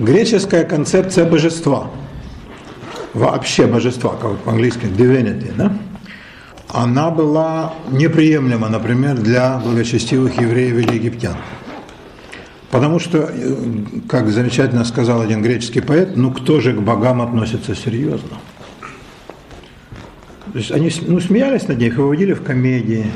Греческая концепция божества, вообще божества, как по-английски divinity, да? она была неприемлема, например, для благочестивых евреев или египтян. Потому что, как замечательно сказал один греческий поэт, ну кто же к богам относится серьезно? То есть они ну, смеялись над них, выводили в комедии,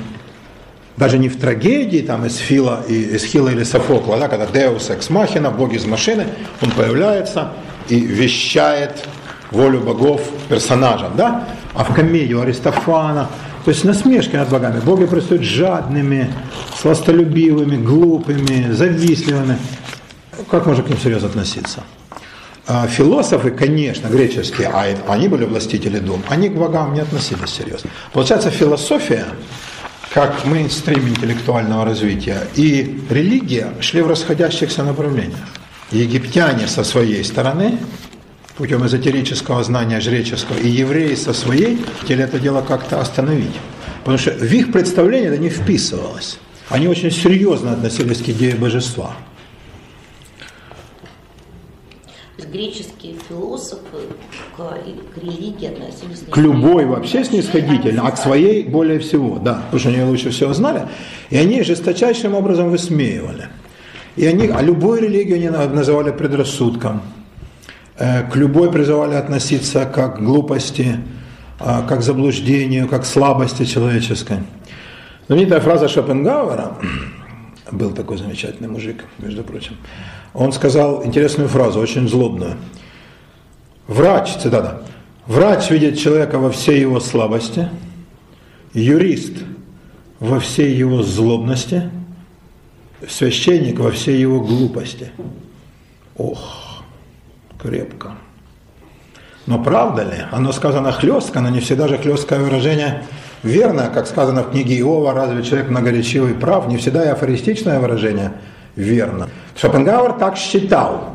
даже не в трагедии там из Фила, и, из Хила или Софокла, да, когда Деус экс махина, Бог из машины, он появляется и вещает волю богов персонажам, да? А в комедию Аристофана, то есть насмешки над богами. Боги предстают жадными, сластолюбивыми, глупыми, завистливыми. Как можно к ним серьезно относиться? А философы, конечно, греческие, а они были властители дум, они к богам не относились серьезно. Получается, философия как мейнстрим интеллектуального развития, и религия шли в расходящихся направлениях. Египтяне со своей стороны, путем эзотерического знания жреческого, и евреи со своей хотели это дело как-то остановить. Потому что в их представление это не вписывалось. Они очень серьезно относились к идее божества. Греческие философы к, к религии относились... К любой вообще снисходительно, а к своей более всего, да, потому что они лучше всего знали. И они жесточайшим образом высмеивали. И они, а любую религию они называли предрассудком. Э, к любой призывали относиться как к глупости, а, как к заблуждению, как к слабости человеческой. Знаменитая фраза Шопенгауэра, был такой замечательный мужик, между прочим, он сказал интересную фразу, очень злобную. Врач, цитата, врач видит человека во всей его слабости, юрист во всей его злобности, священник во всей его глупости. Ох, крепко. Но правда ли? Оно сказано хлестко, но не всегда же хлесткое выражение верно, как сказано в книге Иова, разве человек многоречивый прав, не всегда и афористичное выражение – верно. Шопенгауэр так считал.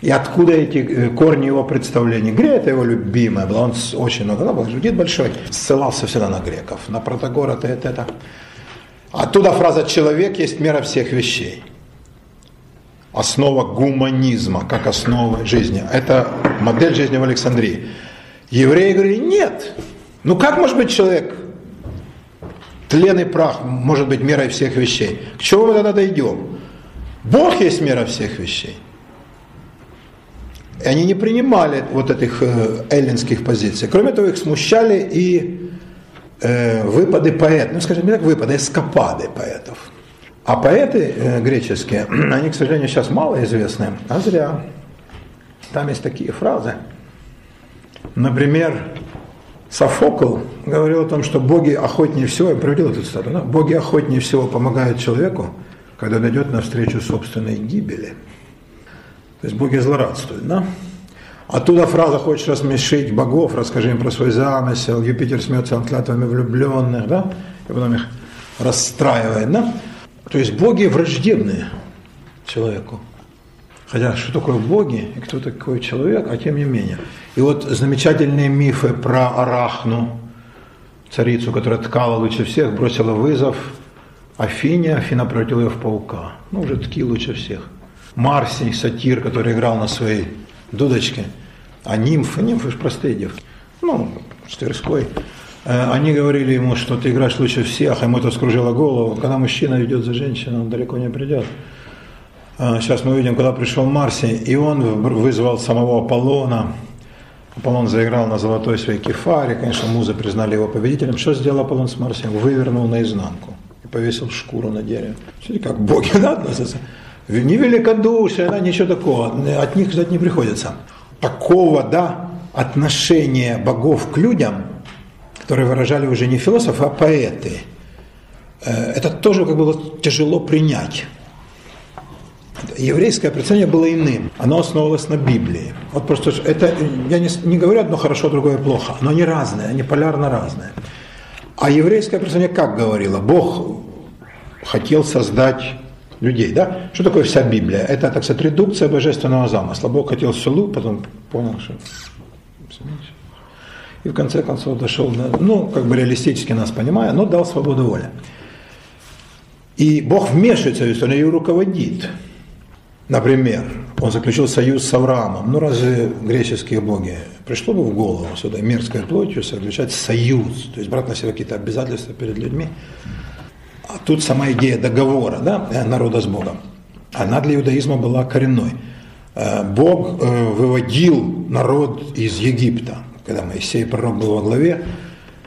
И откуда эти э, корни его представлений? Грея это его любимое было, он очень много, ну, жудит большой, ссылался всегда на греков, на Протагора, это, это, это. Оттуда фраза «человек есть мера всех вещей». Основа гуманизма, как основа жизни. Это модель жизни в Александрии. Евреи говорили, нет, ну как может быть человек Тлен и прах может быть мерой всех вещей. К чему мы тогда дойдем? Бог есть мера всех вещей. И они не принимали вот этих э, эллинских позиций. Кроме того, их смущали и э, выпады поэтов, ну скажем так, выпады, эскапады поэтов. А поэты э, греческие, они, к сожалению, сейчас мало известны, а зря. Там есть такие фразы. Например, Софокл говорил о том, что боги охотнее всего, я приводил эту цитату, да? боги охотнее всего помогают человеку, когда он идет навстречу собственной гибели. То есть боги злорадствуют, да? Оттуда фраза «хочешь рассмешить богов, расскажи им про свой замысел, Юпитер смеется над клятвами влюбленных», да? И потом их расстраивает, да? То есть боги враждебные человеку. Хотя что такое боги и кто такой человек, а тем не менее. И вот замечательные мифы про Арахну, царицу, которая ткала лучше всех, бросила вызов Афине, Афина превратила ее в паука. Ну, уже тки лучше всех. Марсий, сатир, который играл на своей дудочке, а нимфы, нимфы же простые девки, ну, с Тверской, э, они говорили ему, что ты играешь лучше всех, а ему это скружило голову. Когда мужчина идет за женщиной, он далеко не придет. Сейчас а, мы увидим, когда пришел Марсий, и он вызвал самого Аполлона. Аполлон заиграл на золотой своей кефаре, конечно, музы признали его победителем. Что сделал Аполлон с Марсием? Вывернул наизнанку и повесил шкуру на дерево. Смотрите, как боги да, относятся. Не великодушие, да, ничего такого. От них ждать не приходится. Такого, да, отношения богов к людям, которые выражали уже не философы, а поэты, э, это тоже как было тяжело принять еврейское представление было иным. Оно основывалось на Библии. Вот просто это, я не, не говорю одно хорошо, другое плохо, но они разные, они полярно разные. А еврейское представление как говорило? Бог хотел создать людей, да? Что такое вся Библия? Это, так сказать, редукция божественного замысла. Бог хотел селу, потом понял, что... И в конце концов дошел, до, ну, как бы реалистически нас понимая, но дал свободу воли. И Бог вмешивается в историю и руководит. Например, он заключил союз с Авраамом. Ну разве греческие боги пришло бы в голову сюда мерзкой плотью заключать союз, то есть брать на себя какие-то обязательства перед людьми? А тут сама идея договора да, народа с Богом, она для иудаизма была коренной. Э, Бог э, выводил народ из Египта, когда Моисей пророк был во главе,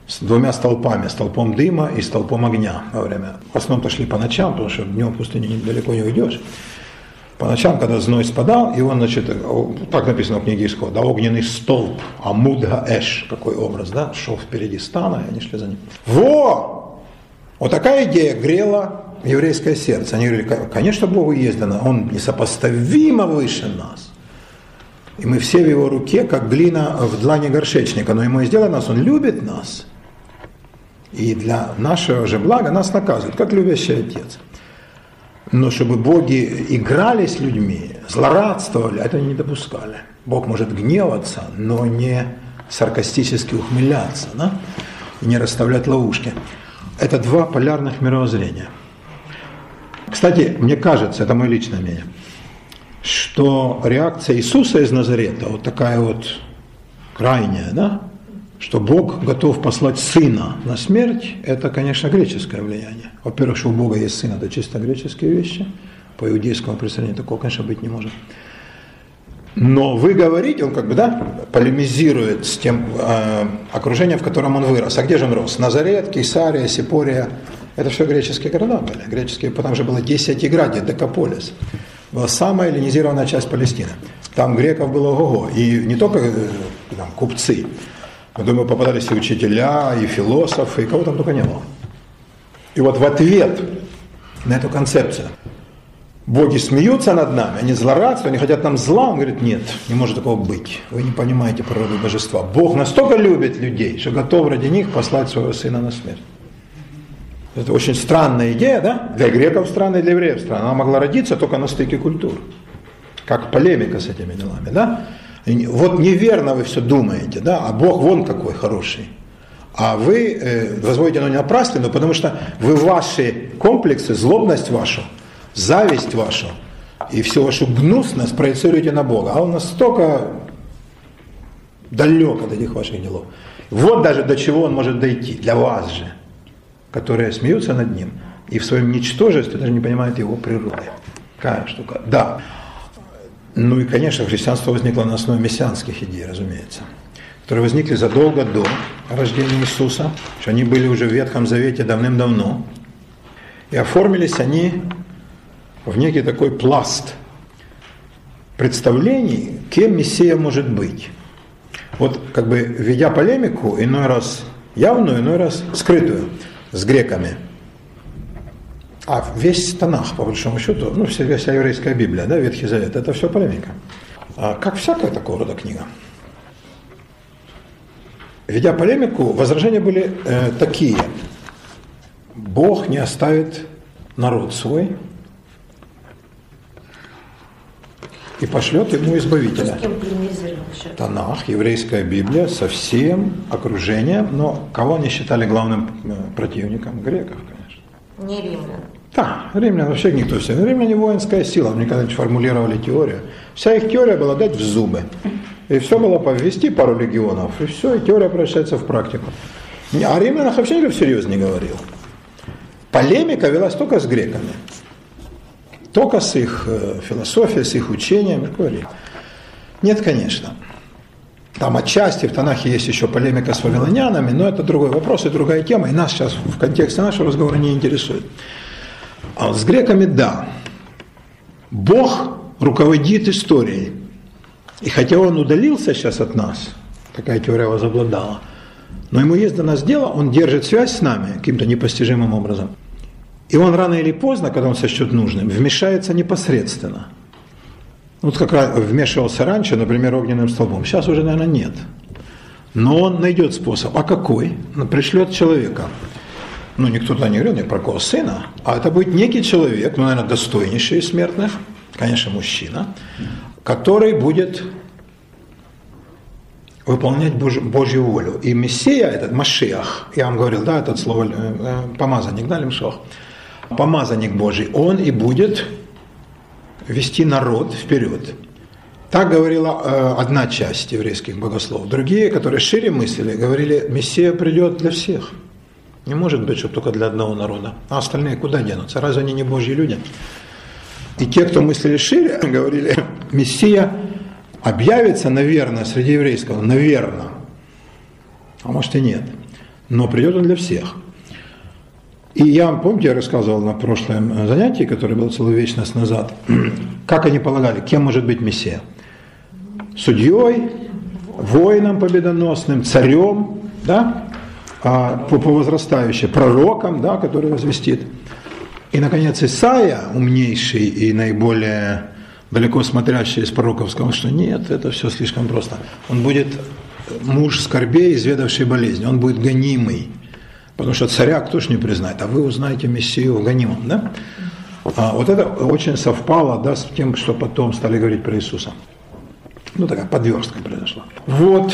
с двумя столпами, столпом дыма и столпом огня во время. В основном-то шли по ночам, потому что днем в пустыне далеко не уйдешь. По ночам, когда зной спадал, и он, значит, так написано в книге Исхода, огненный столб, Амудга Эш, какой образ, да, шел впереди стана, и они шли за ним. Во! Вот такая идея грела еврейское сердце. Они говорили, конечно, Богу есть Он несопоставимо выше нас. И мы все в Его руке, как глина в длани горшечника, но Ему и сделано нас, Он любит нас. И для нашего же блага нас наказывает, как любящий отец. Но чтобы боги играли с людьми, злорадствовали, это не допускали. Бог может гневаться, но не саркастически ухмыляться, да? и не расставлять ловушки. Это два полярных мировоззрения. Кстати, мне кажется, это мое личное мнение, что реакция Иисуса из Назарета, вот такая вот крайняя, да, что Бог готов послать Сына на смерть, это, конечно, греческое влияние. Во-первых, что у Бога есть Сын, это чисто греческие вещи. По иудейскому представлению такого, конечно, быть не может. Но вы говорите, он как бы, да, полемизирует с тем э, окружением, в котором он вырос. А где же он рос? Назарет, Кейсария, Сипория. Это все греческие города были. Греческие, потому что было 10 Иградия, Декаполис. Была самая эллинизированная часть Палестины. Там греков было ого-го. И не только э, там, купцы, я думаю, попадались и учителя, и философы, и кого там только не было. И вот в ответ на эту концепцию боги смеются над нами, они злорадствуют, они хотят нам зла. Он говорит, нет, не может такого быть. Вы не понимаете природу божества. Бог настолько любит людей, что готов ради них послать своего сына на смерть. Это очень странная идея, да? Для греков странная, для евреев странная. Она могла родиться только на стыке культур. Как полемика с этими делами, да? Вот неверно вы все думаете, да, а Бог вон какой хороший. А вы э, возводите оно не напрасно, но потому что вы ваши комплексы, злобность вашу, зависть вашу и всю вашу гнусность проецируете на Бога. А он настолько далек от этих ваших делов. Вот даже до чего он может дойти, для вас же, которые смеются над ним и в своем ничтожестве даже не понимают его природы. Какая штука. Да. Ну и, конечно, христианство возникло на основе мессианских идей, разумеется, которые возникли задолго до рождения Иисуса, что они были уже в Ветхом Завете давным-давно, и оформились они в некий такой пласт представлений, кем Мессия может быть. Вот как бы ведя полемику, иной раз явную, иной раз скрытую с греками – а весь Танах, по большому счету, ну, вся, вся еврейская Библия, да, Ветхий Завет, это все полемика. А как всякая такого рода книга. Ведя полемику, возражения были э, такие. Бог не оставит народ свой и пошлет ему избавителя. Танах, еврейская Библия, со всем окружением, но кого они считали главным э, противником? Греков, конечно. Не римлян. Да, римляне вообще никто все. Римляне воинская сила, они когда-нибудь формулировали теорию. Вся их теория была дать в зубы. И все было поввести пару легионов, и все, и теория превращается в практику. А римлянах вообще никто всерьез не говорил. Полемика велась только с греками. Только с их э, философией, с их учением. Нет, конечно. Там отчасти в Танахе есть еще полемика с вавилонянами, но это другой вопрос и другая тема, и нас сейчас в контексте нашего разговора не интересует. А с греками да. Бог руководит историей. И хотя он удалился сейчас от нас, такая теория возобладала, но ему есть до нас дело, он держит связь с нами каким-то непостижимым образом. И он рано или поздно, когда он сочтет нужным, вмешается непосредственно. Вот как вмешивался раньше, например, огненным столбом. Сейчас уже, наверное, нет. Но он найдет способ. А какой? Пришлет человека ну никто туда не говорил, не про кого сына, а это будет некий человек, ну, наверное, достойнейший из смертных, конечно, мужчина, который будет выполнять Божью, Божью волю. И Мессия, этот Машиах, я вам говорил, да, это слово, э, помазанник, да, Лемшох, помазанник Божий, он и будет вести народ вперед. Так говорила э, одна часть еврейских богословов. Другие, которые шире мыслили, говорили, Мессия придет для всех. Не может быть, что только для одного народа. А остальные куда денутся? Разве они не Божьи люди? И те, кто мыслили шире, говорили, Мессия объявится, наверное, среди еврейского, наверное, а может и нет, но придет он для всех. И я, помните, я рассказывал на прошлом занятии, которое было целую вечность назад, как они полагали, кем может быть Мессия? Судьей, воином победоносным, царем, да, а, по, по возрастающей, пророком, да, который возвестит. И, наконец, Исаия, умнейший и наиболее далеко смотрящий из пророков, сказал, что нет, это все слишком просто. Он будет муж скорбей, изведавший болезни, он будет гонимый. Потому что царя кто ж не признает, а вы узнаете Мессию гонимым, да? А вот это очень совпало да, с тем, что потом стали говорить про Иисуса. Ну, такая подверстка произошла. Вот.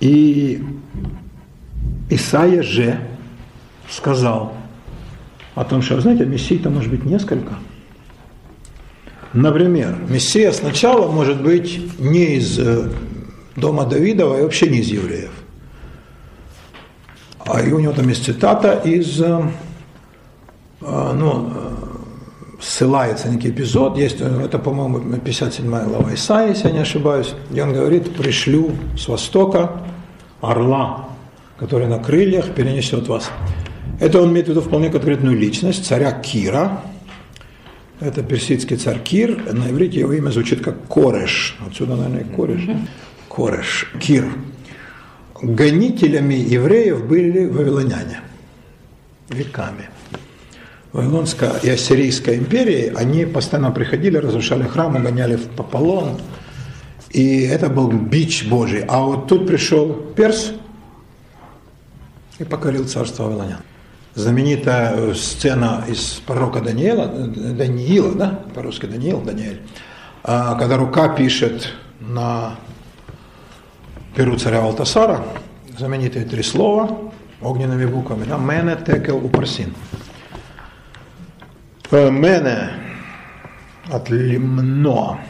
И Исаия же сказал о том, что, знаете, Мессий-то может быть несколько. Например, Мессия сначала может быть не из э, дома Давидова и вообще не из евреев. А и у него там есть цитата из, э, э, ну, ссылается на некий эпизод, есть, это, по-моему, 57 глава Исаия, если я не ошибаюсь, где он говорит, пришлю с востока орла, который на крыльях перенесет вас. Это он имеет в виду вполне конкретную личность, царя Кира, это персидский царь Кир, на иврите его имя звучит как Кореш, отсюда, наверное, Кореш, Кореш, Кир. Гонителями евреев были вавилоняне веками. Вавилонская и Ассирийская империи, они постоянно приходили, разрушали храм, гоняли в Пополон, и это был бич Божий. А вот тут пришел перс и покорил царство Вавилонян знаменитая э, сцена из пророка Даниила, Даниила, да, по-русски Даниил, Даниэль, когда рука пишет на перу царя Алтасара, знаменитые три слова огненными буквами, да, «Мене текел упарсин». Э, «Мене» от лимно,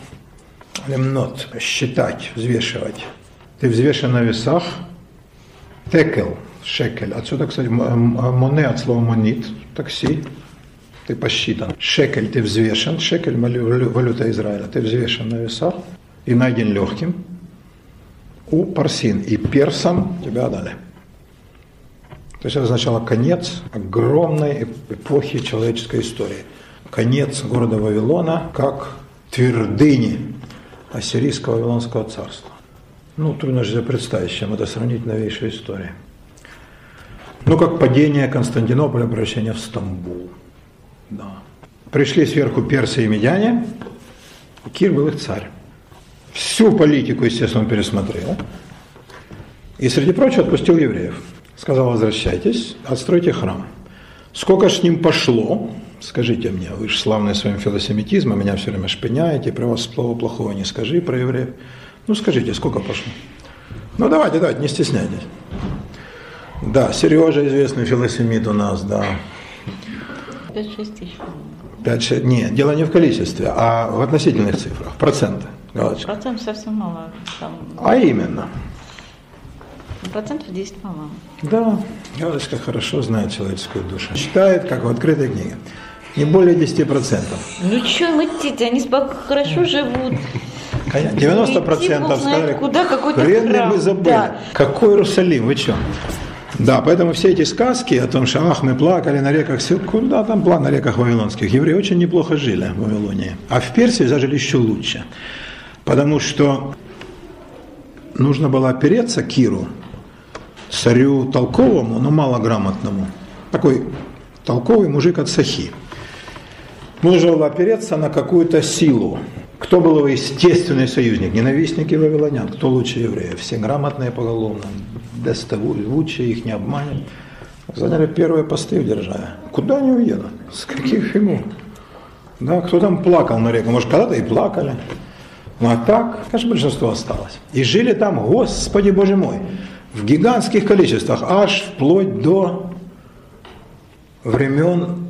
лимнот, считать, взвешивать. Ты взвешен на весах, текел – шекель. Отсюда, кстати, моне от слова монит, такси, ты посчитан. Шекель ты взвешен, шекель валюта Израиля, ты взвешен на весах и найден легким. У парсин и персам тебя отдали. То есть это означало конец огромной эпохи человеческой истории. Конец города Вавилона как твердыни ассирийского Вавилонского царства. Ну, трудно себе представить, чем это сравнить новейшей историей. Ну, как падение Константинополя, обращение в Стамбул. Да. Пришли сверху персы и медяне, Кир был их царь. Всю политику, естественно, он пересмотрел. И, среди прочего, отпустил евреев. Сказал, возвращайтесь, отстройте храм. Сколько ж с ним пошло, скажите мне, вы же славные своим филосемитизмом, меня все время шпиняете, про вас слова плохого не скажи про евреев. Ну, скажите, сколько пошло? Ну, давайте, давайте, не стесняйтесь. Да, Сережа известный филосемит у нас, да. 5-6 тысяч. 5-6, нет, дело не в количестве, а в относительных цифрах, проценты. Галочка. Процент совсем мало. Там... А именно? Процентов 10, по-моему. Да, Галочка хорошо знает человеческую душу. Считает, как в открытой книге. Не более 10%. Ну что мытить, они хорошо живут. 90% сказали, куда какой-то хрен мы забыли. Да. Какой Иерусалим, вы что? Да, поэтому все эти сказки о том, что ах, мы плакали на реках, куда там план на реках вавилонских, евреи очень неплохо жили в Вавилонии. А в Персии зажили еще лучше. Потому что нужно было опереться Киру, царю толковому, но малограмотному. Такой толковый мужик от Сахи. Нужно было опереться на какую-то силу, кто был его естественный союзник? Ненавистники вавилонян. Кто лучше евреев? Все грамотные поголовно, лучше их не обманем. Заняли первые посты удержая. Куда они уедут? С каких ему? Да, кто там плакал на реку? Может, когда-то и плакали. Ну а так, конечно, большинство осталось. И жили там, Господи Боже мой, в гигантских количествах, аж вплоть до времен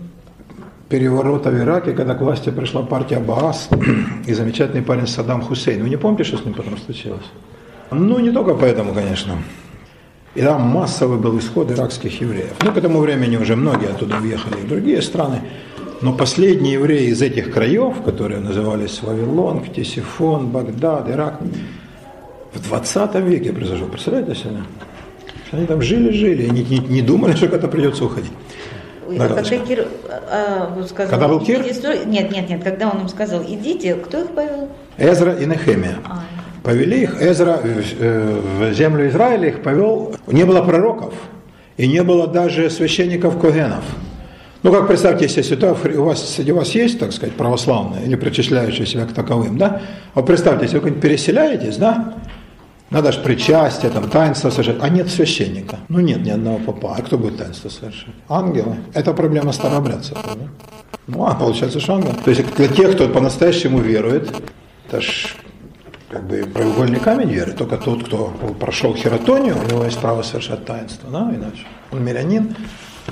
переворота в Ираке, когда к власти пришла партия Баас и замечательный парень Саддам Хусейн. Вы не помните, что с ним потом случилось? Ну, не только поэтому, конечно. И там массовый был исход иракских евреев. Ну, к этому времени уже многие оттуда уехали в другие страны. Но последние евреи из этих краев, которые назывались Вавилон, Ктесифон, Багдад, Ирак, в 20 веке произошло. Представляете себе? Они там жили-жили не, не, не думали, что когда придется уходить. Ой, а когда Кир а, вот сказал, Когда был Кир? идите, Нет, нет, нет, когда он им сказал, идите, кто их повел? Эзра и Нехемия. А, Повели их, Эзра в, э, в землю Израиля их повел. Не было пророков и не было даже священников-когенов. Ну, как представьте себе ситуацию, у вас, среди вас есть, так сказать, православные или причисляющие себя к таковым, да? Вот представьте, если вы переселяетесь, да? Надо же причастие, там, таинство совершать. А нет священника. Ну, нет ни одного папа. А кто будет таинство совершать? Ангелы. Это проблема старообрядцев. Да? Ну, а получается, что ангел. То есть для тех, кто по-настоящему верует, это ж как бы краеугольный камень веры, только тот, кто прошел хератонию, у него есть право совершать таинство, да, иначе он мирянин,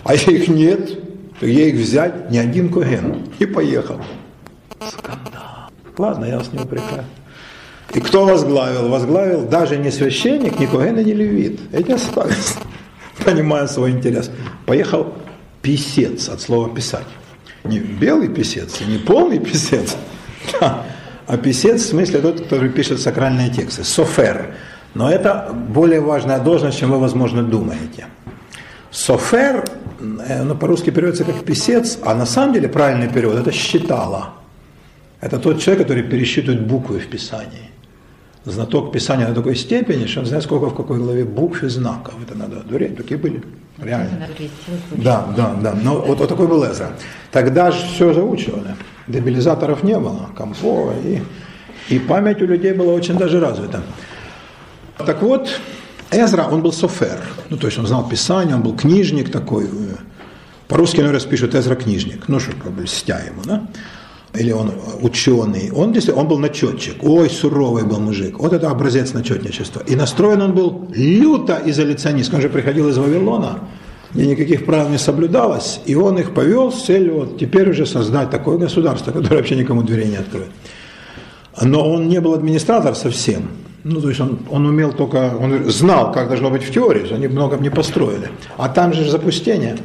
а если их нет, то ей их взять не один коген и поехал. Скандал. Ладно, я вас не упрекаю. И кто возглавил? Возглавил даже не священник, ни коген и не левит. Эти остались, понимая свой интерес. Поехал писец от слова писать. Не белый писец, не полный писец, а писец в смысле тот, который пишет сакральные тексты, софер. Но это более важная должность, чем вы, возможно, думаете. Софер, э, ну, по-русски переводится как писец, а на самом деле правильный перевод – это считало. Это тот человек, который пересчитывает буквы в Писании. Знаток Писания до такой степени, что он знает, сколько в какой главе букв и знаков. Это надо дуреть, такие были. Реально. Да, да, да. Но вот, вот такой был Эзра. Тогда же все заучивали. Дебилизаторов не было, компова, и, и память у людей была очень даже развита. Так вот, Эзра, он был софер, ну то есть он знал Писание, он был книжник такой, по-русски, наверное, пишут Эзра книжник, ну что, как бы льстя ему, да? Или он ученый, он, он был начетчик, ой, суровый был мужик, вот это образец начетничества. И настроен он был люто изоляционист, он же приходил из Вавилона, где никаких правил не соблюдалось, и он их повел с целью вот теперь уже создать такое государство, которое вообще никому дверей не откроет. Но он не был администратор совсем, ну, то есть он, он умел только, он знал, как должно быть в теории, они много не построили. А там же запустение,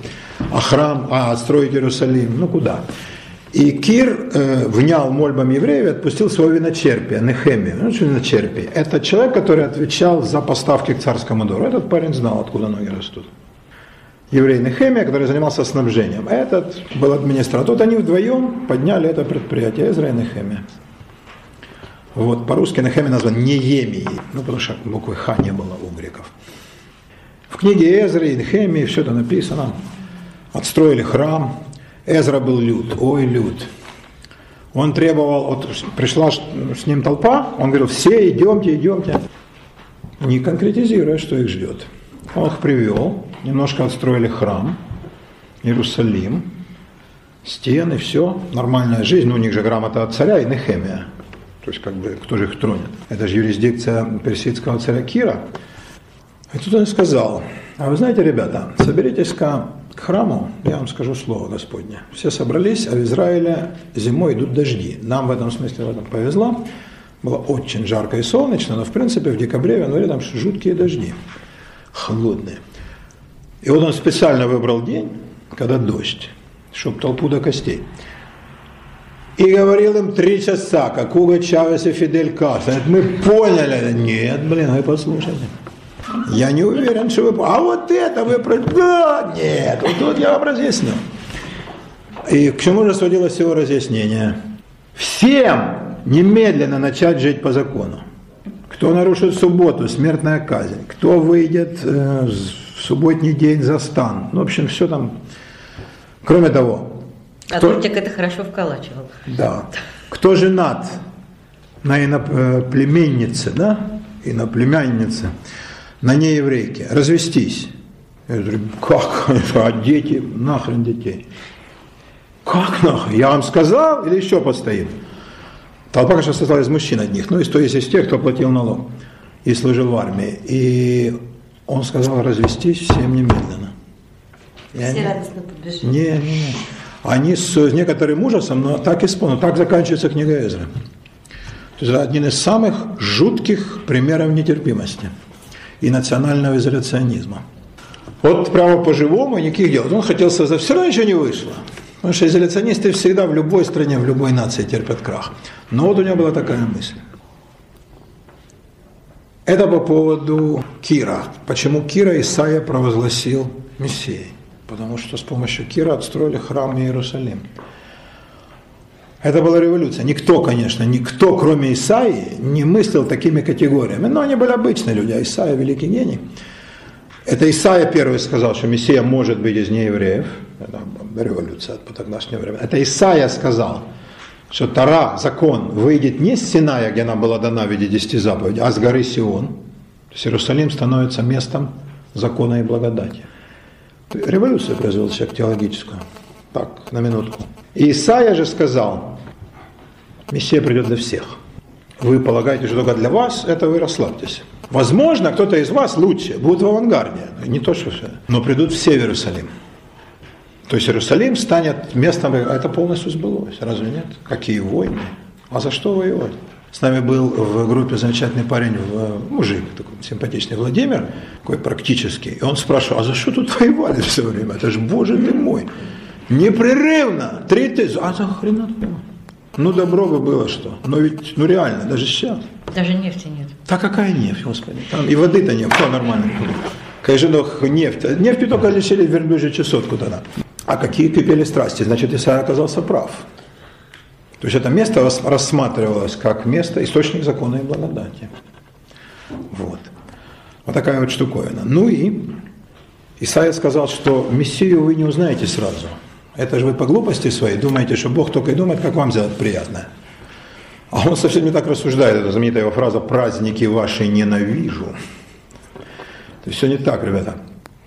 а храм, а строить Иерусалим, ну куда? И Кир э, внял мольбам евреев и отпустил своего виночерпия, Нехемия. Ну, что виночерпие? Это человек, который отвечал за поставки к царскому двору. Этот парень знал, откуда ноги растут. Еврей Нехемия, который занимался снабжением. Этот был администратор. Вот они вдвоем подняли это предприятие, Эзра и Нехемия. Вот, по-русски Нехемия назван Неемией, ну, потому что буквы Х не было у греков. В книге Эзры и Нехемии все это написано. Отстроили храм, Эзра был лют, ой, лют. Он требовал, вот пришла с ним толпа, он говорил, все идемте, идемте, не конкретизируя, что их ждет. Он их привел, немножко отстроили храм, Иерусалим, стены, все, нормальная жизнь, ну, у них же грамота от царя и Нехемия. То есть, как бы, кто же их тронет? Это же юрисдикция персидского царя Кира. И тут он сказал, а вы знаете, ребята, соберитесь-ка к храму, я вам скажу слово Господне. Все собрались, а в Израиле зимой идут дожди. Нам в этом смысле в этом повезло. Было очень жарко и солнечно, но в принципе в декабре, в январе там жуткие дожди, холодные. И вот он специально выбрал день, когда дождь, чтобы толпу до костей. И говорил им три часа, как Уго Чавес и Фидель Кастро. Мы поняли. Нет, блин, вы послушайте. Я не уверен, что вы... А вот это вы... Да, нет, вот тут я вам разъясню. И к чему же сводилось всего разъяснение? Всем немедленно начать жить по закону. Кто нарушит субботу, смертная казнь. Кто выйдет э, в субботний день за стан. Ну, в общем, все там. Кроме того... А кто... Тортик это хорошо вколачивал. Да. Кто женат на иноплеменнице, да, иноплемяннице, на нееврейке, развестись. Я говорю, как? А дети? Нахрен детей. Как нахрен? Я вам сказал или еще постоим? Толпа, конечно, состояла из мужчин одних, ну, и то есть из тех, кто платил налог и служил в армии. И он сказал развестись всем немедленно. Все они... радостно подбежали. Не, не, не. они с некоторым ужасом, но так исполнены. Так заканчивается книга Эзры. То есть один из самых жутких примеров нетерпимости и национального изоляционизма. Вот прямо по-живому никаких дел. Он хотел создать, все равно ничего не вышло. Потому что изоляционисты всегда в любой стране, в любой нации терпят крах. Но вот у него была такая мысль. Это по поводу Кира. Почему Кира Исаия провозгласил Мессией? Потому что с помощью Кира отстроили храм Иерусалим. Это была революция. Никто, конечно, никто, кроме Исаии, не мыслил такими категориями. Но они были обычные люди, а Исаия великий гений. Это Исаия первый сказал, что Мессия может быть из неевреев. Это революция по тогдашнему времени. Это Исаия сказал, что Тара, закон, выйдет не с Синая, где она была дана в виде десяти заповедей, а с горы Сион. То есть Иерусалим становится местом закона и благодати. Революцию произвел человек теологическую. Так, на минутку. Исаия же сказал, Мессия придет для всех. Вы полагаете, что только для вас, это вы расслабьтесь. Возможно, кто-то из вас лучше, будет в авангарде, не то что все, но придут все в Иерусалим. То есть Иерусалим станет местом, это полностью сбылось, разве нет? Какие войны? А за что воевать? С нами был в группе замечательный парень, мужик, такой симпатичный Владимир, такой практический. И он спрашивал, а за что тут воевали все время? Это же, боже ты мой, непрерывно, три тысячи, а за хрена Ну, добро бы было что. Но ведь, ну реально, даже сейчас. Даже нефти нет. Да какая нефть, господи. Там и воды-то нет, все нормально. Конечно, нефть. Нефть только лишили верблюжью чесотку тогда. А какие кипели страсти? Значит, Исаия оказался прав. То есть это место рассматривалось как место, источник закона и благодати. Вот. Вот такая вот штуковина. Ну и Исаия сказал, что Мессию вы не узнаете сразу. Это же вы по глупости своей думаете, что Бог только и думает, как вам сделать приятное. А он совсем не так рассуждает. Это знаменитая его фраза «праздники ваши ненавижу». То есть все не так, ребята.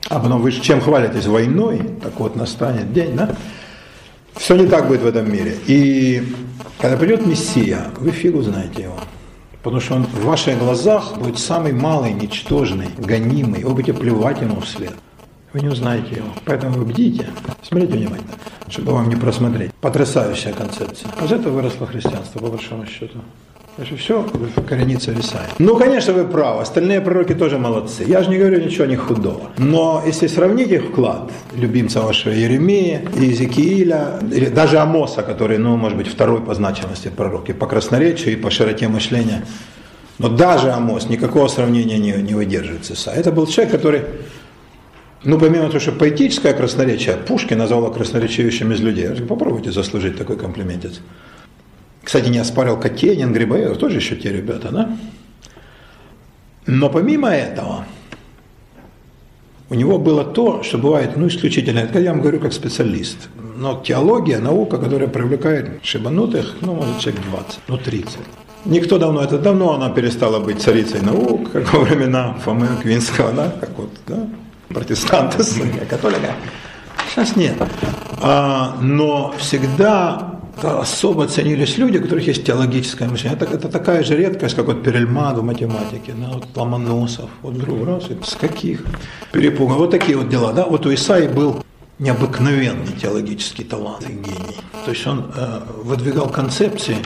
А потом вы чем хвалитесь? Войной? Так вот настанет день, да? Все не так будет в этом мире. И когда придет Мессия, вы фигу знаете его. Потому что он в ваших глазах будет самый малый, ничтожный, гонимый. Вы будете плевать ему вслед. Вы не узнаете его. Поэтому вы бдите, смотрите внимательно, чтобы вам не просмотреть. Потрясающая концепция. Вот это выросло христианство, по большому счету. Значит, все коренится в Исаии. Ну, конечно, вы правы. Остальные пророки тоже молодцы. Я же не говорю ничего не худого. Но если сравнить их вклад, любимца вашего Еремея, Иезекииля, или даже Амоса, который, ну, может быть, второй по значимости пророк, и по красноречию, и по широте мышления, но даже Амос никакого сравнения не, не выдерживает с Исаией. Это был человек, который ну, помимо того, что поэтическое красноречие, Пушкин назвал красноречивейшим из людей. Попробуйте заслужить такой комплиментец. Кстати, не оспаривал Катенин, Грибоедов, тоже еще те ребята, да? Но помимо этого, у него было то, что бывает, ну, исключительно, это я вам говорю как специалист, но теология, наука, которая привлекает шибанутых, ну, может, человек 20, ну, 30. Никто давно, это давно она перестала быть царицей наук, как во времена Фомы Квинского, да, как вот, да, протестанты, католика. Сейчас нет. А, но всегда особо ценились люди, у которых есть теологическое мышление. Это, это такая же редкость, как вот Перельман в математике, да, вот Ломоносов, вот вдруг раз, с каких перепугов. Вот такие вот дела. Да? Вот у Исаи был необыкновенный теологический талант и гений. То есть он э, выдвигал концепции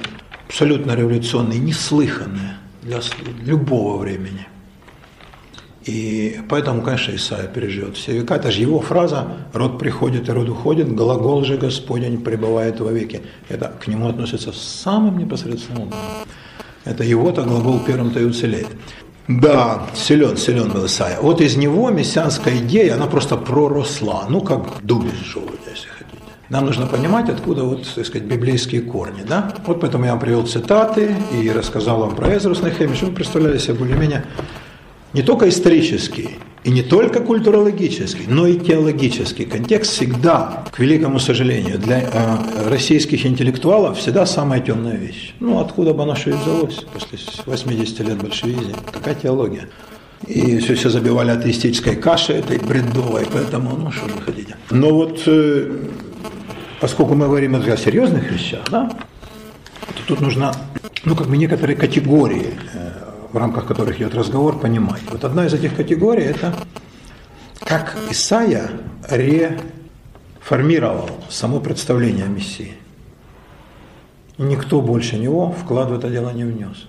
абсолютно революционные, неслыханные для любого времени. И поэтому, конечно, Исаия переживет все века. Это же его фраза «род приходит и род уходит, глагол же Господень пребывает во веки». Это к нему относится самым непосредственным образом. Это его-то глагол первым-то и уцелеет. Да, силен, силен был Исаия. Вот из него мессианская идея, она просто проросла, ну как дуб из желудя, если хотите. Нам нужно понимать, откуда вот, так сказать, библейские корни, да? Вот поэтому я вам привел цитаты и рассказал вам про Эзру с Нехемием, чтобы вы представляли себе более-менее не только исторический и не только культурологический, но и теологический контекст всегда, к великому сожалению, для э, российских интеллектуалов всегда самая темная вещь. Ну, откуда бы оно что и взялось после 80 лет большевизма? Какая теология? И все, все забивали атеистической кашей этой бредовой, поэтому, ну, что вы хотите. Но вот, э, поскольку мы говорим о серьезных вещах, да, то тут нужно, ну, как бы некоторые категории э, в рамках которых идет разговор, понимать. Вот одна из этих категорий – это как Исаия формировал само представление о Мессии. И никто больше него вклад в это дело не внес.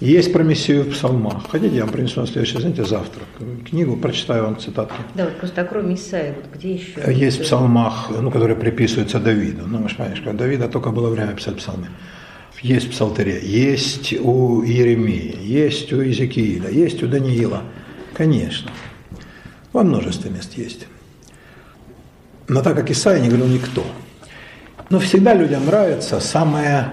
Есть про Мессию в псалмах. Хотите, я вам принесу на следующее занятие завтра. Книгу прочитаю вам цитатки. Да, вот просто кроме Исаия, вот где еще? Есть в псалмах, ну, которые приписываются Давиду. Ну, вы понимаешь, когда Давида только было время писать псалмы. Есть в Псалтере, есть у Иеремии, есть у Иезекииля, есть у Даниила. Конечно. Во множестве мест есть. Но так как Исаия не говорил никто. Но всегда людям нравится самое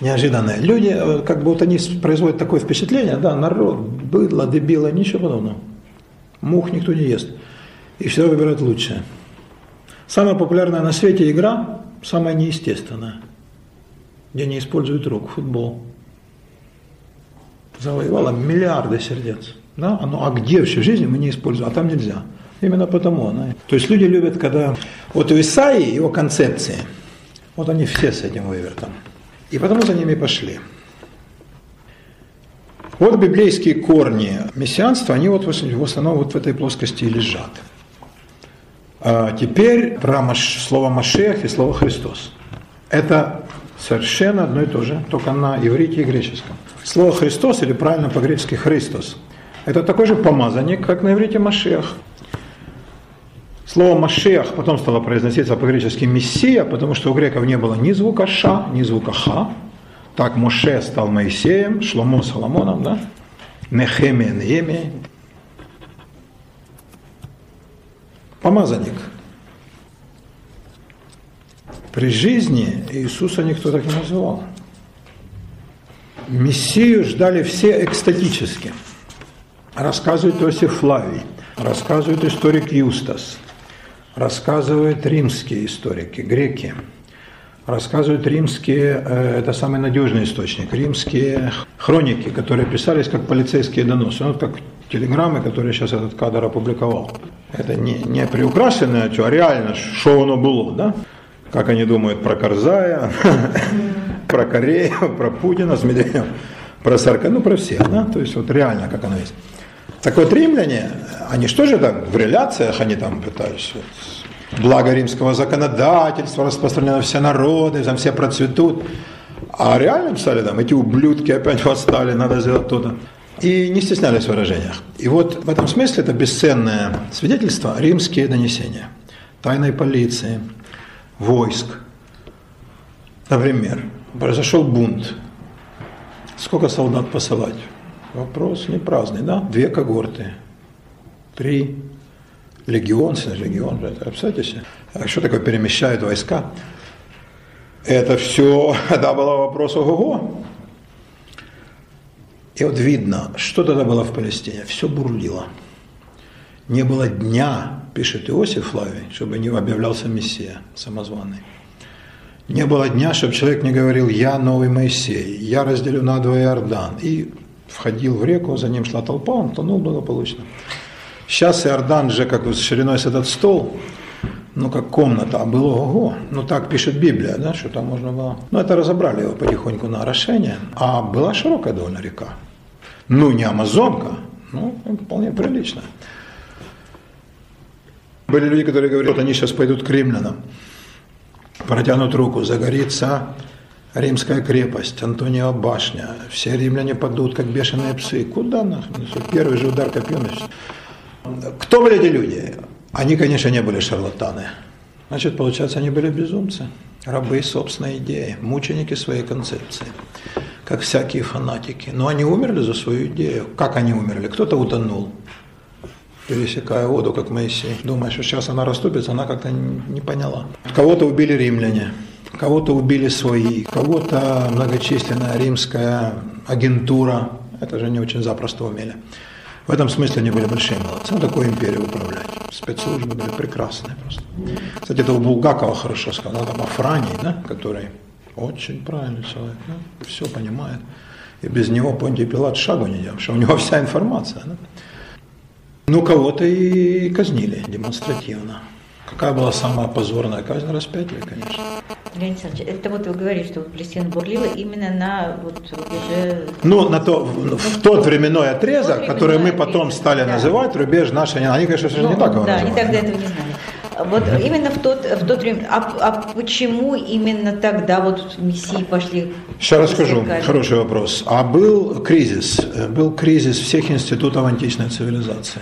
неожиданное. Люди, э, как бы вот они производят такое впечатление, да, народ, быдло, дебило, ничего подобного. Мух никто не ест. И все выбирают лучшее. Самая популярная на свете игра, самая неестественная, где не используют рук, футбол. Завоевала миллиарды сердец. Да? Ну а где вообще в жизни мы не используем, а там нельзя. Именно потому она. То есть люди любят, когда... Вот у Исаии его концепции, вот они все с этим вывертом. И потому за ними пошли. Вот библейские корни мессианства, они вот в основном вот в этой плоскости и лежат. А теперь про слово Машех и слово Христос. Это совершенно одно и то же, только на иврите и греческом. Слово Христос, или правильно по-гречески Христос, это такой же помазанник, как на иврите Машех. Слово «машех» потом стало произноситься по-гречески «мессия», потому что у греков не было ни звука «ша», ни звука «ха». Так Моше стал Моисеем, Шломо Соломоном, да? Нехемия, Неемия. Помазанник. При жизни Иисуса никто так не называл. Мессию ждали все экстатически. Рассказывает Иосиф Флавий, рассказывает историк Юстас – рассказывают римские историки, греки, рассказывают римские, э, это самый надежный источник, римские хроники, которые писались как полицейские доносы, ну, как телеграммы, которые сейчас этот кадр опубликовал. Это не, не приукрашенное, а реально, что оно было, да? Как они думают про Карзая, про Корею, про Путина с Медведевым, про Сарка, ну про всех, да? То есть вот реально, как оно есть. Так вот, римляне, они что же так, в реляциях они там пытались, вот, благо римского законодательства распространено все народы, там все процветут. А реально писали там, эти ублюдки опять восстали, надо сделать то-то. И не стеснялись в выражениях. И вот в этом смысле это бесценное свидетельство римские донесения тайной полиции, войск. Например, произошел бунт. Сколько солдат посылать? Вопрос не праздный, да? Две когорты, три, легион, легион, представьте себе. А что такое перемещают войска? Это все, да, было вопрос ого-го. И вот видно, что тогда было в Палестине. Все бурлило. Не было дня, пишет Иосиф Флавий, чтобы не объявлялся Мессия самозваный. Не было дня, чтобы человек не говорил, я новый Моисей, я разделю на два Иордан. И входил в реку, за ним шла толпа, он тонул благополучно. Сейчас Иордан же как с шириной с этот стол, ну как комната, а было ого. Ну так пишет Библия, да, что там можно было. Ну это разобрали его потихоньку на орошение. А была широкая довольно река. Ну не Амазонка, ну вполне прилично. Были люди, которые говорят, вот они сейчас пойдут к римлянам, протянут руку, загорится Римская крепость, Антонио башня, все римляне падут, как бешеные псы. Куда нахрен? Первый же удар копьем. Кто были эти люди? Они, конечно, не были шарлатаны. Значит, получается, они были безумцы, рабы собственной идеи, мученики своей концепции, как всякие фанатики. Но они умерли за свою идею. Как они умерли? Кто-то утонул, пересекая воду, как Моисей. Думаешь, что сейчас она расступится, она как-то не поняла. Кого-то убили римляне, кого-то убили свои, кого-то многочисленная римская агентура, это же не очень запросто умели. В этом смысле они были большие молодцы. Такую империю управлять. Спецслужбы были прекрасные просто. Кстати, это у Булгакова хорошо сказал, там Афраний, да, который очень правильный человек, да, все понимает. И без него Понтий Пилат шагу не делал, что у него вся информация. Да. Ну, кого-то и казнили демонстративно. Какая была самая позорная казнь? Распятие, конечно. Леонид Александрович, это вот вы говорите, что Палестина бурлила именно на вот рубеже... Ну, на то, в, в тот временной отрезок, тот который мы потом отрезок, стали да. называть рубеж нашей... Они, конечно, ну, не так его Да, они тогда этого не знали. Вот именно в тот, в тот время. А, а почему именно тогда вот мессии пошли? Сейчас расскажу. Хороший вопрос. А был кризис. Был кризис всех институтов античной цивилизации.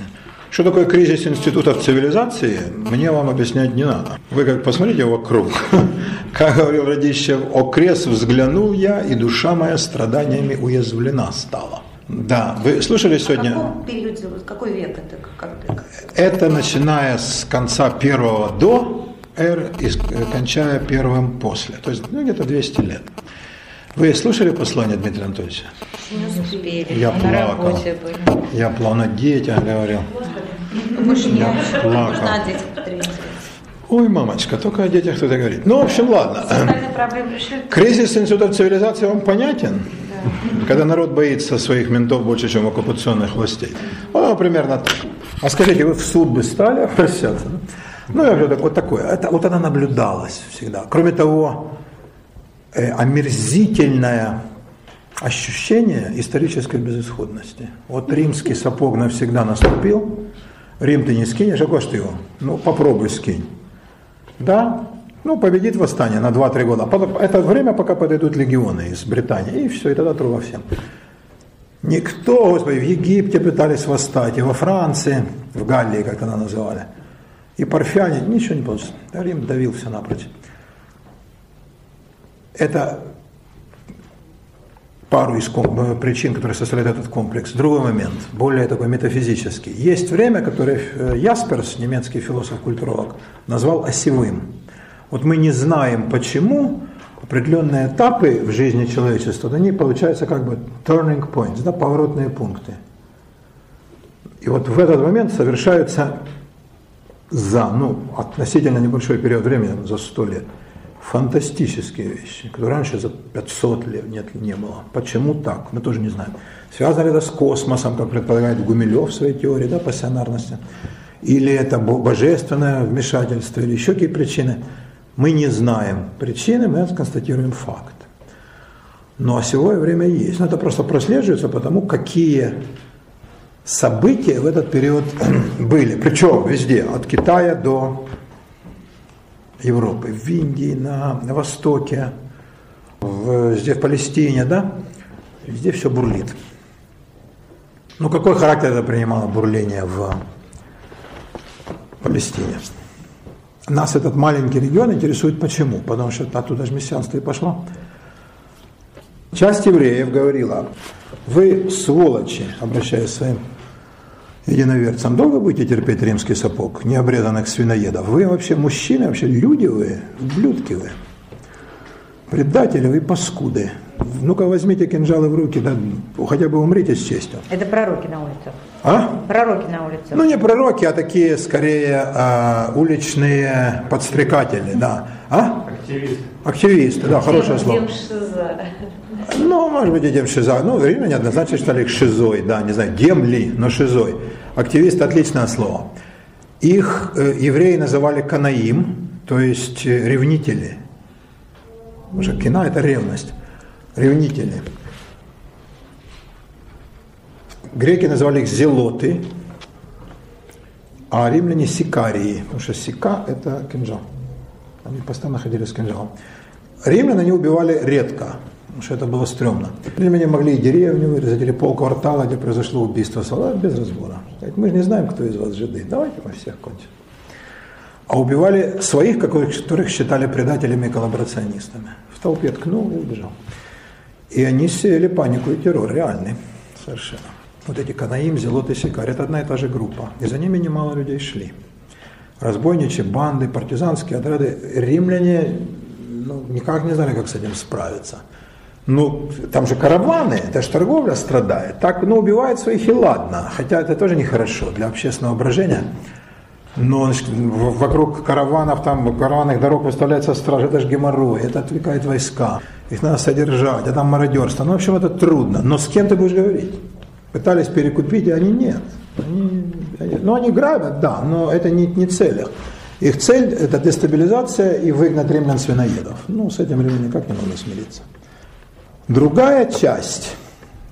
Что такое кризис институтов цивилизации, мне вам объяснять не надо. Вы как посмотрите вокруг. Как говорил Радищев, окрест взглянул я, и душа моя страданиями уязвлена стала. Да, вы слышали сегодня? В каком периоде, какой век это? Как, это начиная с конца первого до эры и кончая первым после. То есть ну, где-то 200 лет. Вы слушали послание Дмитрия Анатольевича? Не успели. Я плакал. Я плакал, на детях говорил. Я плакал. Ой, мамочка, только о детях кто-то говорит. Ну, в общем, ладно. Кризис институтов цивилизации вам понятен? Когда народ боится своих ментов больше, чем оккупационных властей. Ну, примерно так. А скажите, вы в суд бы стали обращаться? Ну, я говорю, так, вот такое. Это, вот она наблюдалась всегда. Кроме того, э, омерзительное ощущение исторической безысходности. Вот римский сапог навсегда наступил, Рим ты не скинешь, а куда ты его? Ну, попробуй скинь. Да, ну, победит восстание на 2-3 года. Это время, пока подойдут легионы из Британии. И все, и тогда труба всем. Никто, Господи, в Египте пытались восстать, и во Франции, в Галлии, как она называли. И парфяне, ничего не получилось. Рим давил все напрочь. Это пару из э, причин, которые составляют этот комплекс. Другой момент, более такой метафизический. Есть время, которое э, Ясперс, немецкий философ-культуролог, назвал осевым. Вот мы не знаем почему, определенные этапы в жизни человечества, они получаются как бы turning points, да, поворотные пункты. И вот в этот момент совершаются за, ну, относительно небольшой период времени, за сто лет, фантастические вещи, которые раньше за 500 лет нет, не было. Почему так? Мы тоже не знаем. Связано ли это с космосом, как предполагает Гумилев в своей теории да, пассионарности, или это божественное вмешательство, или еще какие причины. Мы не знаем причины, мы констатируем факт. Но осевое время есть. Но это просто прослеживается потому, какие события в этот период были. Причем везде, от Китая до Европы, в Индии, на, на Востоке, в, здесь в Палестине, да, везде все бурлит. Ну какой характер это принимало бурление в Палестине? Нас этот маленький регион интересует почему? Потому что оттуда же мессианство и пошло. Часть евреев говорила, вы сволочи, обращаясь к своим единоверцам, долго будете терпеть римский сапог, необрезанных свиноедов? Вы вообще мужчины, вообще люди вы, ублюдки вы, предатели вы, паскуды. Ну-ка возьмите кинжалы в руки, да хотя бы умрите с честью. Это пророки на улицах. А? Пророки на улицах. Ну не пророки, а такие скорее а, уличные подстрекатели, да. А? Активисты. Активисты, да, хорошее слово. Ну, может быть, и демшиза. Ну, римляне однозначно считали их шизой, да, не знаю, демли, но шизой. Активист – отличное слово. Их э, евреи называли канаим, то есть э, ревнители. Потому что кина – это ревность. Ревнители. Греки называли их зелоты, а римляне сикарии, потому что сика – это кинжал. Они постоянно ходили с кинжалом. Римлян они убивали редко, потому что это было стрёмно. Римляне могли и деревню вырезать, или полквартала, где произошло убийство солдат, без разбора. Мы же не знаем, кто из вас жиды, давайте мы всех кончим. А убивали своих, которых считали предателями и коллаборационистами. В толпе ткнул и убежал. И они сеяли панику и террор, реальный, совершенно. Вот эти Канаим, Зелот и Сикарь, это одна и та же группа. И за ними немало людей шли. Разбойничьи банды, партизанские отряды. Римляне ну, никак не знали, как с этим справиться. Ну, там же караваны, это же торговля страдает. Так, ну, убивают своих и ладно. Хотя это тоже нехорошо для общественного брожения. Но значит, вокруг караванов, там, караванных дорог выставляется стража, это же геморрой, это отвлекает войска, их надо содержать, а там мародерство. Ну, в общем, это трудно. Но с кем ты будешь говорить? Пытались перекупить, а они нет. Они, ну, они грабят, да, но это не, не цель их. Их цель – это дестабилизация и выгнать римлян свиноедов. Ну, с этим римляне никак не можно смириться. Другая часть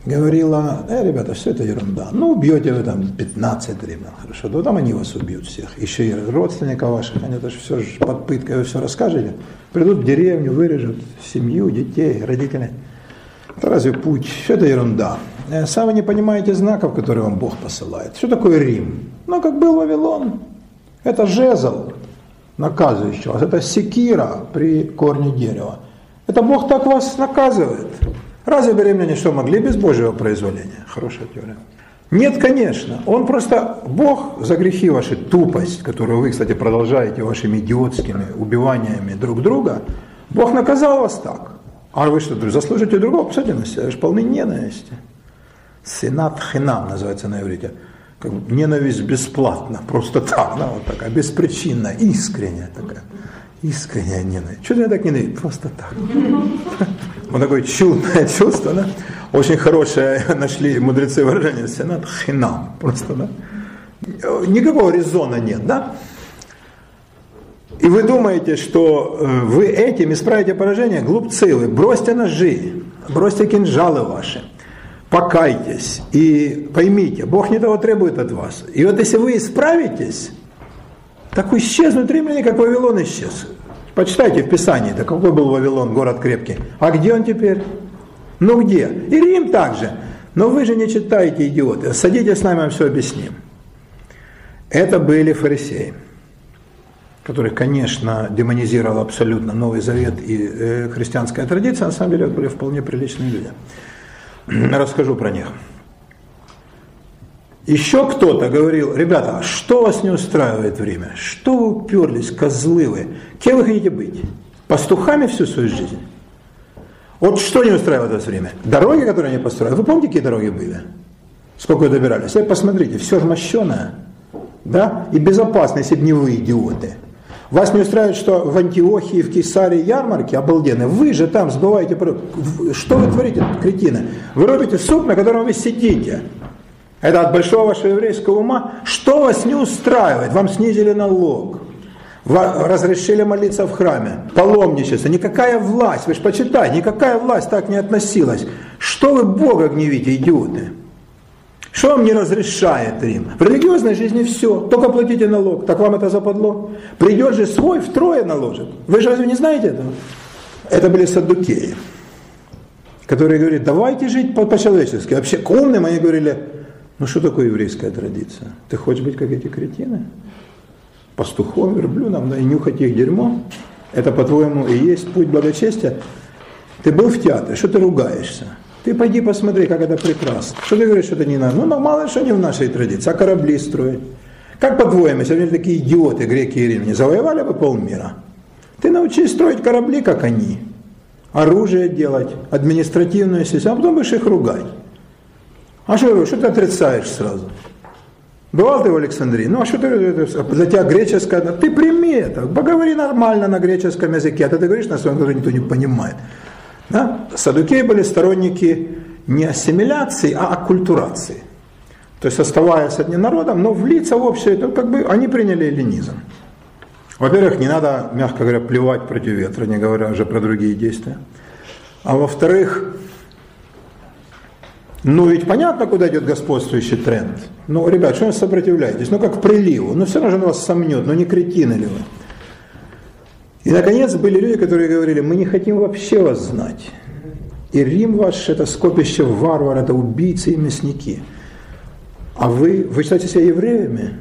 говорила, э, ребята, все это ерунда. Ну, убьете вы там 15 римлян, хорошо, то там они вас убьют всех. Еще и родственников ваших, они это же все же под пыткой, вы все расскажете. Придут в деревню, вырежут семью, детей, родителей. Это разве путь? Все это ерунда. Э, сами не понимаете знаков, которые вам Бог посылает. Что такое Рим? Ну, как был Вавилон. Это жезл, наказывающий вас. Это секира при корне дерева. Это Бог так вас наказывает. Разве беременные что могли без Божьего произволения? Хорошая теория. Нет, конечно. Он просто, Бог за грехи ваши, тупость, которую вы, кстати, продолжаете вашими идиотскими убиваниями друг друга, Бог наказал вас так. А вы что, заслужите другого? Посмотрите на себя, вы же полны ненависти. Сенат хинам называется на иврите. Как ненависть бесплатно, просто так, да, вот такая, беспричинная, искренняя такая. Искренняя ненависть. Что я так ненавидит? Просто так. Вот такое чудное чувство, да? Очень хорошее нашли мудрецы выражение. Сенат хинам. Просто, да? Никакого резона нет, да? И вы думаете, что э, вы этим исправите поражение? Глупцы вы. Бросьте ножи, бросьте кинжалы ваши. Покайтесь и поймите, Бог не того требует от вас. И вот если вы исправитесь, так исчезнут римляне, как Вавилон исчез. Почитайте в Писании, да какой был Вавилон, город крепкий. А где он теперь? Ну где? И Рим также. Но вы же не читаете, идиоты. Садитесь с нами, мы все объясним. Это были фарисеи, которых, конечно, демонизировал абсолютно Новый Завет и э, христианская традиция. На самом деле, это были вполне приличные люди. Расскажу про них. Еще кто-то говорил, ребята, а что вас не устраивает время? Что вы уперлись, козлы вы? Кем вы хотите быть? Пастухами всю свою жизнь? Вот что не устраивает вас время? Дороги, которые они построили. Вы помните, какие дороги были? Сколько вы добирались? Вы посмотрите, все же мощеное. Да? И безопасно, если бы не вы, идиоты. Вас не устраивает, что в Антиохии, в Кесарии ярмарки обалденные. Вы же там сбываете... Что вы творите, кретины? Вы робите суп, на котором вы сидите. Это от большого вашего еврейского ума. Что вас не устраивает? Вам снизили налог. Разрешили молиться в храме. Паломничество. Никакая власть, вы же почитайте, никакая власть так не относилась. Что вы Бога гневите, идиоты? Что вам не разрешает Рим? В религиозной жизни все. Только платите налог. Так вам это западло. Придет же свой, втрое наложит. Вы же разве не знаете этого? Это были саддукеи, которые говорят, давайте жить по-человечески. Вообще к умным они говорили, ну что такое еврейская традиция? Ты хочешь быть как эти кретины? Пастухом, верблюдом, да, и нюхать их дерьмо? Это, по-твоему, и есть путь благочестия? Ты был в театре, что ты ругаешься? Ты пойди посмотри, как это прекрасно. Что ты говоришь, что это не надо? Ну, мало что не в нашей традиции, а корабли строить. Как по-твоему, если они такие идиоты, греки и римляне, завоевали бы полмира? Ты научись строить корабли, как они, оружие делать, административную систему, а потом будешь их ругать. А что, что ты отрицаешь сразу? Бывал ты в Александрии? Ну, а что ты, для тебя греческое? Ты прими это, поговори нормально на греческом языке, а ты говоришь на своем, который никто не понимает. Да? Садукеи были сторонники не ассимиляции, а аккультурации. То есть оставаясь одним народом, но влиться в общее, то как бы они приняли эллинизм. Во-первых, не надо, мягко говоря, плевать против ветра, не говоря уже про другие действия. А во-вторых, ну ведь понятно, куда идет господствующий тренд. Ну, ребят, что вы сопротивляетесь? Ну, как приливу. Ну, все равно вас сомнет. Ну, не кретины ли вы? И, наконец, были люди, которые говорили, мы не хотим вообще вас знать. И Рим ваш – это скопище варвар, это убийцы и мясники. А вы, вы считаете себя евреями?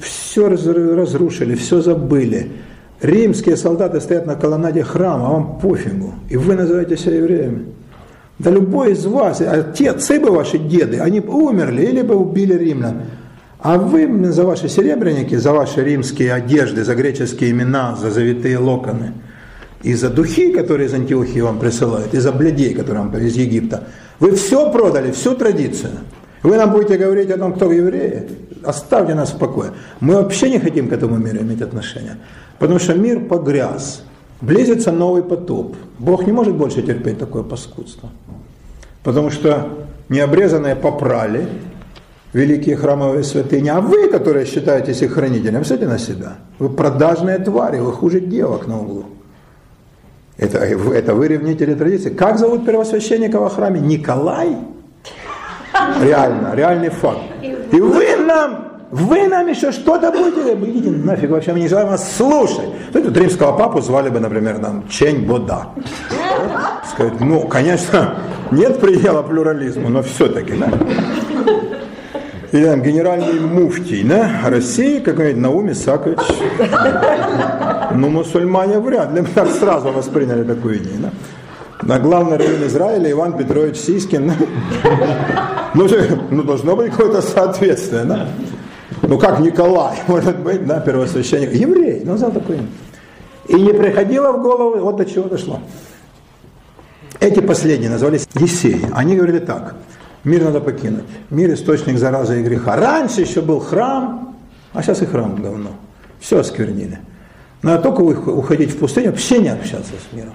Все разрушили, все забыли. Римские солдаты стоят на колоннаде храма, а вам пофигу. И вы называете себя евреями. Да любой из вас, а те отцы бы ваши деды, они умерли или бы убили римлян. А вы за ваши серебряники, за ваши римские одежды, за греческие имена, за завитые локоны, и за духи, которые из Антиохии вам присылают, и за бледей, которые вам из Египта, вы все продали, всю традицию. Вы нам будете говорить о том, кто евреи? Оставьте нас в покое. Мы вообще не хотим к этому миру иметь отношения. Потому что мир погряз. Близится новый потоп. Бог не может больше терпеть такое паскудство. Потому что необрезанные попрали великие храмовые святыни, а вы, которые считаетесь их хранителем, смотрите на себя. Вы продажные твари, вы хуже девок на углу. Это, это вы ревнители традиции. Как зовут первосвященника во храме? Николай? Реально, реальный факт. И вы нам вы нам еще что-то будете, идите нафиг, вообще мы не желаем вас слушать. Ну, тут римского папу звали бы, например, там, Чень Бода. Сказать, ну, конечно, нет предела плюрализму, но все-таки, да. Или там генеральный муфтий, да, России, какой-нибудь Наум Исакович. Ну, мусульмане вряд ли так сразу восприняли такую идею, да. На главный район Израиля Иван Петрович Сискин. Ну, ну должно быть какое-то соответствие, да? Ну как Николай, может быть, да, первосвященник, еврей, ну за такой. И не приходило в голову, вот до чего дошло. Эти последние назывались Есеи. Они говорили так, мир надо покинуть, мир источник заразы и греха. Раньше еще был храм, а сейчас и храм говно. Все осквернили. Надо только уходить в пустыню, вообще не общаться с миром.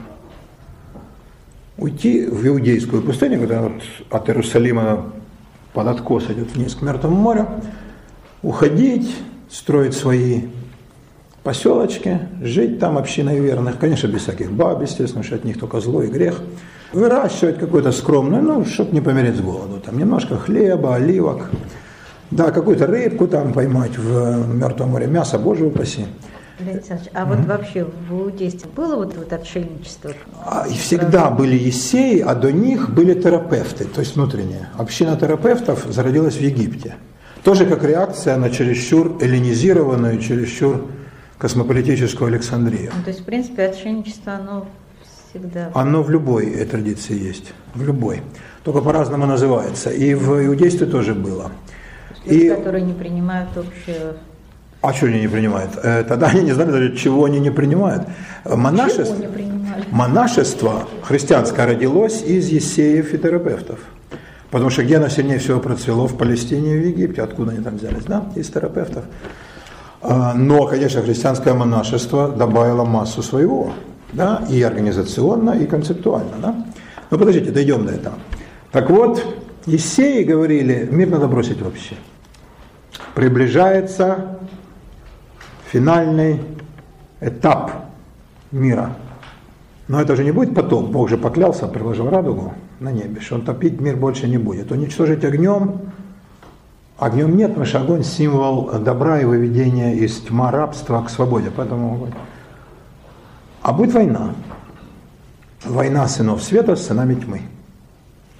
Уйти в иудейскую пустыню, которая вот от Иерусалима под откос идет вниз к Мертвому морю, уходить, строить свои поселочки, жить там общиной верных, конечно, без всяких баб, естественно, что от них только зло и грех, выращивать какое-то скромное, ну, чтобы не помереть с голоду, там немножко хлеба, оливок, да, какую-то рыбку там поймать в Мертвом море, мясо, боже упаси. А вот вообще в иудействе было вот, вот отшельничество? А, и всегда были есеи, а до них были терапевты, то есть внутренние. Община терапевтов зародилась в Египте. Тоже как реакция на чересчур эллинизированную, чересчур космополитическую Александрию. Ну, то есть, в принципе, отшельничество, оно всегда... Оно в любой традиции есть, в любой. Только по-разному называется. И в иудействе тоже было. Люди, и... которые не принимают общее а что они не принимают? Э, тогда они не знали даже, чего они не принимают. Монашество, не монашество христианское родилось из есеев и терапевтов. Потому что где оно сильнее всего процвело? В Палестине и в Египте. Откуда они там взялись? Да, из терапевтов. А, но, конечно, христианское монашество добавило массу своего. Да, и организационно, и концептуально. Да? Но подождите, дойдем до этого. Так вот, Исеи говорили, мир надо бросить вообще. Приближается финальный этап мира. Но это же не будет потом. Бог же поклялся, приложил радугу на небе, что он топить мир больше не будет. Уничтожить огнем, огнем нет, потому что огонь символ добра и выведения из тьма рабства к свободе. Поэтому. А будет война. Война сынов света с сынами тьмы.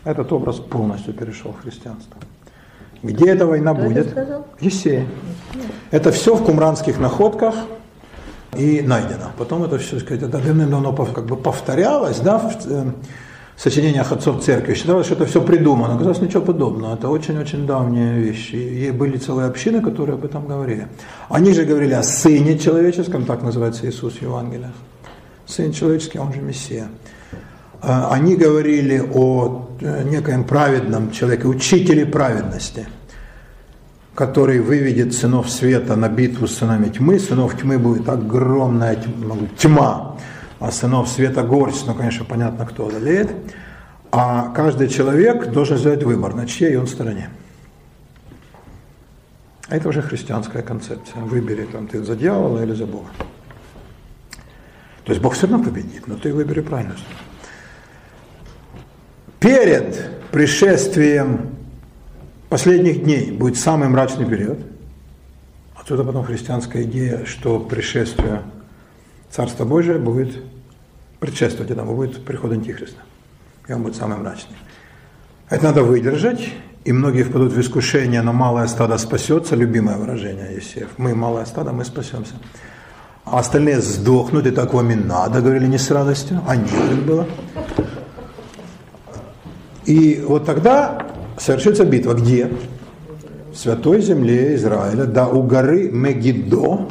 Этот образ полностью перешел в христианство. Где эта война Кто будет? Есея. Это все в кумранских находках и найдено. Потом это все, сказать, это давным-давно как бы повторялось, да, в, э, сочинениях отцов церкви. Считалось, что это все придумано. Оказалось, ничего подобного. Это очень-очень давние вещи. И были целые общины, которые об этом говорили. Они же говорили о Сыне Человеческом, так называется Иисус в Евангелиях. Сын Человеческий, он же Мессия. А, они говорили о э, некоем праведном человеке, учителе праведности, который выведет сынов света на битву с сынами тьмы. Сынов тьмы будет огромная тьма а сынов света горсть, ну, конечно, понятно, кто одолеет. А каждый человек должен сделать выбор, на чьей он стороне. Это уже христианская концепция. Выбери, там, ты за дьявола или за Бога. То есть Бог все равно победит, но ты выбери правильную сторону. Перед пришествием последних дней будет самый мрачный период. Отсюда потом христианская идея, что пришествие Царства Божия будет предшествовать этому, будет приход Антихриста. И он будет самый мрачный. Это надо выдержать, и многие впадут в искушение, но малое стадо спасется, любимое выражение Есеев. Мы малое стадо, мы спасемся. А остальные сдохнут, и так вам и надо, говорили не с радостью, а нет было. И вот тогда совершится битва. Где? В святой земле Израиля, да, у горы Мегидо,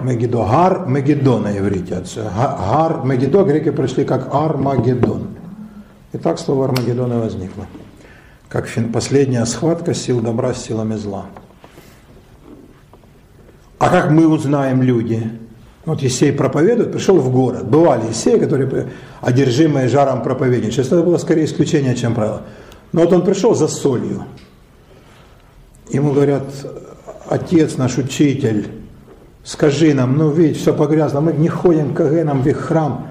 Мегидо, Гар Мегидо на иврите. Гар Мегидо греки пришли как Армагеддон. И так слово Армагеддон и возникло. Как последняя схватка сил добра с силами зла. А как мы узнаем люди? Вот Есей проповедует, пришел в город. Бывали Есеи, которые одержимые жаром проповедничали. Сейчас это было скорее исключение, чем правило. Но вот он пришел за солью. Ему говорят, отец наш учитель, скажи нам, ну ведь все погрязло, мы не ходим к Агенам в их храм,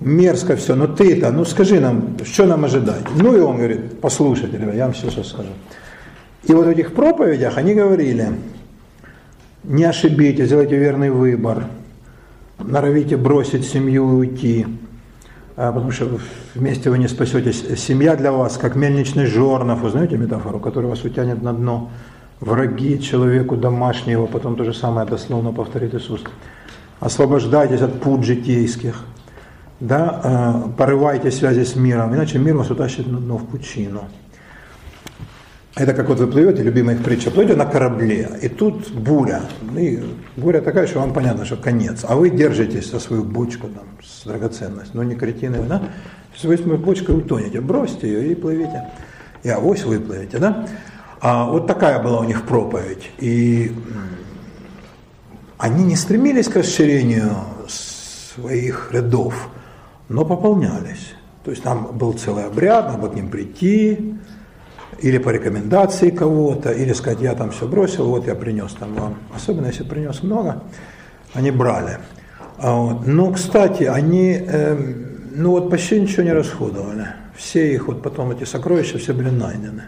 мерзко все, но ты-то, ну скажи нам, что нам ожидать? Ну и он говорит, послушайте, я вам все сейчас скажу. И вот в этих проповедях они говорили, не ошибитесь, сделайте верный выбор, норовите бросить семью и уйти, а, потому что вместе вы не спасетесь. Семья для вас, как мельничный жорнов, вы знаете метафору, который вас утянет на дно. Враги человеку домашнего, потом то же самое дословно повторит Иисус. Освобождайтесь от пут житейских, да, э, порывайте связи с миром, иначе мир вас утащит на дно в пучину. Это как вот вы плывете, любимая их притча, плывете на корабле, и тут буря. И буря такая, что вам понятно, что конец. А вы держитесь за свою бочку там, с драгоценностью, но не кретины, да? Если вы с моей бочкой утонете, бросьте ее и плывите. И авось выплывете, да? А вот такая была у них проповедь. И они не стремились к расширению своих рядов, но пополнялись. То есть там был целый обряд, надо к ним прийти, или по рекомендации кого-то, или сказать, я там все бросил, вот я принес там вам. Особенно если принес много, они брали. А. Но, кстати, они, э, ну вот почти ничего не расходовали. Все их, вот потом эти сокровища, все были найдены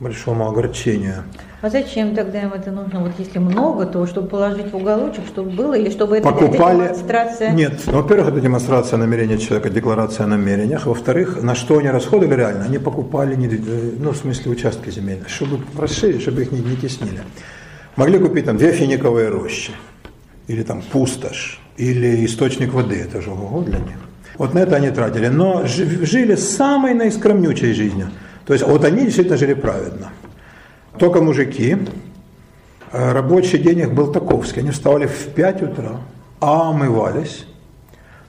большому огорчению. А зачем тогда им это нужно? Вот если много, то чтобы положить в уголочек, чтобы было, или чтобы это, Покупали... демонстрация? Нет, ну, во-первых, это демонстрация намерения человека, декларация о намерениях. Во-вторых, на что они расходовали реально? Они покупали, э, ну, в смысле, участки земельные, чтобы расширить, чтобы их не, не теснили. Могли купить там две финиковые рощи, или там пустошь, или источник воды, это же ого для них. Вот на это они тратили, но жили самой наискромнючей жизнью – то есть вот они действительно жили праведно. Только мужики, э, рабочий день их был таковский, они вставали в 5 утра, а омывались.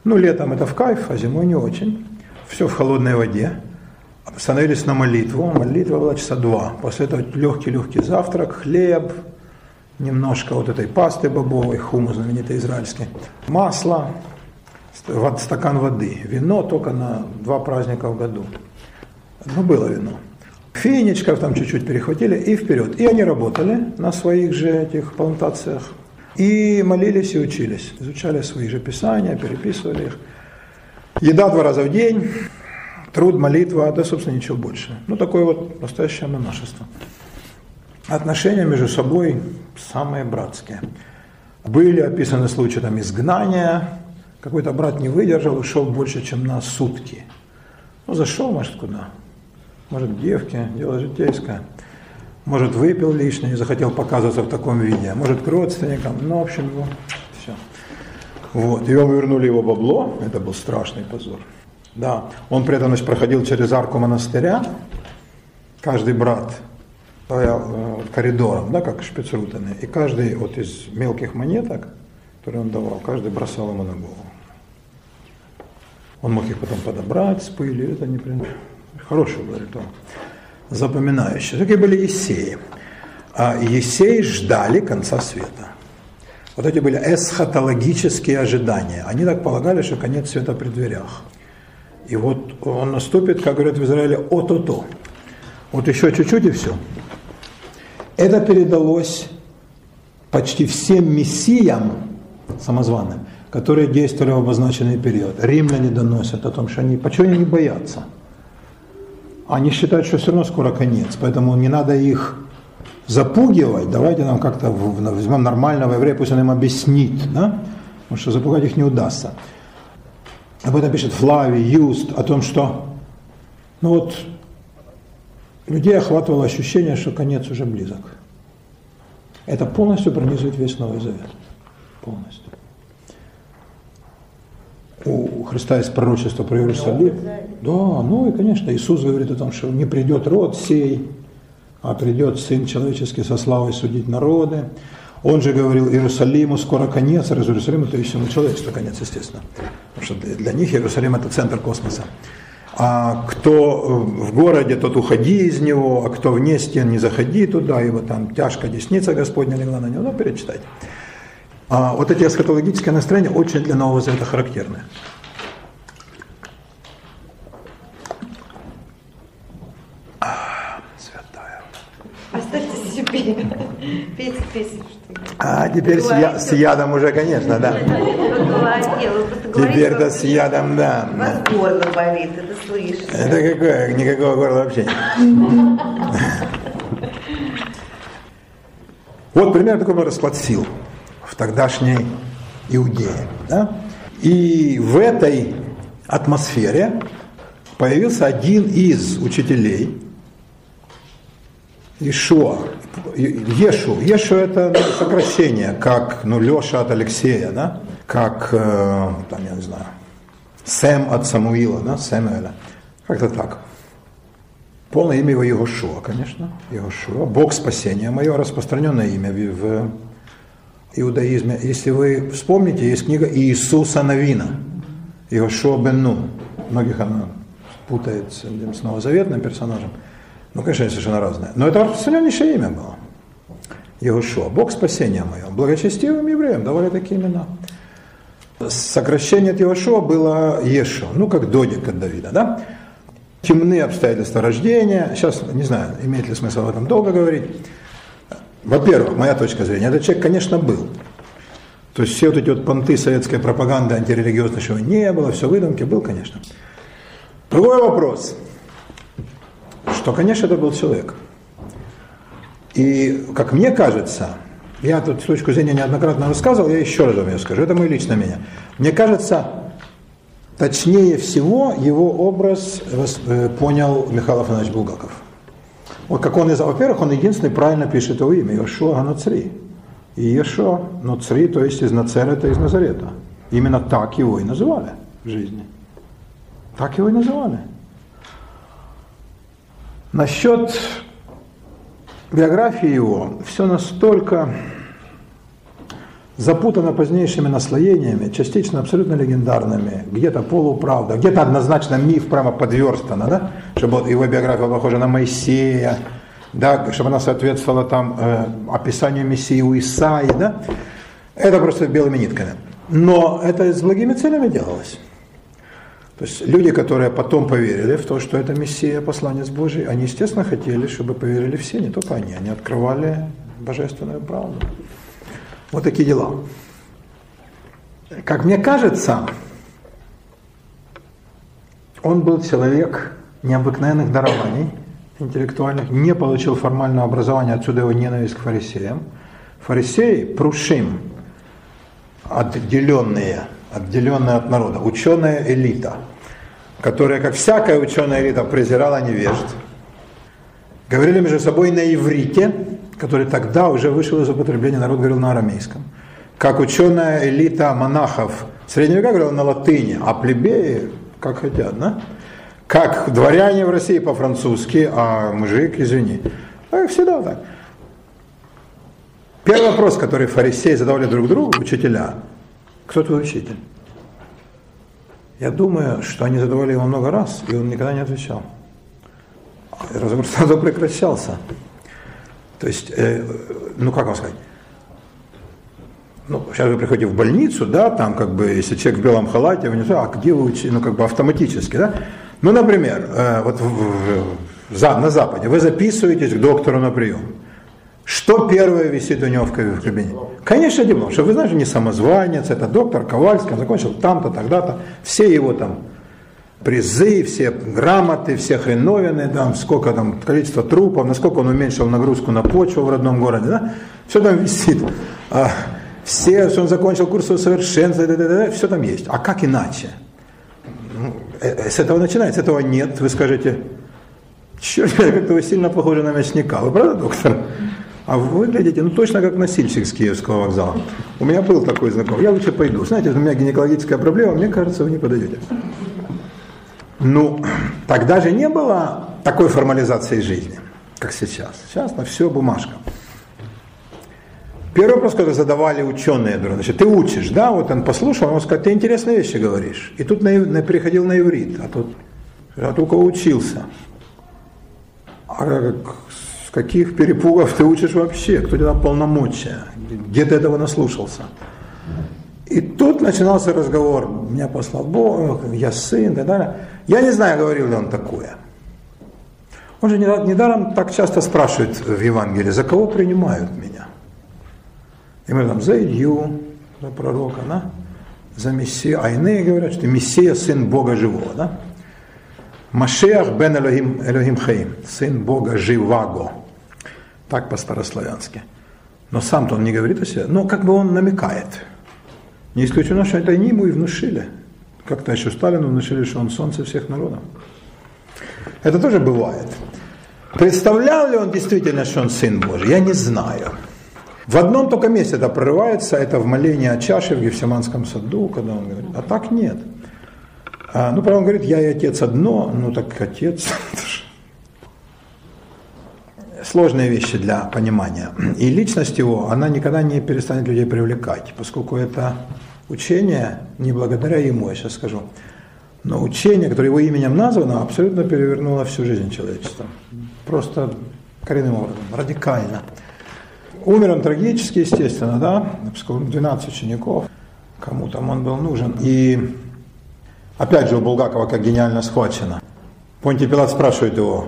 Ну, летом это в кайф, а зимой не очень. Все в холодной воде. Становились на молитву. Молитва была часа два. После этого легкий-легкий завтрак, хлеб, немножко вот этой пасты бобовой, хумус знаменитый израильский, масло, стакан воды. Вино только на два праздника в году. Ну, было вино. Финичков там чуть-чуть перехватили и вперед. И они работали на своих же этих плантациях. И молились и учились. Изучали свои же писания, переписывали их. Еда два раза в день, труд, молитва, да, собственно, ничего больше. Ну, такое вот настоящее монашество. Отношения между собой самые братские. Были описаны случаи там изгнания, какой-то брат не выдержал, ушел больше, чем на сутки. Ну, зашел, может, куда? Может, к девке, дело житейское. Может, выпил лишнее захотел показываться в таком виде, может, к родственникам, ну, в общем, ну, все. Вот, и он вернули его бабло, это был страшный позор. Да, он при этом проходил через арку монастыря, каждый брат стоял э, коридором, да, как шпицрутаны, и каждый вот из мелких монеток, которые он давал, каждый бросал ему на голову. Он мог их потом подобрать с пылью, это не принципиально. Хороший был ритуал. Запоминающий. Такие были Есеи. А Есеи ждали конца света. Вот эти были эсхатологические ожидания. Они так полагали, что конец света при дверях. И вот он наступит, как говорят в Израиле, о-то-то. Вот еще чуть-чуть и все. Это передалось почти всем мессиям самозваным, которые действовали в обозначенный период. Римляне доносят о том, что они, почему они не боятся – они считают, что все равно скоро конец, поэтому не надо их запугивать, давайте нам как-то возьмем нормального еврея, пусть он им объяснит, да? потому что запугать их не удастся. Об этом пишет Флавий, Юст, о том, что ну вот, людей охватывало ощущение, что конец уже близок. Это полностью пронизывает весь Новый Завет. Полностью у Христа есть пророчество про Иерусалим. Да, ну и, конечно, Иисус говорит о том, что не придет род сей, а придет Сын Человеческий со славой судить народы. Он же говорил Иерусалиму скоро конец, а Иерусалим это еще человечество конец, естественно. Потому что для них Иерусалим это центр космоса. А кто в городе, тот уходи из него, а кто вне стен, не заходи туда, ибо там тяжко десница Господня легла на него. Ну, перечитайте. А вот эти эсхатологические настроения очень для Нового Завета характерны. Святая. Оставьте себе. Пейте песню, что ли. А теперь с, я- с ядом уже, конечно, да. Теперь-то как с ядом, да. У вас горло болит, это слышишь. Это какое? Никакого горла вообще нет. Вот примерно такой расклад сил в тогдашней Иудее. Да? И в этой атмосфере появился один из учителей Ишуа. Ешу. Ешу это ну, сокращение, как ну, Леша от Алексея, да? как, э, там, я не знаю, Сэм от Самуила, да? Сэмюэля. Как-то так. Полное имя его Егошуа, конечно. Егошуа. Бог спасения мое, распространенное имя в, иудаизме. Если вы вспомните, есть книга Иисуса Новина. Егошуа бен Нун. Многих она путает с, с новозаветным персонажем. Ну, конечно, они совершенно разные. Но это распространеннейшее имя было. Егошуа. Бог спасения мое. Благочестивым евреям давали такие имена. Сокращение от Егошуа было Ешо. Ну, как Додик от Давида, да? темны обстоятельства рождения. Сейчас, не знаю, имеет ли смысл об этом долго говорить. Во-первых, моя точка зрения, этот человек, конечно, был. То есть все вот эти вот понты советской пропаганды антирелигиозной, что не было, все выдумки, был, конечно. Другой вопрос, что, конечно, это был человек. И, как мне кажется, я тут с точки зрения неоднократно рассказывал, я еще раз вам ее скажу, это мое личное мнение. Мне кажется, Точнее всего его образ э, понял Михаил Афанасьевич Булгаков. Вот как он, во-первых, он единственный правильно пишет его имя, Йошуа Ганоцри. И Йошуа Ноцри, то есть из Нацерета, из Назарета. Именно так его и называли в жизни. Так его и называли. Насчет биографии его, все настолько запутано позднейшими наслоениями, частично абсолютно легендарными, где-то полуправда, где-то однозначно миф прямо подверстано, да? Чтобы его биография была похожа на Моисея, да? чтобы она соответствовала там э, описанию Мессии у Исаи, да? это просто белыми нитками. Но это с благими целями делалось. То есть люди, которые потом поверили в то, что это Мессия, посланец Божий, они, естественно, хотели, чтобы поверили все, не только они. Они открывали божественную правду. Вот такие дела. Как мне кажется, он был человек необыкновенных дарований интеллектуальных, не получил формального образования, отсюда его ненависть к фарисеям. Фарисеи, прушим, отделенные, отделенные от народа, ученая элита, которая, как всякая ученая элита, презирала невежд, говорили между собой на иврите, который тогда уже вышел из употребления, народ говорил на арамейском. Как ученая элита монахов в средние века говорила на латыни, а плебеи как хотят, да? Как дворяне в России по-французски, а мужик, извини. Так всегда так. Первый вопрос, который фарисеи задавали друг другу, учителя, кто твой учитель? Я думаю, что они задавали его много раз, и он никогда не отвечал. Разговор сразу прекращался. То есть, э, ну как вам сказать, ну, сейчас вы приходите в больницу, да, там как бы, если человек в белом халате, вы не знаете, а где вы учите, ну как бы автоматически, да. Ну, например, э, вот на Западе вы записываетесь к доктору на прием. Что первое висит у него в кабинете? Конечно, диплом, что вы знаете, не самозванец, это доктор Ковальский, он закончил там-то, тогда-то, все его там призы, все грамоты, все хреновины, там, сколько там количество трупов, насколько он уменьшил нагрузку на почву в родном городе, да? все там висит. А, все, что он закончил курс совершенства, все там есть. А как иначе? Ну, э, с этого начинается, этого нет. Вы скажете, черт, как-то вы сильно похожи на мясника. Вы правда, доктор? А вы выглядите, ну точно как носильщик с Киевского вокзала. У меня был такой знакомый. Я лучше пойду. Знаете, у меня гинекологическая проблема, мне кажется, вы не подойдете. Ну, тогда же не было такой формализации жизни, как сейчас. Сейчас на все бумажка. Первый вопрос, который задавали ученые, значит, ты учишь, да, вот он послушал, он сказал, ты интересные вещи говоришь. И тут на, на, переходил на иврит, а тут, а только учился. А как, с каких перепугов ты учишь вообще? Кто тебе дал полномочия? Где ты этого наслушался? И тут начинался разговор, меня послал Бог, я сын и так далее. Я не знаю, говорил ли он такое. Он же недаром так часто спрашивает в Евангелии, за кого принимают меня? И мы там за Илью, за пророка, да? за Мессию. А иные говорят, что Мессия сын Бога живого. Да? Машеах бен Элохим, Элохим Хаим, сын Бога живаго. Так по-старославянски. Но сам-то он не говорит о себе, но как бы он намекает. Не исключено, что это они ему и внушили. Как-то еще Сталину внушили, что он солнце всех народов. Это тоже бывает. Представлял ли он действительно, что он Сын Божий? Я не знаю. В одном только месте это прорывается, это в молении о чаше в Гефсиманском саду, когда он говорит, а так нет. А, ну, правда, он говорит, я и отец одно, ну так отец. Сложные вещи для понимания. И личность его, она никогда не перестанет людей привлекать, поскольку это учение, не благодаря ему, я сейчас скажу, но учение, которое его именем названо, абсолютно перевернуло всю жизнь человечества. Просто коренным образом, радикально. Умер он трагически, естественно, да, 12 учеников, кому там он был нужен. И опять же у Булгакова как гениально схвачено. Понтий Пилат спрашивает его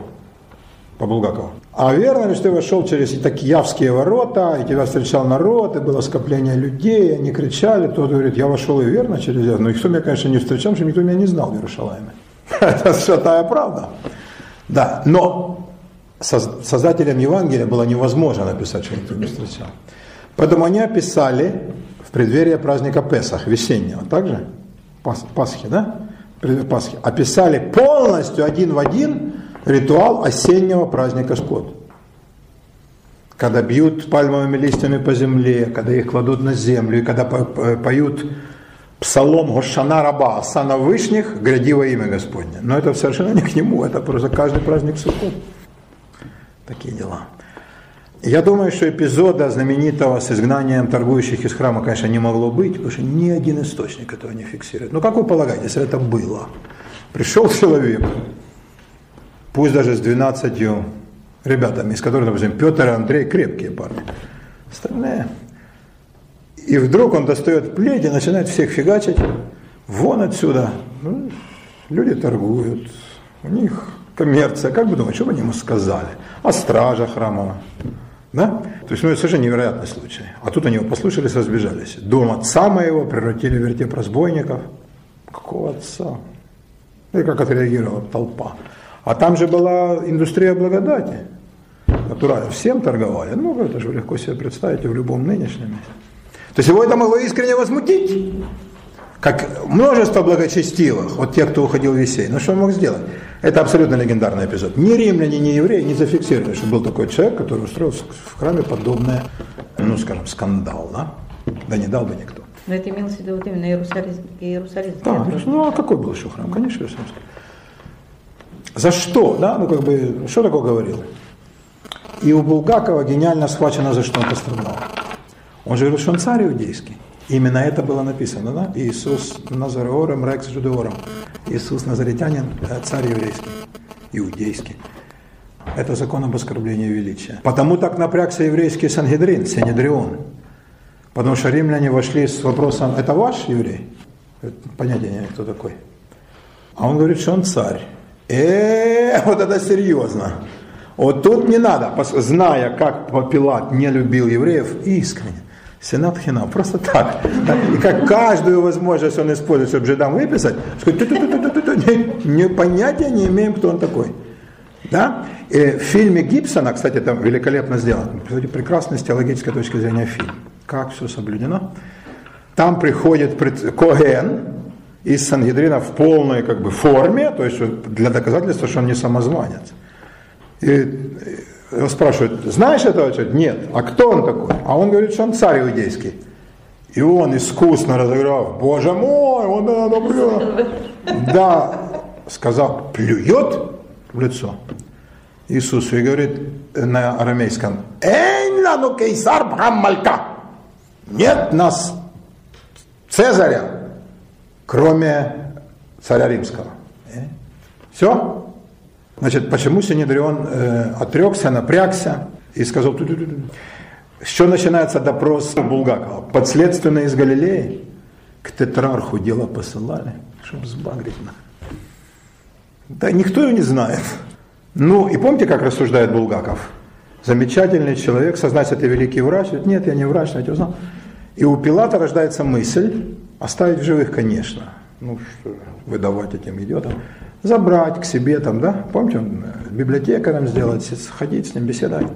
по Булгакову, а верно ли, что ты вошел через такие явские ворота, и тебя встречал народ, и было скопление людей, они кричали, тот говорит, я вошел и верно через это, но никто меня, конечно, не встречал, что никто меня не знал в Иерушалайме. Это святая правда. Да, но создателям Евангелия было невозможно написать, что никто не встречал. Поэтому они описали в преддверии праздника Песах, весеннего, также Пасхи, да? Пасхи, описали полностью один в один ритуал осеннего праздника Скот. Когда бьют пальмовыми листьями по земле, когда их кладут на землю, и когда поют псалом Гошана Раба, Асана Вышних, гряди во имя Господне. Но это совершенно не к нему, это просто каждый праздник Суккот. Такие дела. Я думаю, что эпизода знаменитого с изгнанием торгующих из храма, конечно, не могло быть, потому что ни один источник этого не фиксирует. Ну как вы полагаете, если это было? Пришел человек, пусть даже с 12 ребятами, из которых, допустим, Петр и Андрей крепкие парни, остальные. И вдруг он достает плеть и начинает всех фигачить, вон отсюда. Ну, люди торгуют, у них коммерция, как бы думаете, что бы они ему сказали? О страже храмова. Да? То есть, ну, это совершенно невероятный случай. А тут они его послушались, разбежались. Дом отца моего превратили в вертеп разбойников. Какого отца? И как отреагировала толпа. А там же была индустрия благодати. Натурально. Всем торговали. Ну, это же легко себе представить в любом нынешнем месте. То есть его это могло искренне возмутить. Как множество благочестивых, вот те, кто уходил в Весей. Ну, что он мог сделать? Это абсолютно легендарный эпизод. Ни римляне, ни евреи не зафиксировали, что был такой человек, который устроил в храме подобное, ну, скажем, скандал, да? Да не дал бы никто. Но это имелось в виду вот именно Иерусалим, Иерусалим. Да, ну а какой был еще храм? Конечно, Иерусалимский. За что? Да? Ну, как бы, что такое говорил? И у Булгакова гениально схвачено, за что он пострадал. Он же говорил, что он царь иудейский. Именно это было написано, да? Иисус Назареором, Рекс Жудеором. Иисус Назаретянин, э, царь еврейский, иудейский. Это закон об оскорблении величия. Потому так напрягся еврейский Сангедрин, Синедрион. Потому что римляне вошли с вопросом, это ваш еврей? Понятия не кто такой. А он говорит, что он царь. Э, вот это серьезно. Вот тут не надо, зная, как Пилат не любил евреев, искренне. Сенат Хинам, просто так. И как каждую возможность он использует, чтобы жидам выписать, сказать, не, не, понятия не имеем, кто он такой. Да? И в фильме Гибсона, кстати, там великолепно сделано, кстати, прекрасный с теологической точки зрения фильм. Как все соблюдено. Там приходит Коген, из Сангедрина в полной как бы, форме, то есть для доказательства, что он не самозванец. И его спрашивают, знаешь этого человека? Нет. А кто он такой? А он говорит, что он царь иудейский. И он искусно разыграв, боже мой, он это плюет. Да, сказал, плюет в лицо Иисусу и говорит на арамейском, лану кейсар бхаммалька. Нет нас Цезаря, кроме царя римского. Э? Все? Значит, почему Синедрион э, отрекся, напрягся и сказал, Ту -ту -ту -ту. с чего начинается допрос Булгакова? Подследственно из Галилеи к тетрарху дело посылали, чтобы сбагрить. Да никто его не знает. Ну, и помните, как рассуждает Булгаков? Замечательный человек, сознайся, ты великий врач. Нет, я не врач, я тебя узнал. И у Пилата рождается мысль, оставить в живых, конечно. Ну, что выдавать этим идиотам. Забрать к себе там, да? Помните, он э, библиотекарем сделать, ходить с ним, беседовать.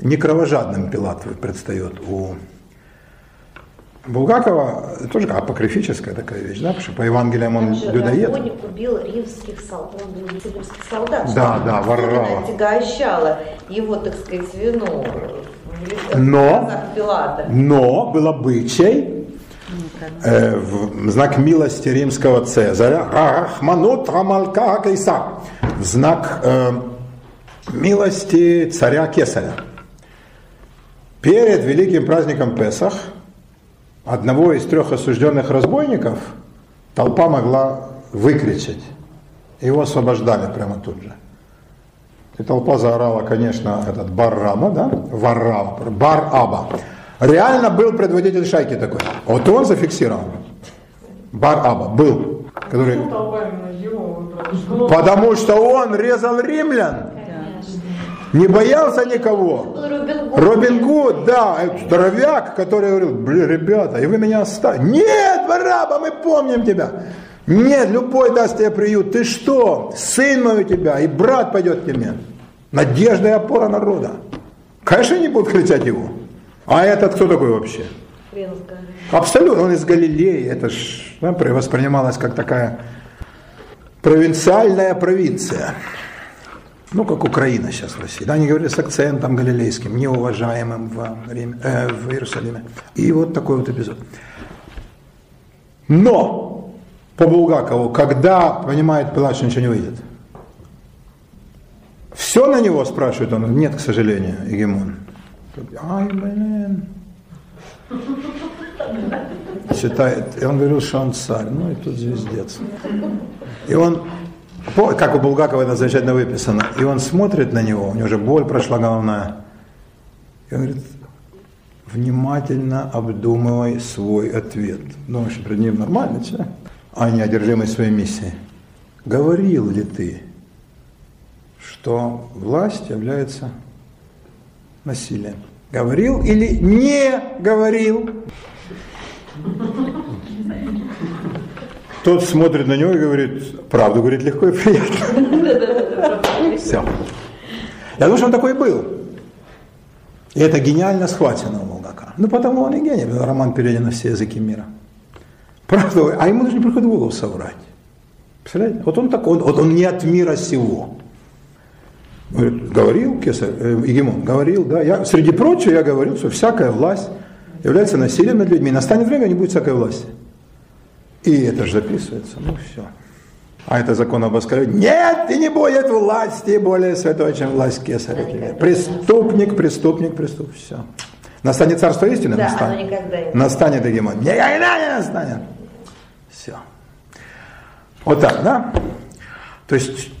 Не кровожадным Пилат предстает у Булгакова тоже апокрифическая такая вещь, да, потому что по Евангелиям он, Он же людоед. разбойник убил римских солдат, он был римских солдат. Да, что да, Варрава. Отягощало его, так сказать, вину Но-. Но был обычай э, в знак милости римского Цезаря Рахманут Рамалка Кайса в знак э, милости царя Кесаря. Перед великим праздником Песах одного из трех осужденных разбойников толпа могла выкричать. Его освобождали прямо тут же. И толпа заорала, конечно, этот Барраба, да? Варрава, Бар-Аба. Реально был предводитель шайки такой. Вот он зафиксировал. Бар-Аба был. Который... Что Потому что он резал римлян. Не боялся никого. Был Робин Гуд. Робин Гуд, да, э, здоровяк, который говорил, блин, ребята, и вы меня оставите. Нет, Бараба, мы помним тебя. Нет, любой даст тебе приют. Ты что? Сын мой у тебя, и брат пойдет к тебе. Надежда и опора народа. Конечно, не будут кричать его. А этот кто такой вообще? Абсолютно, он из Галилеи. Это ж да, воспринималось как такая провинциальная провинция. Ну, как Украина сейчас в России. Да, они говорили с акцентом галилейским, неуважаемым в, Риме, э, в Иерусалиме. И вот такой вот эпизод. Но по Булгакову, когда понимает Пилат, ничего не выйдет, все на него спрашивают, он нет, к сожалению, Егемон. Ай, блин. Считает, и он говорил, царь, ну и тут звездец. И он, как у Булгакова это замечательно выписано, и он смотрит на него, у него уже боль прошла головная, и он говорит, внимательно обдумывай свой ответ. Думаешь, что перед ним нормальный человек, а не одержимый своей миссией. Говорил ли ты, что власть является насилием? Говорил или не говорил? Тот смотрит на него и говорит, правду говорит легко и приятно. Все. Я думаю, что он такой был. И это гениально схвачено у Булгакова. Ну, потому он и гений. Роман переведен на все языки мира. Правда, а ему даже не приходит в голову соврать. Представляете? Вот он такой, вот он не от мира сего. Говорит, говорил кесарь, э, Егемон, говорил, да, я, среди прочего я говорил, что всякая власть является насилием над людьми. Настанет время, не будет всякой власти. И это же записывается, ну все. А это закон об оскорблении. Нет, и не будет власти более святой, чем власть кесаря. Преступник, преступник, преступник, все. Настанет царство истины? Да, настанет. оно никогда не- Настанет Егемон. Никогда не настанет. Все. Вот так, да? То есть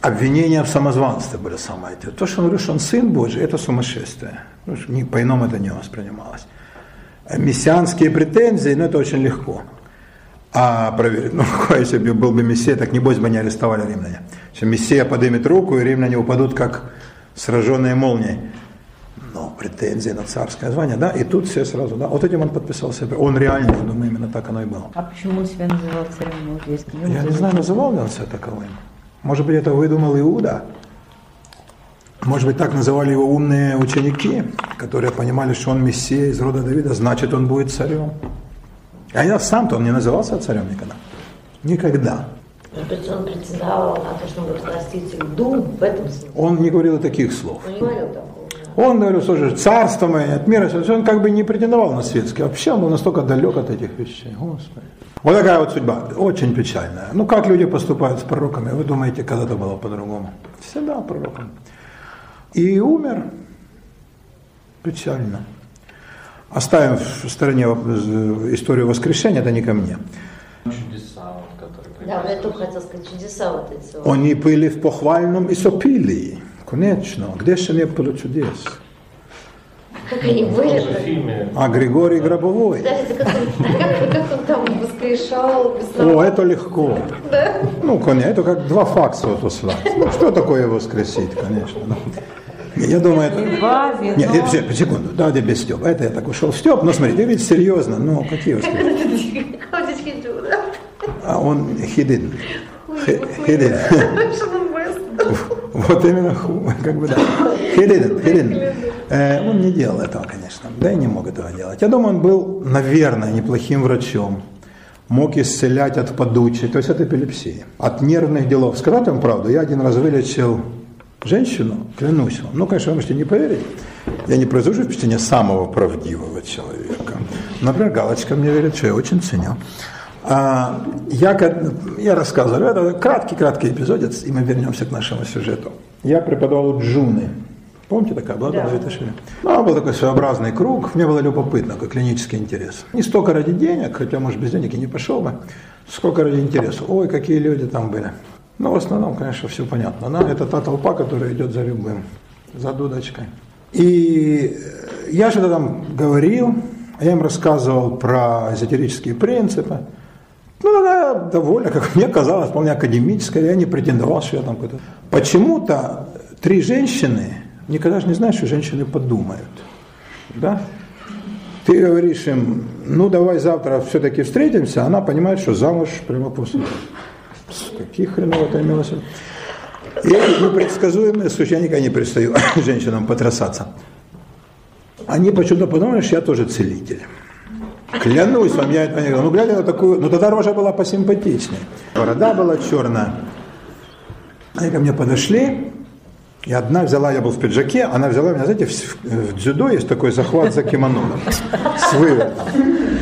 обвинения в самозванстве были самое. эти. То, что он говорит, что он сын Божий, это сумасшествие. Ну, По-иному это не воспринималось. А Мессианские претензии, ну это очень легко. А проверить, ну какой, если бы был бы Мессия, так небось бы не арестовали римляне. Если Мессия поднимет руку, и римляне упадут, как сраженные молнией. Но претензии на царское звание, да, и тут все сразу, да, вот этим он подписался. Он реально, я думаю, именно так оно и было. А почему он себя называл царем иудейским? Я не знаю, называл ли он себя таковым. Может быть, это выдумал Иуда. Может быть, так называли его умные ученики, которые понимали, что он мессия из рода Давида, значит, он будет царем. А я сам-то он не назывался царем никогда. Никогда. Может быть, он претендовал на то, что он будет властитель дум в этом смысле. Он не говорил таких слов. Он не говорил такого. Он говорил, слушай, царство мое от мира, сего». он как бы не претендовал на светское. Вообще он был настолько далек от этих вещей. Господи. Вот такая вот судьба, очень печальная. Ну как люди поступают с пророками? Вы думаете, когда-то было по-другому? Всегда пророком. И умер печально. Оставим в стороне э, историю воскрешения, это не ко мне. чудеса, вот, которые Да, вот я только хотел сказать, чудеса вот эти. вот. Они пили в похвальном і сопілі. Конечно, где ще не було чудес? Как они же были? А Григорий Гробовой. Подождите, как он, как он там воскрешал, О, бесновал? это легко. Ну, коня, это как два факса вот услать. Ну, что такое воскресить, конечно. ну. Я думаю, это... Два, вино. Нет, секунду, давайте без Степ. Это я так ушел Степ. Но смотри, ты ведь серьезно, ну, какие воскресенья? Да? А он he didn't. Вот именно, как бы да. He didn't. Э, он не делал этого, конечно. Да и не мог этого делать. Я думаю, он был, наверное, неплохим врачом. Мог исцелять от подучей, то есть от эпилепсии, от нервных делов. Сказать вам правду, я один раз вылечил женщину, клянусь вам. Ну, конечно, вы можете не поверить. Я не произвожу впечатление самого правдивого человека. Например, Галочка мне верит, что я очень ценю. А, я, я рассказываю, это краткий-краткий эпизодец, и мы вернемся к нашему сюжету. Я преподавал Джуны. Помните, такая была Да. Виташвили? Ну, она был такой своеобразный круг, мне было любопытно, как клинический интерес. Не столько ради денег, хотя, может, без денег и не пошел бы, сколько ради интереса. Ой, какие люди там были. Ну, в основном, конечно, все понятно. Она – это та толпа, которая идет за любым, за дудочкой. И э, я что-то там говорил, я им рассказывал про эзотерические принципы. Ну, она довольно, как мне казалось, вполне академическая, я не претендовал, что я там какой-то... Почему-то три женщины, никогда же не знаешь, что женщины подумают. Да? Ты говоришь им, ну давай завтра все-таки встретимся, она понимает, что замуж прямо после. Каких хренов это имелось? И эти непредсказуемые случаи, никогда не перестаю женщинам потрясаться. Они почему-то подумали, что я тоже целитель. Клянусь вам, я этого не говорю. Ну, глядя на такую, ну тогда рожа была посимпатичнее. Борода была черная. Они ко мне подошли, и одна взяла, я был в пиджаке, она взяла меня, знаете, в, в дзюдо есть такой захват за кимоно с вывертом.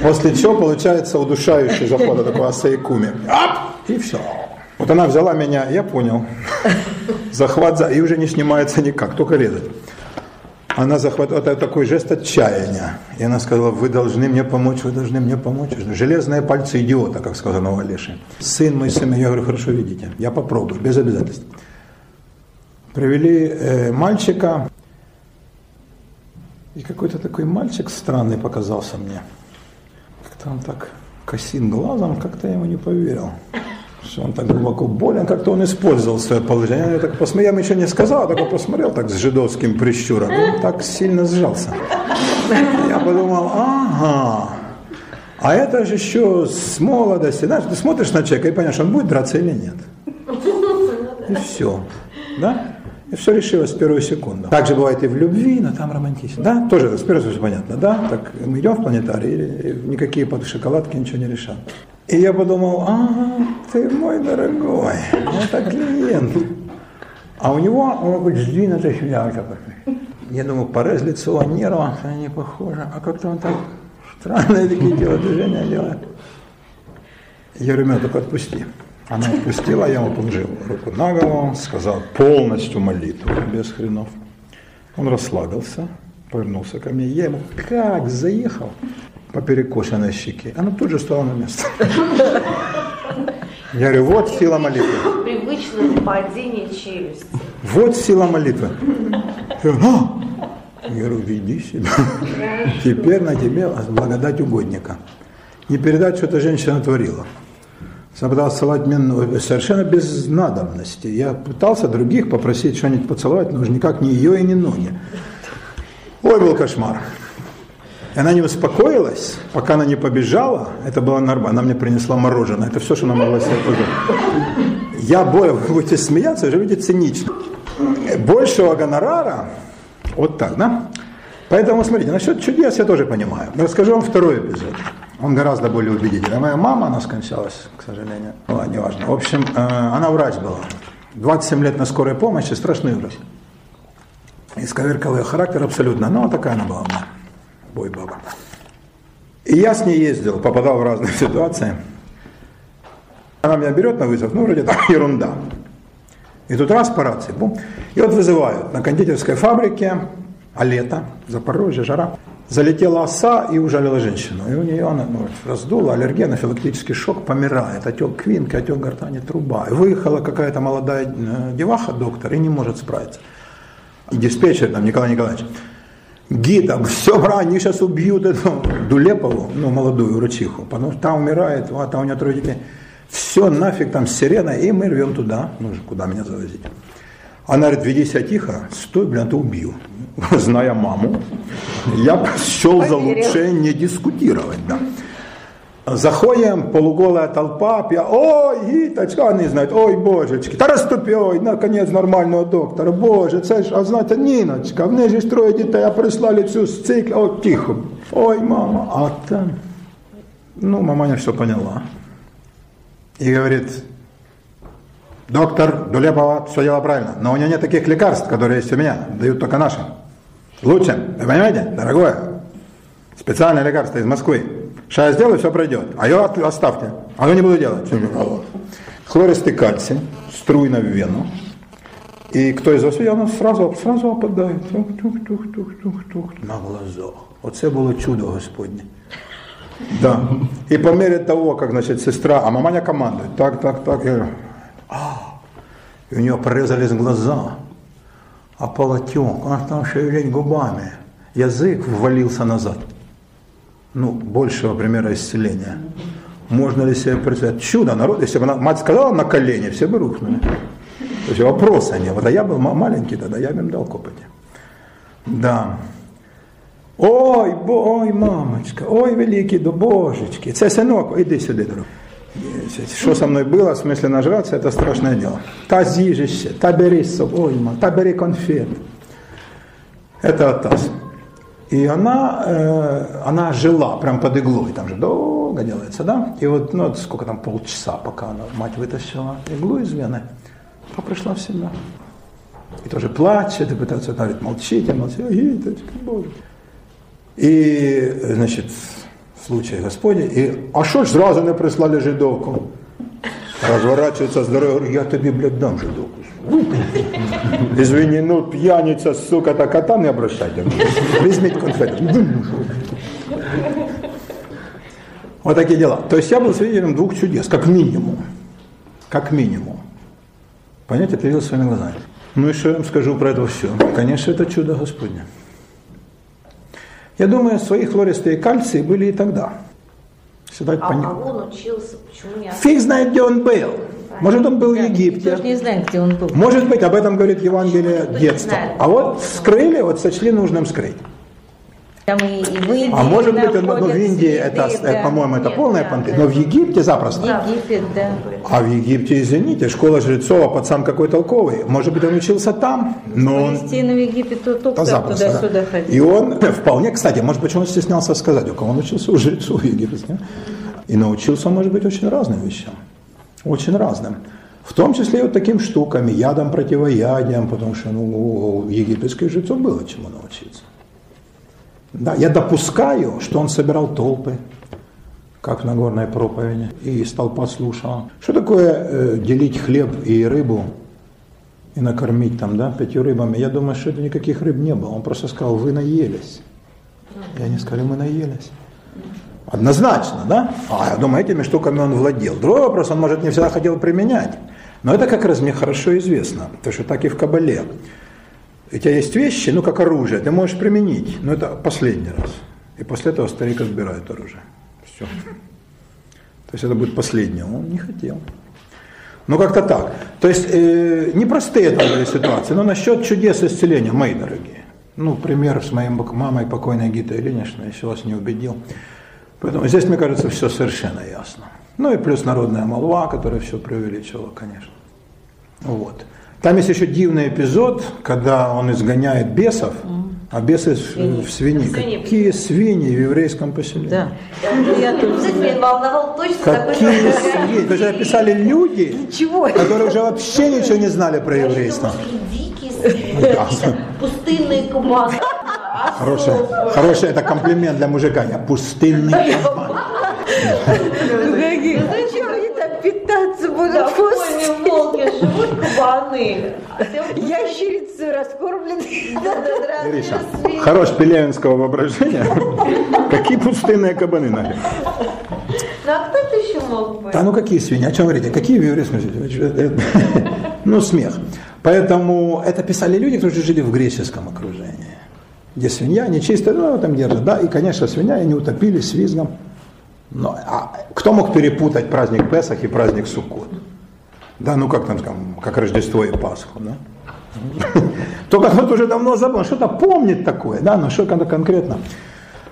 После чего получается удушающий захват, такой асайкуми. Ап! И все. Вот она взяла меня, я понял. Захват за... И уже не снимается никак, только резать. Она захватила это такой жест отчаяния. И она сказала, вы должны мне помочь, вы должны мне помочь. Железные пальцы идиота, как сказано у Олеши. Сын мой, сын мой, я говорю, хорошо, видите, я попробую, без обязательств. Привели э, мальчика, и какой-то такой мальчик странный показался мне. Как-то он так косин глазом, как-то я ему не поверил. Что он так глубоко болен, как-то он использовал свое положение. Я так посмотрел, я ему еще не сказал, а так посмотрел так с жидовским прищуром. Он так сильно сжался. Я подумал, ага, а это же еще с молодости. Знаешь, ты смотришь на человека и понимаешь, он будет драться или нет. И все. Да? И все решилось в первую секунду. Так же бывает и в любви, но там романтично. Да, тоже с первого все понятно. Да, так мы идем в планетарий, и никакие под шоколадки ничего не решат. И я подумал, ага, ты мой дорогой, это клиент. А у него он сдвинутый филиал такой. Я думаю, порез лицо, нерва, они похожи. А как-то он так странные такие телодвижения делает. Я говорю, меня только отпусти. Она отпустила, я ему положил руку на голову, сказал полностью молитву, без хренов. Он расслабился, повернулся ко мне, я ему как заехал по перекошенной щеке. Она тут же стала на место. Я говорю, вот сила молитвы. Привычное падение челюсти. Вот сила молитвы. Я говорю, «А!» Я говорю, веди себя. Теперь на тебе благодать угодника. Не передать, что эта женщина творила. Целовать меня ну, совершенно без надобности. Я пытался других попросить что-нибудь поцеловать, но уже никак не ее и не ноги. Ой, был кошмар. И она не успокоилась, пока она не побежала, это было нормально, она мне принесла мороженое, это все, что она могла себе позволить. Я, боя, вы будете смеяться, живете цинично. Большего гонорара, вот так, да? Поэтому, смотрите, насчет чудес я тоже понимаю. Расскажу вам второй эпизод. Он гораздо более убедительный. Моя мама, она скончалась, к сожалению. Ну, неважно. В общем, э, она врач была. 27 лет на скорой помощи, страшный ужас. Исковеркал ее характер абсолютно. Но такая она была у меня. Бой баба. И я с ней ездил, попадал в разные ситуации. Она меня берет на вызов, ну, вроде там ерунда. И тут раз по рации, бум. И вот вызывают на кондитерской фабрике, а лето, Запорожье, жара. Залетела оса и ужалила женщину. И у нее она ну, раздула, аллергия, анафилактический шок, помирает. Отек квинки, отек гортани, труба. И выехала какая-то молодая э, деваха, доктор, и не может справиться. И диспетчер там, Николай Николаевич. гида, все, бра, они сейчас убьют эту Дулепову, ну, молодую врачиху, потому что та умирает, а там у нее трое детей. Все нафиг там сирена, и мы рвем туда, ну же, куда меня завозить. Она говорит, веди себя тихо, стой, блин, а то убью. Зная маму, я счел за лучшее не дискутировать, да. Заходим, полуголая толпа, пья, ой, Гиточка, они знают, ой, божечки, та розступи, ой, наконец нормального доктора, боже, це ж, а знаєте, Ніночка, в неї ж троє дітей, а прислали цю з цикла, о, тихо, ой, мама, а там, ну, маманя все поняла. И говорит, доктор Дулепова все дело правильно, но у нее нет таких лекарств, которые есть у меня, дают только наши. Лучше, вы понимаете, дорогое? Специальное лекарство из Москвы. Сейчас я сделаю, все пройдет. А ее оставьте. А я не буду делать. Хлористый кальций, струйно в вену. И кто из вас видел, она сразу, сразу опадает. Тух, тух, тух, тух, тух, тух. На глазах. Оце було чудо Господнє. Да. И по мере того, как, значит, сестра, а маманя командует, так, так, так, а, и у нее порезались глаза, а полотенок, она там шевелить губами, язык ввалился назад. Ну, большего примера исцеления. Можно ли себе представить? Чудо, народ, если бы она, мать сказала на колени, все бы рухнули. То есть вопроса не было. Да я был ма- маленький тогда, я бы им дал копоти. Да. Ой, бо, ой, мамочка, ой, великий до божечки. Це синок, іди сюди, дорогой. Що со мною було, в смысле нажратися, це страшне діло. Та з'їжишся, та бери з собою, ма, та бери конфет. Это Атас. И она, э, она жила прям под иглой, там же долго делается, да? И вот, ну, вот сколько там, полчаса, пока она, мать вытащила иглу из вены, то пришла в себя. И тоже плачет, и пытается, она говорит, молчите, молчите, Гиточка, Боже. І, значить, случай Господній, і, а що ж зразу не прислали жидовку? Розворачується з дороги, говорю, я тобі, блядь, дам жидовку. Извини, ну п'яниця, сука, та кота не обращайте. Візьміть конфети. Вот такие дела. То есть я был свидетелем двух чудес, как минимум. Как минимум. Понять это видел своими глазами. Ну и что я вам скажу про это все? Конечно, это чудо Господне. Я думаю, свои хлористые кальции были и тогда. Всегда А, пони- а он учился, почему не Фиг знает, где он был. Может, он был в Египте. Никто же не знает, где он был. Может быть, об этом говорит Евангелие детства. А вот скрыли, вот сочли нужным скрыть. Там и, и в Индии А может быть, он, ну, в Индии это, да. э, по-моему, это Нет, полная да, понты, да. но в Египте запросто. Египет, да. А в Египте, извините, школа жрецов, а пацан какой толковый. Может быть, он учился там, но он Палестина, в Египет, то да, только запросто, да. туда-сюда ходил. И он вполне, кстати, может быть, он стеснялся сказать, у кого он учился у жрецов египетских. И научился, может быть, очень разным вещам. Очень разным. В том числе и вот таким штукам, ядом, противоядием, потому что ну, у египетских жрецов было чему научиться. Да, я допускаю, что он собирал толпы, как в Нагорной проповеди, и столпа слушала. Что такое э, делить хлеб и рыбу и накормить там, да, пятью рыбами? Я думаю, что это никаких рыб не было. Он просто сказал, вы наелись. И они сказали, мы наелись. Однозначно, да? А я думаю, этими штуками он владел. Другой вопрос, он, может, не всегда хотел применять. Но это как раз мне хорошо известно, потому что так и в Кабале. У тебя есть вещи, ну, как оружие, ты можешь применить, но это последний раз. И после этого старик отбирает оружие. Все. То есть это будет последнее. Он не хотел. Ну, как-то так. То есть, э, непростые это были ситуации, но насчет чудес исцеления, мои дорогие. Ну, пример с бок- мамой, покойной Гитой Ильиничной, еще вас не убедил. Поэтому здесь, мне кажется, все совершенно ясно. Ну и плюс народная молва, которая все преувеличивала, конечно. Вот. Там есть еще дивный эпизод, когда он изгоняет бесов, а бесы в- в свиньи. Свиньи. Какие свиньи в еврейском поселении? Да. Я тоже меня волновал точно такой же Какие свиньи? То есть описали люди, Чего? которые уже вообще ничего не знали про еврейство. свиньи, какие-то пустынные кабаны. Хороший, хороший это комплимент для мужика. Я пустынный кабан. Зачем они там питаться будут? Да, в пойме волки живут кабаны. Ящерицы раскормленные. Гриша, хорош пелевинского воображения. Какие пустынные кабаны нафиг. Ну а кто это еще мог быть? Да ну какие свиньи? О чем говорите? Какие в еврейском смысле? Ну смех. Поэтому это писали люди, которые жили в греческом окружении. где свинья нечистая, ну, там держат, да, и, конечно, свинья, и они утопили с визгом. Но, а кто мог перепутать праздник Песах и праздник Суккот? Да, ну как там, как Рождество и Пасху, да? Только кто-то уже давно забыл, что-то помнит такое, да, но что-то конкретно.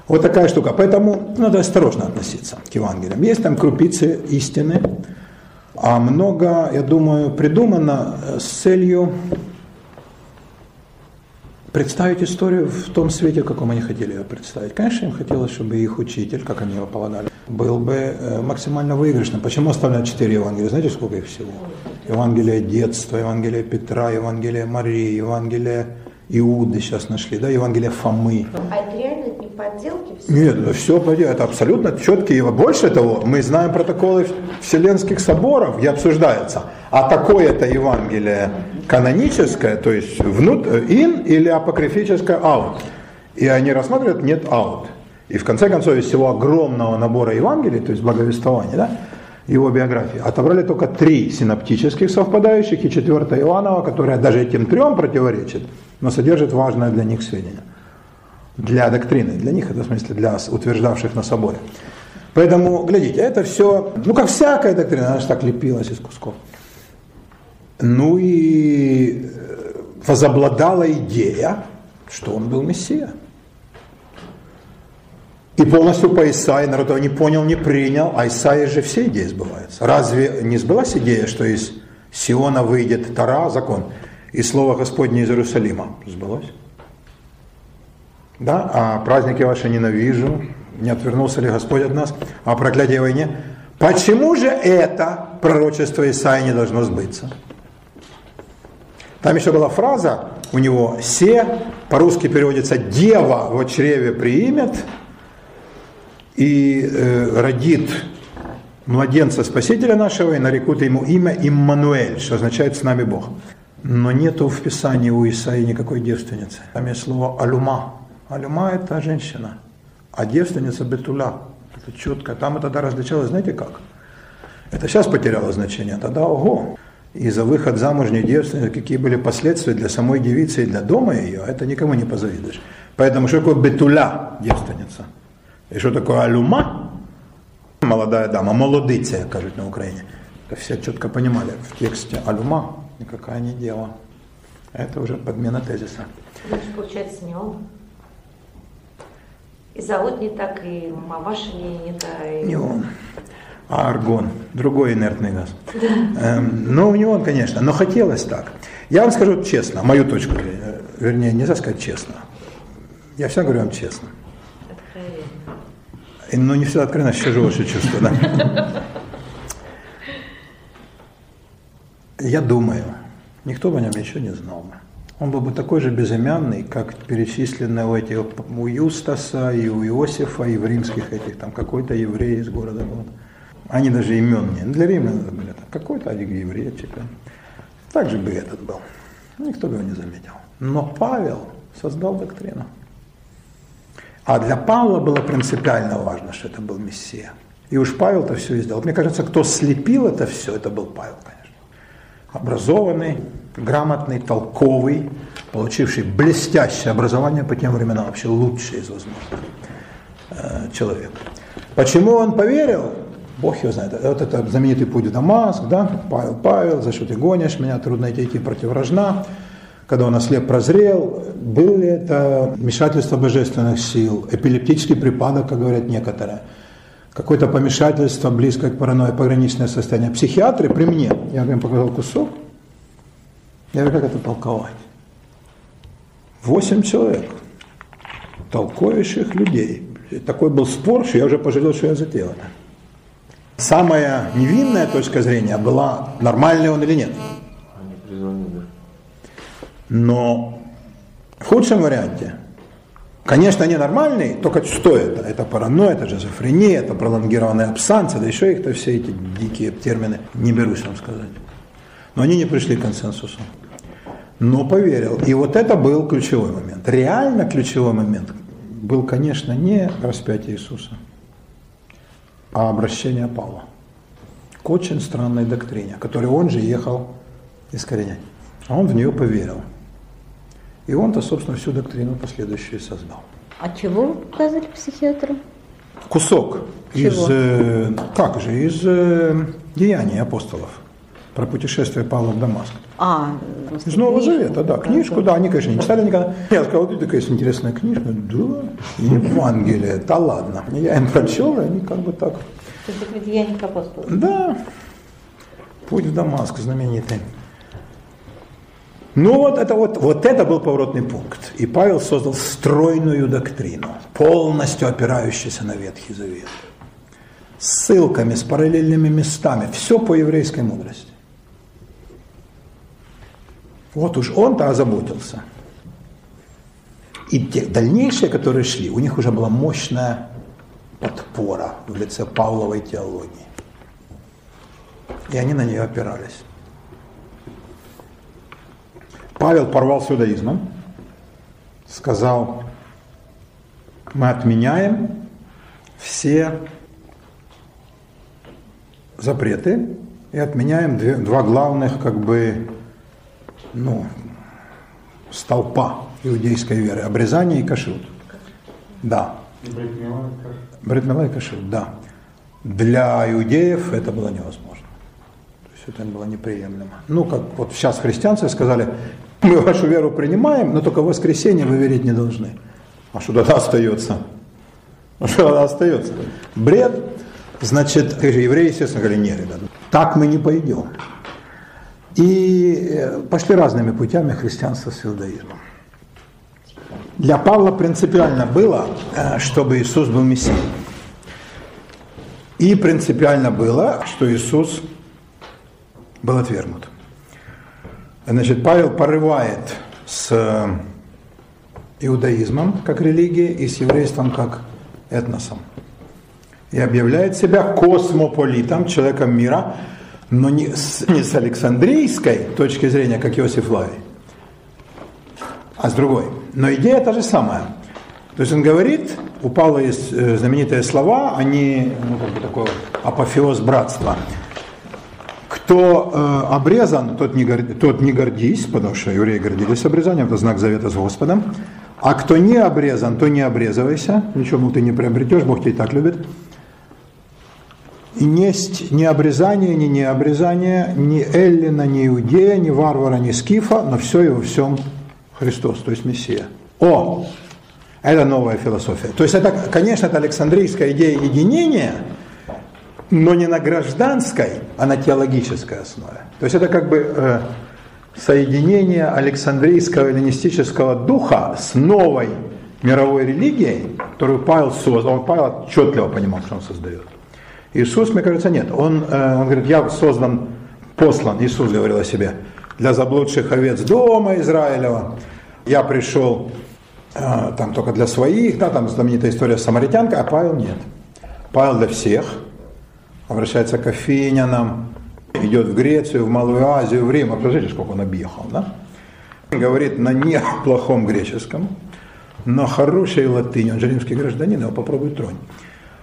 Вот такая штука. Поэтому надо осторожно относиться к Евангелиям. Есть там крупицы истины, а много, я думаю, придумано с целью представить историю в том свете, в каком они хотели ее представить. Конечно, им хотелось, чтобы их учитель, как они его полагали, был бы э, максимально выигрышным. Почему оставляют четыре Евангелия? Знаете, сколько их всего? Евангелие детства, Евангелие Петра, Евангелие Марии, Евангелие Иуды сейчас нашли, да, Евангелие Фомы. А это реально не подделки? Все? Нет, это все подделки, это абсолютно четкие. Больше того, мы знаем протоколы Вселенских соборов, где обсуждается, а такое-то Евангелие каноническое, то есть внут, ин или апокрифическое аут. И они рассматривают нет аут. И в конце концов из всего огромного набора Евангелий, то есть благовествования, да, его биографии, отобрали только три синоптических совпадающих и четвертая Иоаннова, которая даже этим трем противоречит, но содержит важное для них сведения. Для доктрины, для них это в смысле для утверждавших на соборе. Поэтому, глядите, это все, ну как всякая доктрина, она же так лепилась из кусков. Ну и э, возобладала идея, что он был Мессия. И полностью по Исаии народ его не понял, не принял, а Исаия же все идеи сбываются. Разве не сбылась идея, что из Сиона выйдет Тара, закон, и Слово Господне из Иерусалима? Сбылось. Да, а праздники ваши ненавижу, не отвернулся ли Господь от нас, а проклятие войне. Почему же это пророчество Исаии не должно сбыться? Там еще была фраза у него «се», по-русски переводится «дева в чреве приимет», и э, родит младенца Спасителя нашего, и нарекут ему имя Иммануэль, что означает «с нами Бог». Но нету в Писании у Исаии никакой девственницы. Там есть слово «алюма». Алюма – это женщина, а девственница – бетуля. Это четко. Там это тогда различалось, знаете как? Это сейчас потеряло значение, тогда ого. И за выход замужней девственницы, какие были последствия для самой девицы и для дома ее, это никому не позавидуешь. Поэтому что такое бетуля, девственница? І що таке алюма? Молодая дама, молодиця, кажуть на Украине. Это все четко понимали, в тексте алюма никакая не дело. Это уже подмена тезиса. Значит, получается, не он. И зовут не так, и мамаша не, не та. И... Не он, а аргон, другой инертный газ. Эм, ну, не он, конечно, но хотелось так. Я вам скажу честно, мою точку зрения, вернее, нельзя сказать честно. Я всегда говорю вам честно. Но не всегда откровенно, еще живое чувство, да. Я думаю, никто бы о нем еще не знал бы. Он был бы такой же безымянный, как перечисленные у этих, у Юстаса, и у Иосифа, и в римских этих, там какой-то еврей из города был. Они даже имен не. Для римлян были там какой-то еврейчик. Так же бы этот был. Никто бы его не заметил. Но Павел создал доктрину. А для Павла было принципиально важно, что это был Мессия. И уж Павел-то все сделал. Мне кажется, кто слепил это все, это был Павел, конечно. Образованный, грамотный, толковый, получивший блестящее образование по тем временам, вообще лучший из возможных э, человек. Почему он поверил? Бог его знает. Вот это знаменитый путь в Дамаск, да, Павел, Павел, за что ты гонишь меня, трудно идти против вражна когда он ослеп прозрел, было ли это вмешательство божественных сил, эпилептический припадок, как говорят некоторые, какое-то помешательство, близкое к паранойи, пограничное состояние. Психиатры при мне, я им показал кусок, я говорю, как это толковать? Восемь человек, толковейших людей. Такой был спор, что я уже пожалел, что я затеял это. Самая невинная точка зрения была, нормальный он или нет. Но в худшем варианте, конечно, они нормальные, только что это? Это паранойя, это шизофрения, это пролонгированная абсанция, да еще их-то все эти дикие термины, не берусь вам сказать. Но они не пришли к консенсусу. Но поверил. И вот это был ключевой момент. Реально ключевой момент был, конечно, не распятие Иисуса, а обращение Павла к очень странной доктрине, которую он же ехал искоренять. А он в нее поверил. И он-то, собственно, всю доктрину последующую создал. А чего показали психиатру? Кусок Чего? из, э, как же, из э, деяний апостолов про путешествие Павла в Дамаск. А, Из Нового Завета, да, книжку, да, они, конечно, не читали никогда. Я сказал, вот такая интересная книжка, да, Евангелие, да ладно. Я им прочел, и они как бы так, То есть это деяния апостолов. да, путь в Дамаск знаменитый. Ну вот это, вот, вот это был поворотный пункт. И Павел создал стройную доктрину, полностью опирающуюся на Ветхий Завет. С ссылками, с параллельными местами. Все по еврейской мудрости. Вот уж он-то озаботился. И те дальнейшие, которые шли, у них уже была мощная подпора в лице Павловой теологии. И они на нее опирались. Павел порвал с иудаизмом, сказал, мы отменяем все запреты и отменяем два главных как бы ну, столпа иудейской веры – обрезание и кашрут. Да. Бритмила и кашрут, да. Для иудеев это было невозможно. То есть это было неприемлемо. Ну, как вот сейчас христианцы сказали, мы вашу веру принимаем, но только в воскресенье вы верить не должны. А что тогда остается? А что тогда остается? Бред. Значит, евреи, естественно, говорили, нет, ребята, так мы не пойдем. И э, пошли разными путями христианство с иудаизмом. Для Павла принципиально было, э, чтобы Иисус был Мессией. И принципиально было, что Иисус был отвергнут. Значит, Павел порывает с э, иудаизмом как религией и с еврейством как этносом. И объявляет себя космополитом, человеком мира, но не с, не с Александрийской точки зрения, как Иосиф Лавий, а с другой. Но идея та же самая. То есть он говорит, у Павла есть э, знаменитые слова, они ну, как бы такой апофеоз братства. Кто э, обрезан, тот не, гор- тот не гордись, потому что евреи гордились обрезанием, это знак завета с Господом. А кто не обрезан, то не обрезывайся, ничего ты не приобретешь, Бог тебя и так любит. И несть ни обрезание, ни не обрезание, ни Эллина, ни Иудея, ни варвара, ни скифа, но все и во всем Христос, то есть Мессия. О, это новая философия. То есть это, конечно, это Александрийская идея единения, но не на гражданской, а на теологической основе. То есть это как бы э, соединение Александрийского эллинистического духа с новой мировой религией, которую Павел создал. Он, Павел отчетливо понимал, что он создает. Иисус, мне кажется, нет. Он, э, он говорит, я создан, послан, Иисус говорил о себе, для заблудших овец дома Израилева. Я пришел э, там только для своих, да, там знаменитая история с самаритянкой, а Павел нет. Павел для всех, обращается к афинянам, идет в Грецию, в Малую Азию, в Рим. А Посмотрите, сколько он объехал, да? Говорит на неплохом греческом, на хорошей латыни. Он же римский гражданин, его попробуй тронь.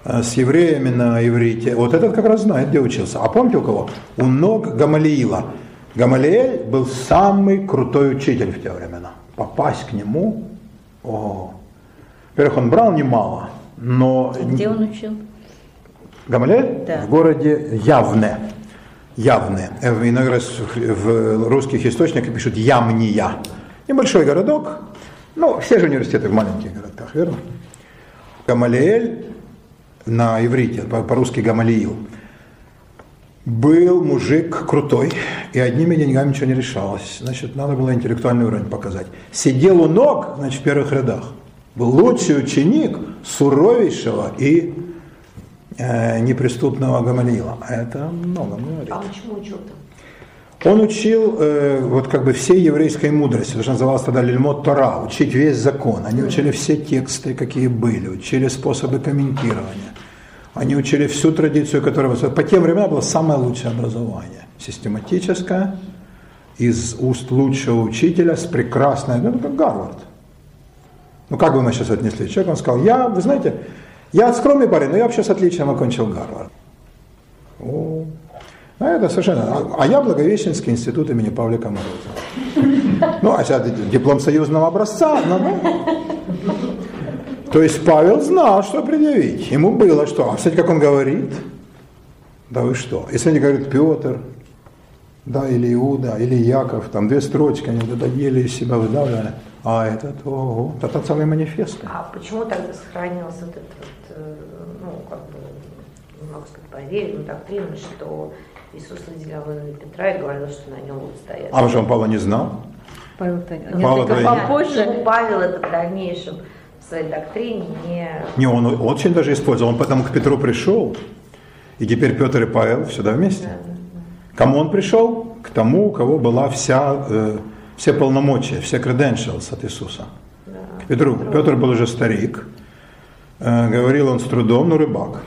А С евреями на иврите. Вот этот как раз знает, где учился. А помните у кого? У ног Гамалиила. Гамалиэль был самый крутой учитель в те времена. Попасть к нему, о, во-первых, он брал немало, но Где он учил? Гамалель Да. в городе Явне. Явне. Э, Иногда раз в- в русских источниках пишут Ямния. Небольшой городок. Ну, все же университеты в маленьких городках, верно? Гамалиэль на иврите, по- по-русски Гамалиил, был мужик крутой, и одними деньгами ничего не решалось. Значит, надо было интеллектуальный уровень показать. Сидел у ног, значит, в первых рядах. Был лучший ученик суровейшего и э, неприступного Гамалиила. А это много говорит. А он чему учил там? Он учил э, вот как бы всей еврейской мудрости, то, что называлось тогда Лильмот Тора, учить весь закон. Они учили все тексты, какие были, учили способы комментирования. Они учили всю традицию, которая... По тем временам было самое лучшее образование. Систематическое, из уст лучшего учителя, с прекрасной... Ну, как Гарвард. Ну, как бы мы сейчас отнесли? Человек, он сказал, я, вы знаете, я скромный парень, но я вообще с отличием окончил Гарвард. О. А это совершенно... А, а я Благовещенский институт имени Павлика Морозова. Ну, а сейчас диплом союзного образца. Ну. То есть Павел знал, что предъявить. Ему было что. А кстати, как он говорит, да вы что? Если они говорят Петр, да, или Иуда, или Яков, там две строчки, они вот еле из себя выдавливали. А этот, ого, это целый манифест. А почему тогда сохранился вот этот, э, ну, как бы, не могу сказать, поверить, но доктрина, что Иисус выделял именно Петра и говорил, что на нем будут стоять. А он Павла не знал? Павел-то Павел попозже. Почему Павел это в дальнейшем в своей доктрине не... Не, он очень даже использовал. Он потом к Петру пришел, и теперь Петр и Павел всегда вместе. К Кому он пришел? К тому, у кого была вся, э, все полномочия, все credentials от Иисуса. К Петру. Петр был уже старик, э, говорил он с трудом, но рыбак.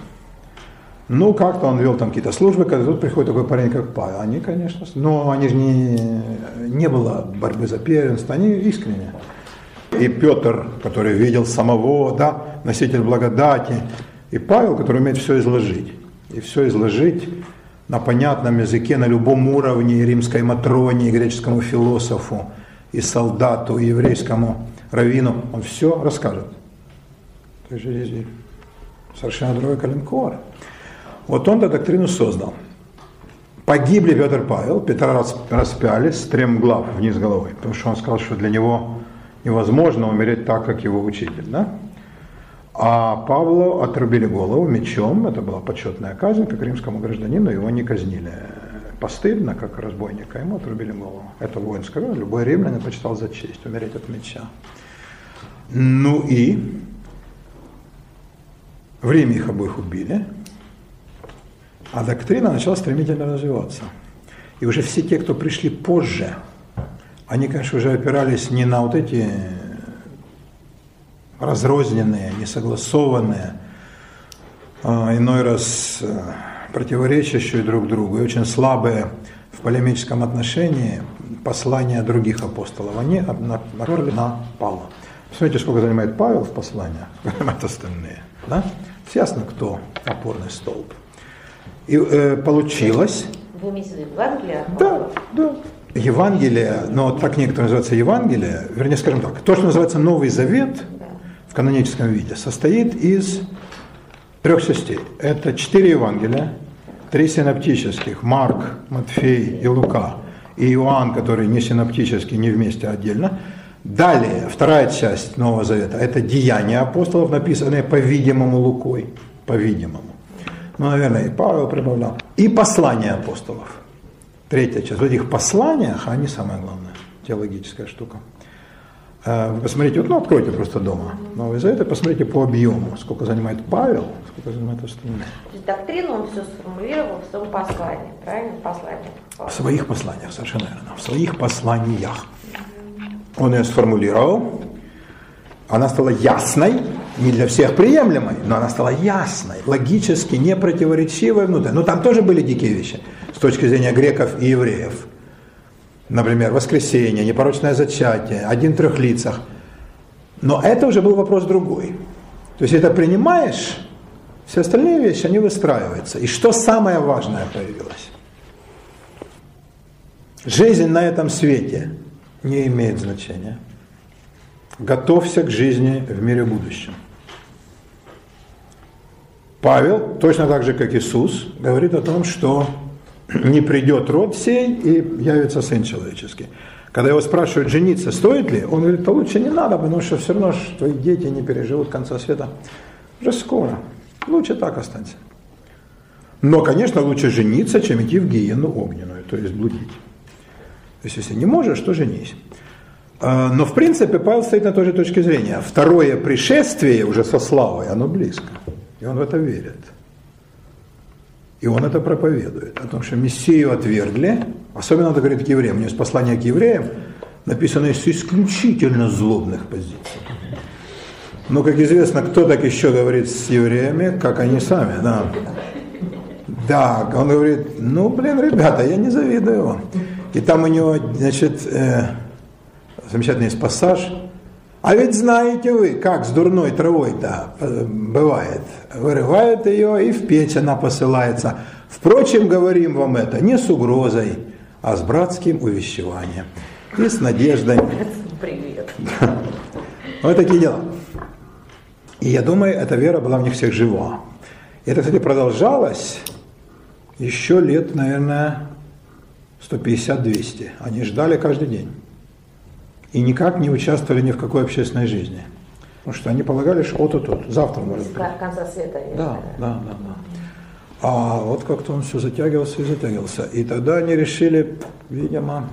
Ну, как-то он вел там какие-то службы, когда тут приходит такой парень, как Павел. Они, конечно, но они же не, не было борьбы за первенство, они искренне. И Петр, который видел самого, да, носитель благодати, и Павел, который умеет все изложить. И все изложить на понятном языке, на любом уровне, и римской матроне, и греческому философу, и солдату, и еврейскому раввину, он все расскажет. То есть совершенно другой калинкор. Вот он-то доктрину создал. Погибли Петр Павел, Петра рас- распяли стремглав вниз головой, потому что он сказал, что для него невозможно умереть так, как его учитель. Да? А Павлу отрубили голову мечом, это была почетная казнь, как римскому гражданину, его не казнили постыдно, как разбойника, ему отрубили голову. Это воинское, любой римлянин почитал за честь умереть от меча. Ну и в Риме их обоих убили, а доктрина начала стремительно развиваться. И уже все те, кто пришли позже, они, конечно, уже опирались не на вот эти разрозненные, несогласованные, а иной раз э, противоречащие друг другу и очень слабые в полемическом отношении послания других апостолов. Они на- наперли на Павла. Посмотрите, сколько занимает Павел в посланиях, занимают остальные. Да? Ясно, кто опорный столб. И э, получилось, Вы имеете в виду Евангелие? да, да. Евангелие, но так некоторые называется Евангелие, вернее, скажем так, то, что называется Новый Завет в каноническом виде, состоит из трех частей. Это четыре Евангелия, три синоптических, Марк, Матфей и Лука, и Иоанн, который не синоптический, не вместе, а отдельно. Далее, вторая часть Нового Завета, это деяния апостолов, написанные, по-видимому, Лукой, по-видимому. Ну, наверное, и Павел прибавлял. И послания апостолов. Третья часть. В этих посланиях, они самое главное, теологическая штука. Э, Вы посмотрите, вот, ну, откройте просто дома Новый Завет и посмотрите по объему, сколько занимает Павел, сколько занимает остальные. То есть доктрину он все сформулировал в своем послании, правильно? Послание. В своих посланиях, совершенно верно, в своих посланиях. Он ее сформулировал, она стала ясной, не для всех приемлемой, но она стала ясной, логически не противоречивой внутрь. Ну там тоже были дикие вещи с точки зрения греков и евреев. Например, воскресенье, непорочное зачатие, один в трех лицах. Но это уже был вопрос другой. То есть это принимаешь, все остальные вещи, они выстраиваются. И что самое важное появилось? Жизнь на этом свете не имеет значения. Готовься к жизни в мире будущем. Павел, точно так же, как Иисус, говорит о том, что не придет род сей и явится Сын Человеческий. Когда его спрашивают, жениться стоит ли, он говорит, да лучше не надо, потому что все равно ж твои дети не переживут конца света. Уже скоро. Лучше так останься. Но, конечно, лучше жениться, чем идти в гиену огненную, то есть блудить. То есть, если не можешь, то женись. А, Но, в принципе, Павел стоит на той же точке зрения. Второе пришествие уже со славой, оно близко. И он в это верит. И он это проповедует. О том, что Мессию отвергли. Особенно это говорит к евреям. У него есть послание к евреям, написанное с исключительно злобных позиций. Но, как известно, кто так еще говорит с евреями, как они сами, да. Да, он говорит, ну, блин, ребята, я не завидую вам. И там у него, значит, э, замечательный есть пассаж. А ведь знаете вы, как с дурной травой-то э, бывает. Вырывают ее, и в печь она посылается. Впрочем, говорим вам это не с угрозой, а с братским увещеванием и с надеждой. Привет. Вот такие дела. И я думаю, эта вера была в них всех жива. И это, кстати, продолжалось еще лет, наверное, 150-200. Они ждали каждый день. И никак не участвовали ни в какой общественной жизни. Потому что они полагали, что вот тут, завтра может быть. Конца света. Да, да, да, да. А вот как-то он все затягивался и затягивался. И тогда они решили, видимо,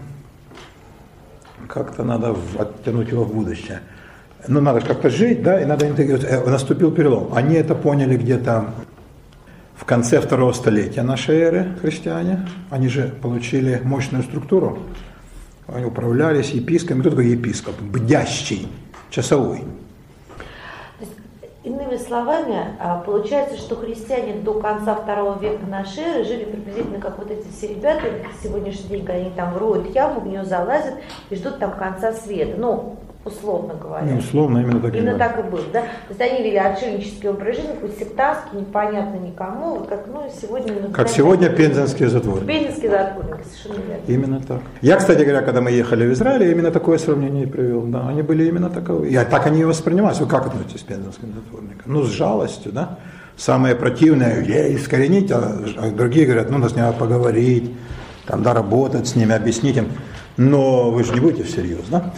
как-то надо оттянуть его в будущее. Ну, надо как-то жить, да, и надо интегрировать. Э, Наступил перелом. Они это поняли где-то в конце второго столетия нашей эры, христиане. Они же получили мощную структуру. Они управлялись епископами. Кто такой епископ? Бдящий, часовой. Есть, иными словами, а, получается, что христиане до конца второго века нашей эры жили приблизительно как вот эти все ребята сегодняшний день, когда они там роют яму, в нее залазят и ждут там конца света. Ну, условно говоря. Ну, условно, именно так и Именно было. так и было, да? То есть они вели отшельнический образ жизни, какой сектантский, непонятно никому, вот как, ну, сегодня... ну, Как сегодня пензенские затворники. Пензенский затворник, совершенно верно. Именно так. Я, кстати говоря, когда мы ехали в Израиль, я именно такое сравнение и привел. Да, они были именно таковы. Я так они и воспринимались. Вы как относитесь к пензенским затворникам? Ну, с жалостью, да. Самое противное, я искоренить, а а другие говорят, ну, нас надо поговорить, там, доработать с ними, объяснить им. Но вы же не будете всерьез, да?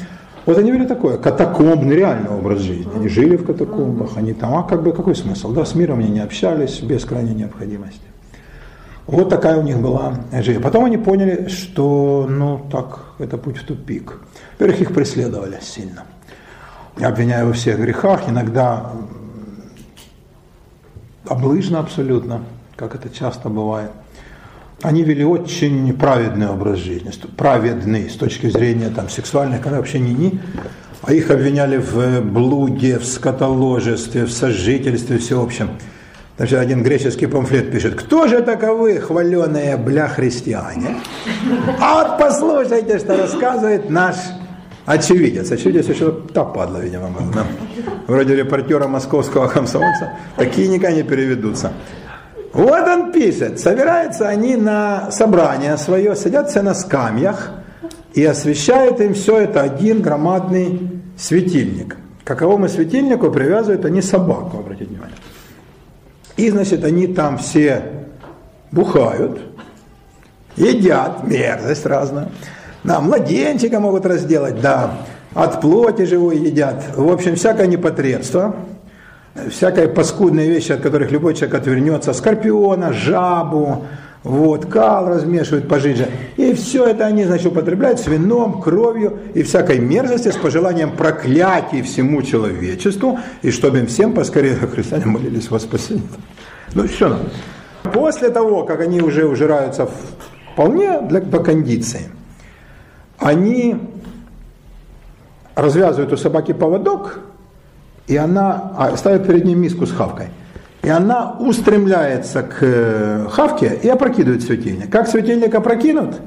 Вот они вели такое, катакомбный реальный образ жизни. Они жили в катакомбах, они там, а как бы какой смысл? Да, с миром они не общались без крайней необходимости. Вот такая у них была жизнь. Потом они поняли, что, ну, так, это путь в тупик. Во-первых, их преследовали сильно. Обвиняя во всех грехах, иногда облыжно абсолютно, как это часто бывает. Они вели очень праведный образ жизни, праведный с точки зрения там, сексуальных, когда вообще не ни, а их обвиняли в блуде, в скотоложестве, в сожительстве всеобщем. Значит, один греческий памфлет пишет, кто же таковы хваленые бля христиане? А вот послушайте, что рассказывает наш очевидец. Очевидец еще та падла, видимо, был. Вроде репортера московского комсомольца. Такие никогда не переведутся. Вот он пишет, собираются они на собрание свое, садятся на скамьях и освещает им все это один громадный светильник. К каковому светильнику привязывают они собаку, обратите внимание. И, значит, они там все бухают, едят, мерзость разную. Да, младенчика могут разделать, да, от плоти живой едят. В общем, всякое непотребство, всякие паскудные вещи, от которых любой человек отвернется, скорпиона, жабу, вот, кал размешивают пожиже. И все это они, значит, употребляют с вином, кровью и всякой мерзости с пожеланием проклятий всему человечеству, и чтобы им всем поскорее, христиане, молились во спасение. Ну, все. После того, как они уже ужираются вполне для, по кондиции, они развязывают у собаки поводок, и она а, ставит перед ней миску с хавкой. И она устремляется к э, хавке и опрокидывает светильник. Как светильник опрокинут,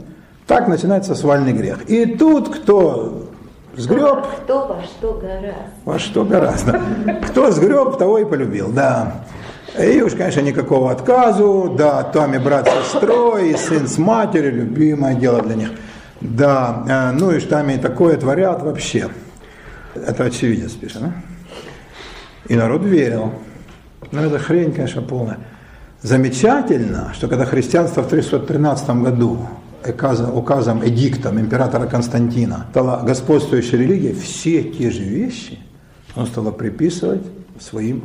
так начинается свальный грех. И тут кто сгреб, Кто во что гораздо. во что гораздо. Кто сгреб, того и полюбил, да. И уж, конечно, никакого отказу, да, там и брат с сестрой, и сын с матерью, любимое дело для них. Да, э, ну и что там и такое творят вообще. Это очевидец пишет, да? И народ верил. Ну, это хрень, конечно, полная. Замечательно, что когда христианство в 313 году указом, эдиктом императора Константина стала господствующей религией, все те же вещи он стал приписывать своим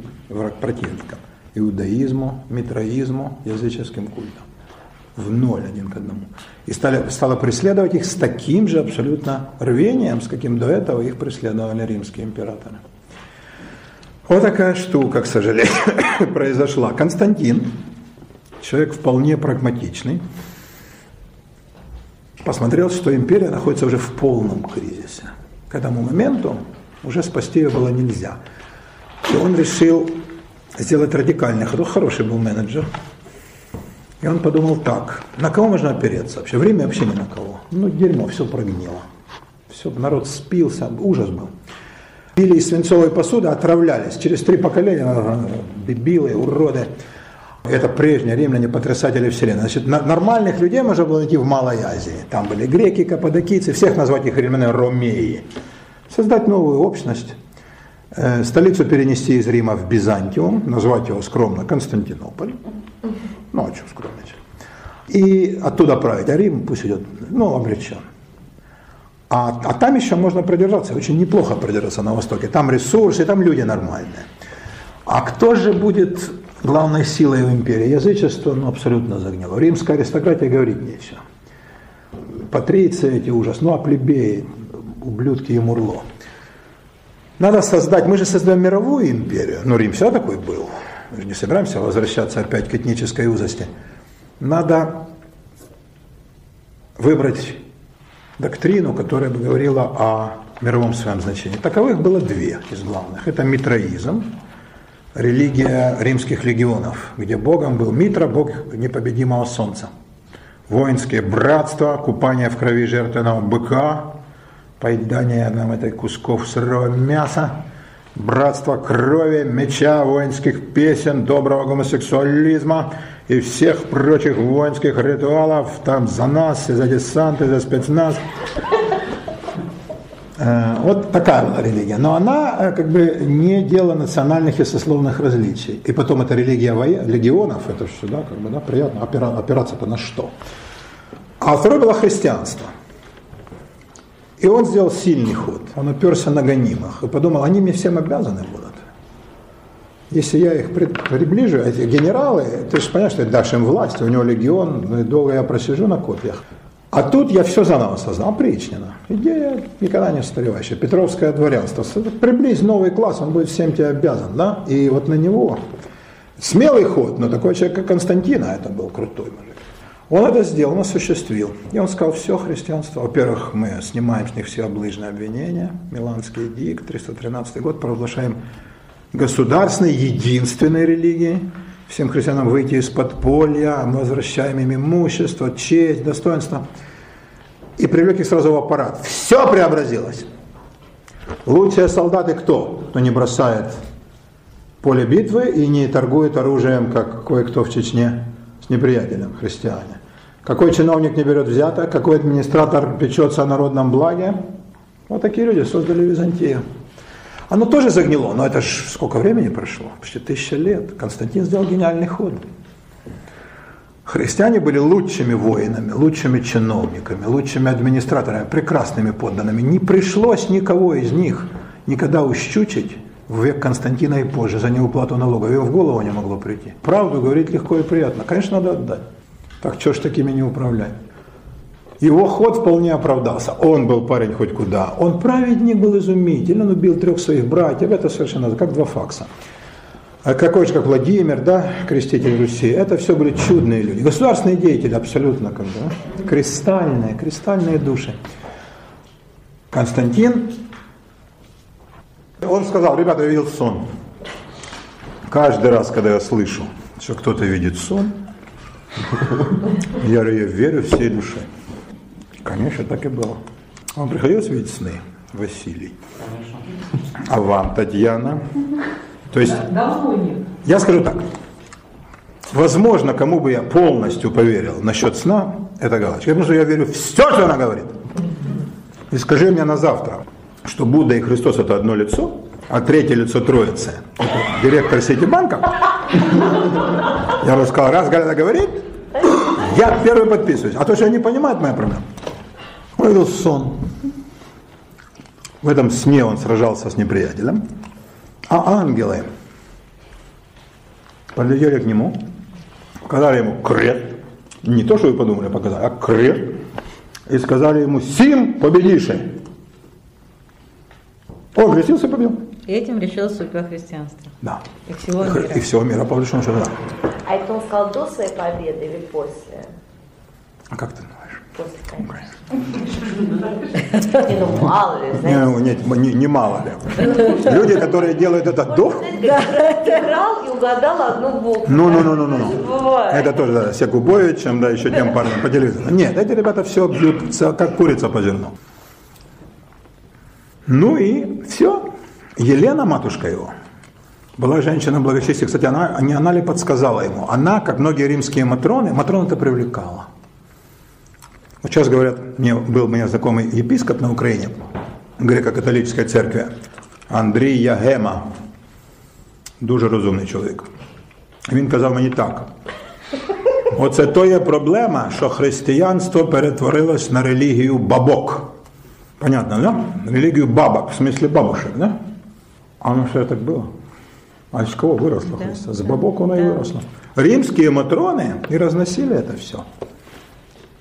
противникам. Иудаизму, митроизму, языческим культам. В ноль один к одному. И стали, стало преследовать их с таким же абсолютно рвением, с каким до этого их преследовали римские императоры. Вот такая штука, к сожалению, произошла. Константин, человек вполне прагматичный, посмотрел, что империя находится уже в полном кризисе. К этому моменту уже спасти ее было нельзя. И он решил сделать радикальный ход. Хороший был менеджер. И он подумал так, на кого можно опереться вообще? Время вообще ни на кого. Ну, дерьмо, все прогнило. Все, народ спился, ужас был. Пили из свинцовой посуды, отравлялись. Через три поколения, э, дебилы, уроды. Это прежние римляне, потрясатели вселенной. Значит, на- нормальных людей можно было найти в Малой Азии. Там были греки, каппадокийцы, всех назвать их римляне ромеи. Создать новую общность. Э, Столицу перенести из Рима в Византиум, назвать его скромно Константинополь. Ну, а что скромничать? И оттуда править. А Рим пусть идет, ну, обречен. А, а там еще можно продержаться, очень неплохо продержаться на Востоке. Там ресурсы, там люди нормальные. А кто же будет главной силой в империи? Язычество ну, абсолютно загнило. Римская аристократия говорить нечего. Патриции эти ужас, ну а плебеи, ублюдки и мурло. Надо создать, мы же создаем мировую империю, ну Рим всегда такой был, мы же не собираемся возвращаться опять к этнической узости. Надо выбрать доктрину, которая бы говорила о мировом своем значении. Таковых было две из главных. Это митроизм, религия римских легионов, где богом был Митра, бог непобедимого солнца. Воинские братства, купание в крови жертвенного быка, поедание нам этой кусков сырого мяса, братство крови, меча, воинских песен, доброго гомосексуализма и всех прочих воинских ритуалов, там за нас, и за десант, и за спецназ. Э, Вот такая была религия. Но она э, как бы не дело национальных и сословных различий. И потом это религия воен- легионов, это же да, как бы, да, приятно, опира- опираться-то на что. А второе было христианство. И он сделал сильный ход. Он уперся на гонимых и подумал, они мне всем обязаны будут. Если я их при- приближу, эти генералы, ты же понимаешь, что дашь им власть, у него легион, ну долго я просижу на копьях. А тут я все заново создал, опричнина. Идея никогда не устаревающая. Петровское дворянство. Приблизь новый класс, он будет всем тебе обязан. Да? И вот на него смелый ход, но такой человек, как Константин, а это был крутой мужик. Он это сделал, он осуществил. И он сказал, все христианство. Во-первых, мы снимаем с них все облыжные обвинения. Миланский дик, 313 год, провозглашаем государственной, единственной религией. Всем христианам выйти из подполья, мы возвращаем им имущество, честь, достоинство. И привлек их сразу в аппарат. Все преобразилось. Лучшие солдаты кто? Кто не бросает поле битвы и не торгует оружием, как кое-кто в Чечне, с неприятелем, христиане. Какой чиновник не берет взяток, какой администратор печется о народном благе. Вот такие люди создали Византию. Оно тоже загнило, но это ж сколько времени прошло? Почти тысяча лет. Константин сделал гениальный ход. Христиане были лучшими воинами, лучшими чиновниками, лучшими администраторами, прекрасными подданными. Не пришлось никого из них никогда ущучить в век Константина и позже за неуплату налогов. Им в голову не могло прийти. Правду говорить легко и приятно. Конечно, надо отдать. Так что ж такими не управлять? Его ход вполне оправдался. Он был парень хоть куда. Он праведник был изумительный. Он убил трех своих братьев. Это совершенно как два факса. А какой же, как Владимир, да, креститель Руси, это все были чудные люди. Государственные деятели абсолютно как бы, да? кристальные, кристальные души. Константин, он сказал, ребята, я видел сон. Каждый раз, когда я слышу, что кто-то видит сон, я, я верю всей душой. Конечно, так и было. Вам приходилось видеть сны, Василий? А вам, Татьяна? То есть, Давно нет. я скажу так. Возможно, кому бы я полностью поверил насчет сна, это галочка. Потому что я верю в все, что она говорит. И скажи мне на завтра, что Будда и Христос это одно лицо, а третье лицо Троицы – это директор Ситибанка. Я бы сказал, раз Галя говорит, я первый подписываюсь. А то, что я не понимаю, это моя проблема. Он видел сон. В этом сне он сражался с неприятелем. А ангелы подлетели к нему, показали ему крест. Не то, что вы подумали, показали, а крест. И сказали ему, Сим победишь. Он крестился и победил. И этим решил судьба христианства. Да. И всего мира. И всего мира, по большому счету, да. А это он сказал до своей победы или после? А как ты думаешь? После, конечно. Не, ну мало ли, знаете. Не, нет, не, не мало ли. Люди, которые делают это до... Играл и угадал одну букву. Ну, ну, ну, ну, ну, ну. Бывает. Это тоже, да, Секубовичем, да, еще тем парнем по телевизору. Нет, эти ребята все бьют, как курица по зерну. Ну и все. Елена, матушка его, Была женщина благочестия, кстати, она, не она ли подсказала ему? Она, как многие римские матроны, матрон это привлекала. Вот сейчас говорят, мне был у меня знакомый епископ на Украине, греко-католической церкви, Андрій Ягема, дуже розумний чоловік. Він казав мені так. Оце то є проблема, що християнство перетворилось на релігію бабок. Понятно, да? Религию бабок, в смысле бабушек, да? А оно что так было? А из кого выросло Да, Христа? С бабок оно и да. выросло. Римские матроны и разносили это все.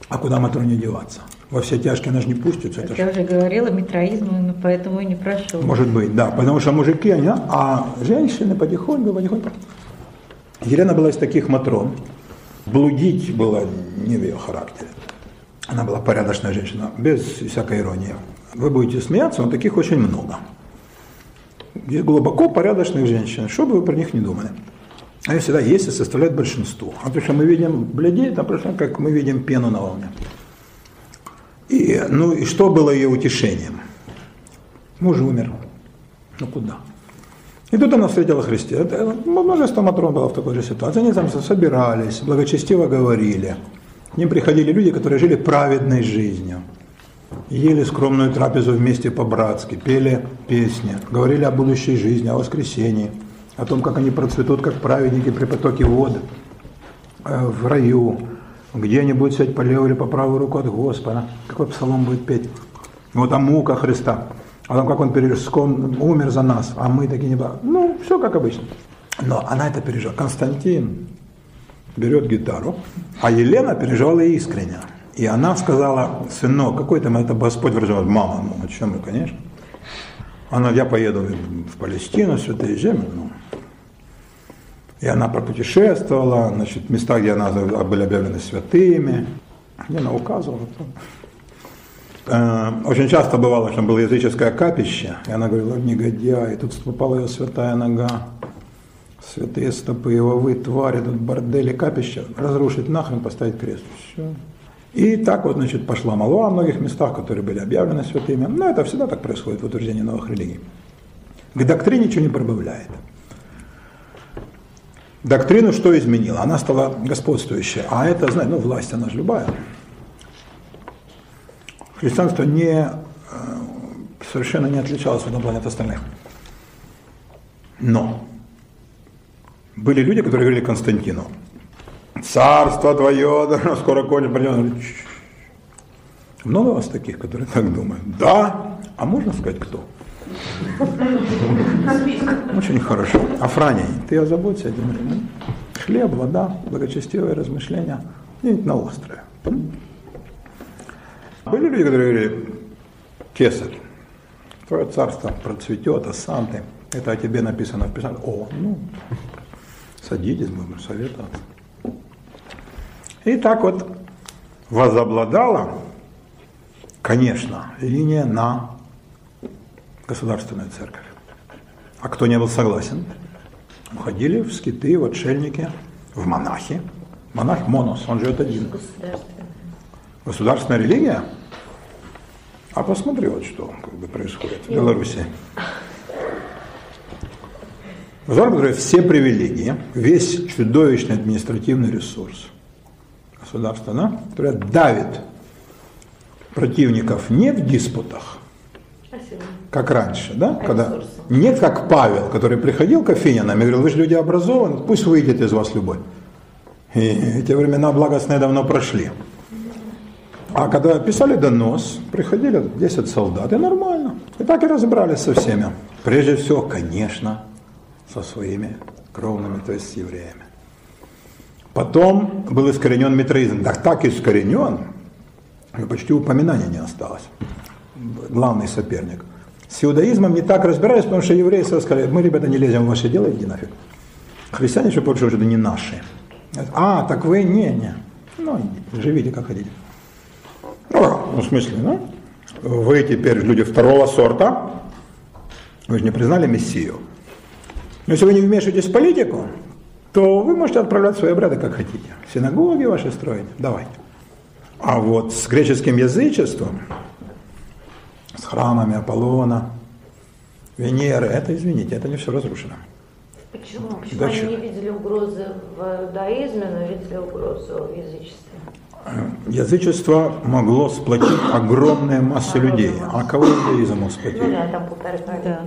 А куда матроне деваться? Во все тяжкие она же не пустится. Это Как ж- я уже говорила, метроизм, именно поэтому и не прошел. Может быть, да. Потому что мужики, они, а, а женщины потихоньку, потихоньку. Елена была из таких матрон. Блудить было не в ее характере. Она была порядочная женщина, без всякой иронии. Вы будете смеяться, но таких очень много. Есть глубоко порядочных женщин, что бы вы про них не думали. Они всегда есть и составляют большинство. А то, что мы видим бледей, там просто как мы видим пену на волне. И, ну, и что было ее утешением? Муж умер. Ну куда? И тут она встретила Христе. Это, ну, множество матрон было в такой же ситуации. Они там собирались, благочестиво говорили. К ним приходили люди, которые жили праведной жизнью. Ели скромную трапезу вместе по-братски, пели песни, говорили о будущей жизни, о воскресении, о том, как они процветут, как праведники при потоке воды э, в раю, где они будут сидеть по левую или по правую руку от Господа, какой псалом будет петь. Вот о муках Христа, о том, как Он пережком умер за нас, а мы такие не. Ну, все как обычно. Но она это пережила. Константин берет гитару, а Елена переживала искренне. И она сказала, сынок, какой там это Господь выражал, мама, ну, о чем мы, конечно. Она, я поеду в Палестину, святые земли, ну, и она пропутешествовала, значит, места, где она были объявлены святыми. Мне она указывала. Э, Очень часто бывало, что было языческое капище, и она говорила, негодяй, тут попала ее святая нога, святые стопы его, вы, твари, тут бордели, капище, разрушить нахрен, поставить крест. Все. И так вот, значит, пошла молва о многих местах, которые были объявлены святыми. Но это всегда так происходит в утверждении новых религий. К доктрине ничего не прибавляет. Доктрину что изменила? Она стала господствующей. А это, знаете, ну, власть, она же любая. Христианство не, э, совершенно не отличалось в этом плане от остальных. Но были люди, которые говорили Константину, царство твое, да, скоро кончится, придет». Много у вас таких, которые так думают? Да. А можно сказать, кто? Очень хорошо. Афраний, ты озаботься этим. Хлеб, вода, благочестивые размышления. где-нибудь на острове. Были люди, которые говорили, кесарь, твое царство процветет, а сам ты, это о тебе написано в Писании. О, ну, садитесь, будем советоваться. И так вот возобладала, конечно, линия на государственную церковь. А кто не был согласен, уходили в скиты, в отшельники, в монахи. Монах Монос, он живет один. Государственное. Государственная религия? А посмотри вот что как бы происходит в Беларуси. Государство, которое все привилегии, весь чудовищный административный ресурс государства, да, которое давит противников не в диспутах, Спасибо. как раньше, да, когда ресурсы. нет как Павел, который приходил к Афинянам и говорил, вы же люди образованы, пусть выйдет из вас любой. И эти времена благостные давно прошли. А когда писали донос, приходили 10 солдат, и нормально. И так и разобрались со всеми. Прежде всего, конечно, со своими кровными, то есть с евреями. Потом был искоренен митроизм. Так так искоренен, что почти упоминания не осталось. Главный соперник. С иудаизмом не так разбирались, потому что евреи сказали, мы, ребята, не лезем в ваши дела, иди нафиг. Христиане еще что это не наши. А, так вы не, не. Ну, живите как хотите. Ну, ну, в смысле, ну, вы теперь люди второго сорта, вы же не признали Мессию. Но если вы не вмешиваетесь в политику, то вы можете отправлять свои обряды как хотите. Синагоги ваши строить, давайте. А вот с греческим язычеством, с храмами Аполлона, Венеры, это, извините, это не все разрушено. Почему? Почему Да, они чё? не видели угрозы в иудаизме, но видели угрозу в язычестве? Язычество могло сплотить огромные массы людей. А кого иудаизм мог Ну сплотить? да, там полторы да.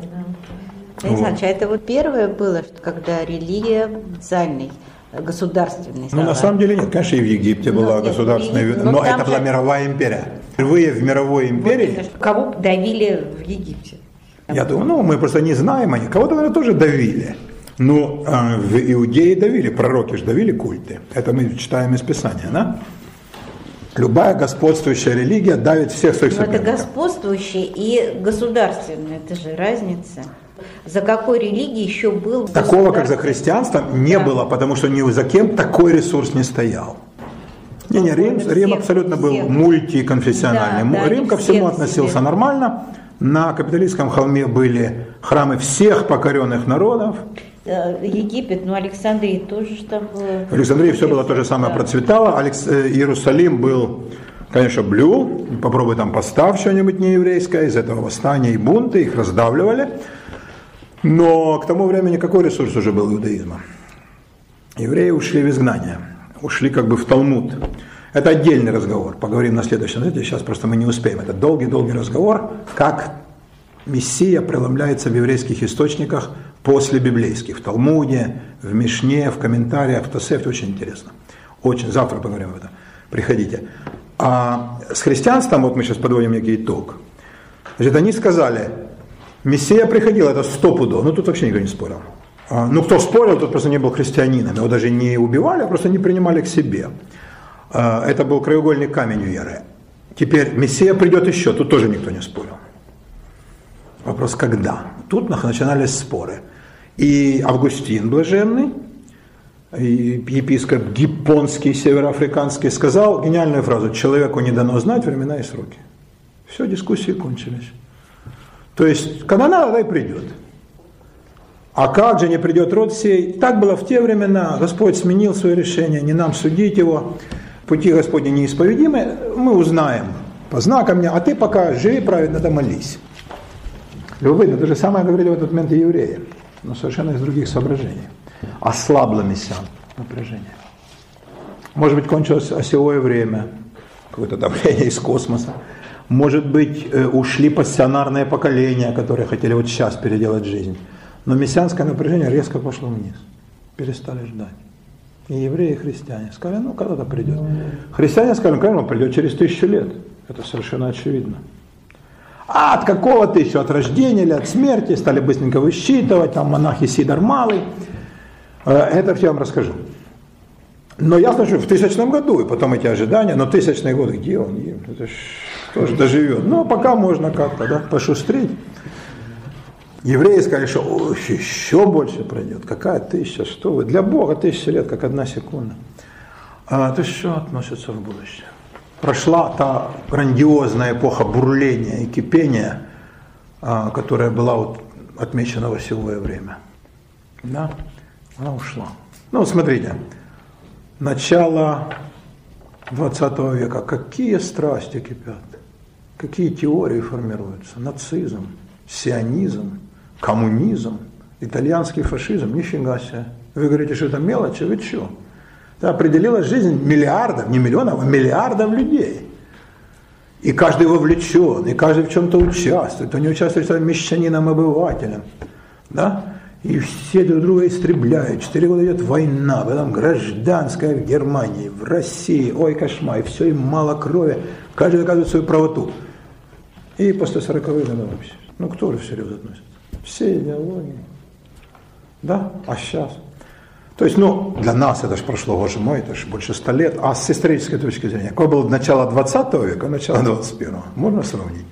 Александр, Вот. А это вот первое было, что когда религия официальной, э, государственной Ну, стала? на самом деле нет. Конечно, и в Египте Ну, была нет, государственная, Египте, но, но это была же- мировая империя. Впервые в мировой Вот империи, что Кого давили в Египте? я думаю, ну, мы просто не знаем они. Кого-то, наверное, тоже давили. Но э, в Иудее давили, пророки же давили культы. Это мы читаем из Писания, да? Любая господствующая религия давит всех своих Ну, это соперников. господствующее и государственное, это же разница. За какой религией еще был Такого, как за христианством, не Да. было, потому что ни за кем такой ресурс не стоял. Не, не, Рим, Рим абсолютно был мультиконфессиональный. Да, да, Рим ко всему относился нормально. На капиталистском холме были храмы всех покоренных народов. Э, Египет, ну Александрия тоже там было. В Александрии все было то же самое Да. процветало. Алекс- э, Иерусалим был, конечно, блюл. Попробуй там поставь что-нибудь нееврейское. Из этого восстания и бунты, их раздавливали. Но к тому времени какой ресурс уже был иудаизма? Евреи ушли в изгнание, ушли как бы в Талмуд. Это отдельный разговор, поговорим на следующем занятии, сейчас просто мы не успеем. Это долгий-долгий разговор, как Мессия преломляется в еврейских источниках после библейских, в Талмуде, в Мишне, в комментариях, в Тосефте, очень интересно. Очень, завтра поговорим об этом, приходите. А с христианством, вот мы сейчас подводим некий итог. Значит, они сказали, Мессия приходил, это сто пудов, ну тут вообще никто не спорил. А, Ну, кто спорил, тот просто не был христианином. Его даже не убивали, а просто не принимали к себе. А, Это был краеугольный камень веры. Теперь Мессия придет еще, тут тоже никто не спорил. Вопрос, когда? Тут начинались споры. И Августин Блаженный, и епископ Гиппонский, североафриканский, сказал гениальную фразу «Человеку не дано знать времена и сроки». Все, дискуссии кончились. То есть, когда надо, тогда и придет. А как же не придет род сей? Так было в те времена. Господь сменил свое решение, не нам судить его. Пути Господни неисповедимы. Мы узнаем по знакам. А ты пока живи праведно, да молись. Любопытно, то же самое говорили в этот момент и евреи, но совершенно из других соображений. Ослабло мессиан напряжение. Может быть, кончилось осевое время, какое-то давление из космоса. Может быть, э, ушли пассионарные поколения, которые хотели вот сейчас переделать жизнь. Но мессианское напряжение резко пошло вниз. Перестали ждать. И евреи, и христиане сказали, ну когда-то придет. Христиане сказали, ну конечно, он придет через тысячу лет. Это совершенно очевидно. А от какого тысячу? От рождения или от смерти? Стали быстренько высчитывать, там монахи Сидор Малый. Э, Это все я вам расскажу. Но ясно, что в тысячном году, и потом эти ожидания, но тысячный год, где он? Это ж кто же доживет? Ну, пока можно как-то, да, пошустрить. Евреи сказали, что «Ой, еще больше пройдет. Какая тысяча? Что вы? Для Бога тысяча лет, как одна секунда. А это что относится в будущее? Прошла та грандиозная эпоха бурления и кипения, а, которая была вот отмечена в осевое время. Да, она ушла. Ну, смотрите, начало 20 века, какие страсти кипят, какие теории формируются, нацизм, сионизм, коммунизм, итальянский фашизм, нифига себе. Вы говорите, что это мелочи, вы что? Это определила жизнь миллиардов, не миллионов, а миллиардов людей. И каждый вовлечен, и каждый в чем-то участвует. Он не участвует своим мещанином, обывателем. Да? И все друг друга истребляют. Четыре года идет война, потом гражданская в Германии, в России. Ой, кошмар, и все, им мало крови. Каждый доказывает свою правоту. И после 40-х годов вообще. Ну, кто же всерьез относится? Все идеологии. Да? А сейчас? То есть, ну, для нас это же прошло, боже мой, это же больше ста лет. А с исторической точки зрения, какое было начало 20 века, начало 21 можно сравнить?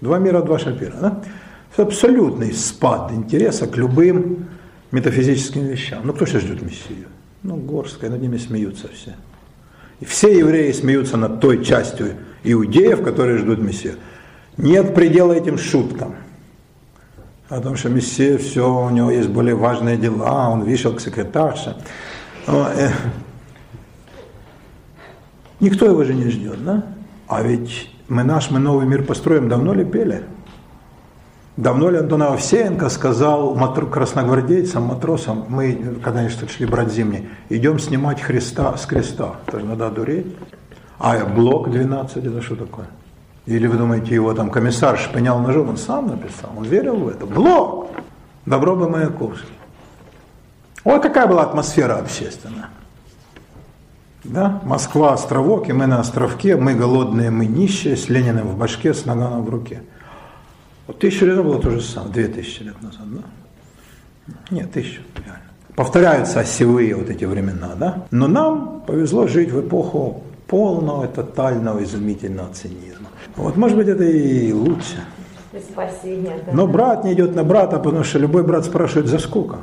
Два мира, два шапира, да? Абсолютный спад интереса к любым метафизическим вещам. Ну, кто сейчас ждет Мессию? Ну, горстка, над ними смеются все. И все евреи смеются над той частью иудеев, которые ждут Мессию. Нет предела этим шуткам. О том, что Мессия, все, у него есть более важные дела, он вышел к секретарше. Э. Никто его же не ждет, да? А ведь мы наш, мы новый мир построим, давно ли пели? Давно ли Антон Овсеенко сказал матр- красногвардейцам, матросам, мы, когда они шли брать зимний, идем снимать Христа с креста. Это же надо дуреть. А блок 12, это что такое? Или вы думаете, его там комиссар шпынял ножом, он сам написал, он верил в это. Блок! Добро бы Маяковский. Вот какая была атмосфера общественная. Да? Москва, островок, и мы на островке, мы голодные, мы нищие, с Лениным в башке, с наганом в руке. Вот тысячу лет было то же самое, две тысячи лет назад, да? Нет, тысячу, реально. Повторяются осевые вот эти времена, да? Но нам повезло жить в эпоху полного, тотального, изумительного цинизма. Вот, может быть, это и лучше. И спасение. Да. Но брат не идет на брата, потому что любой брат спрашивает, за сколько?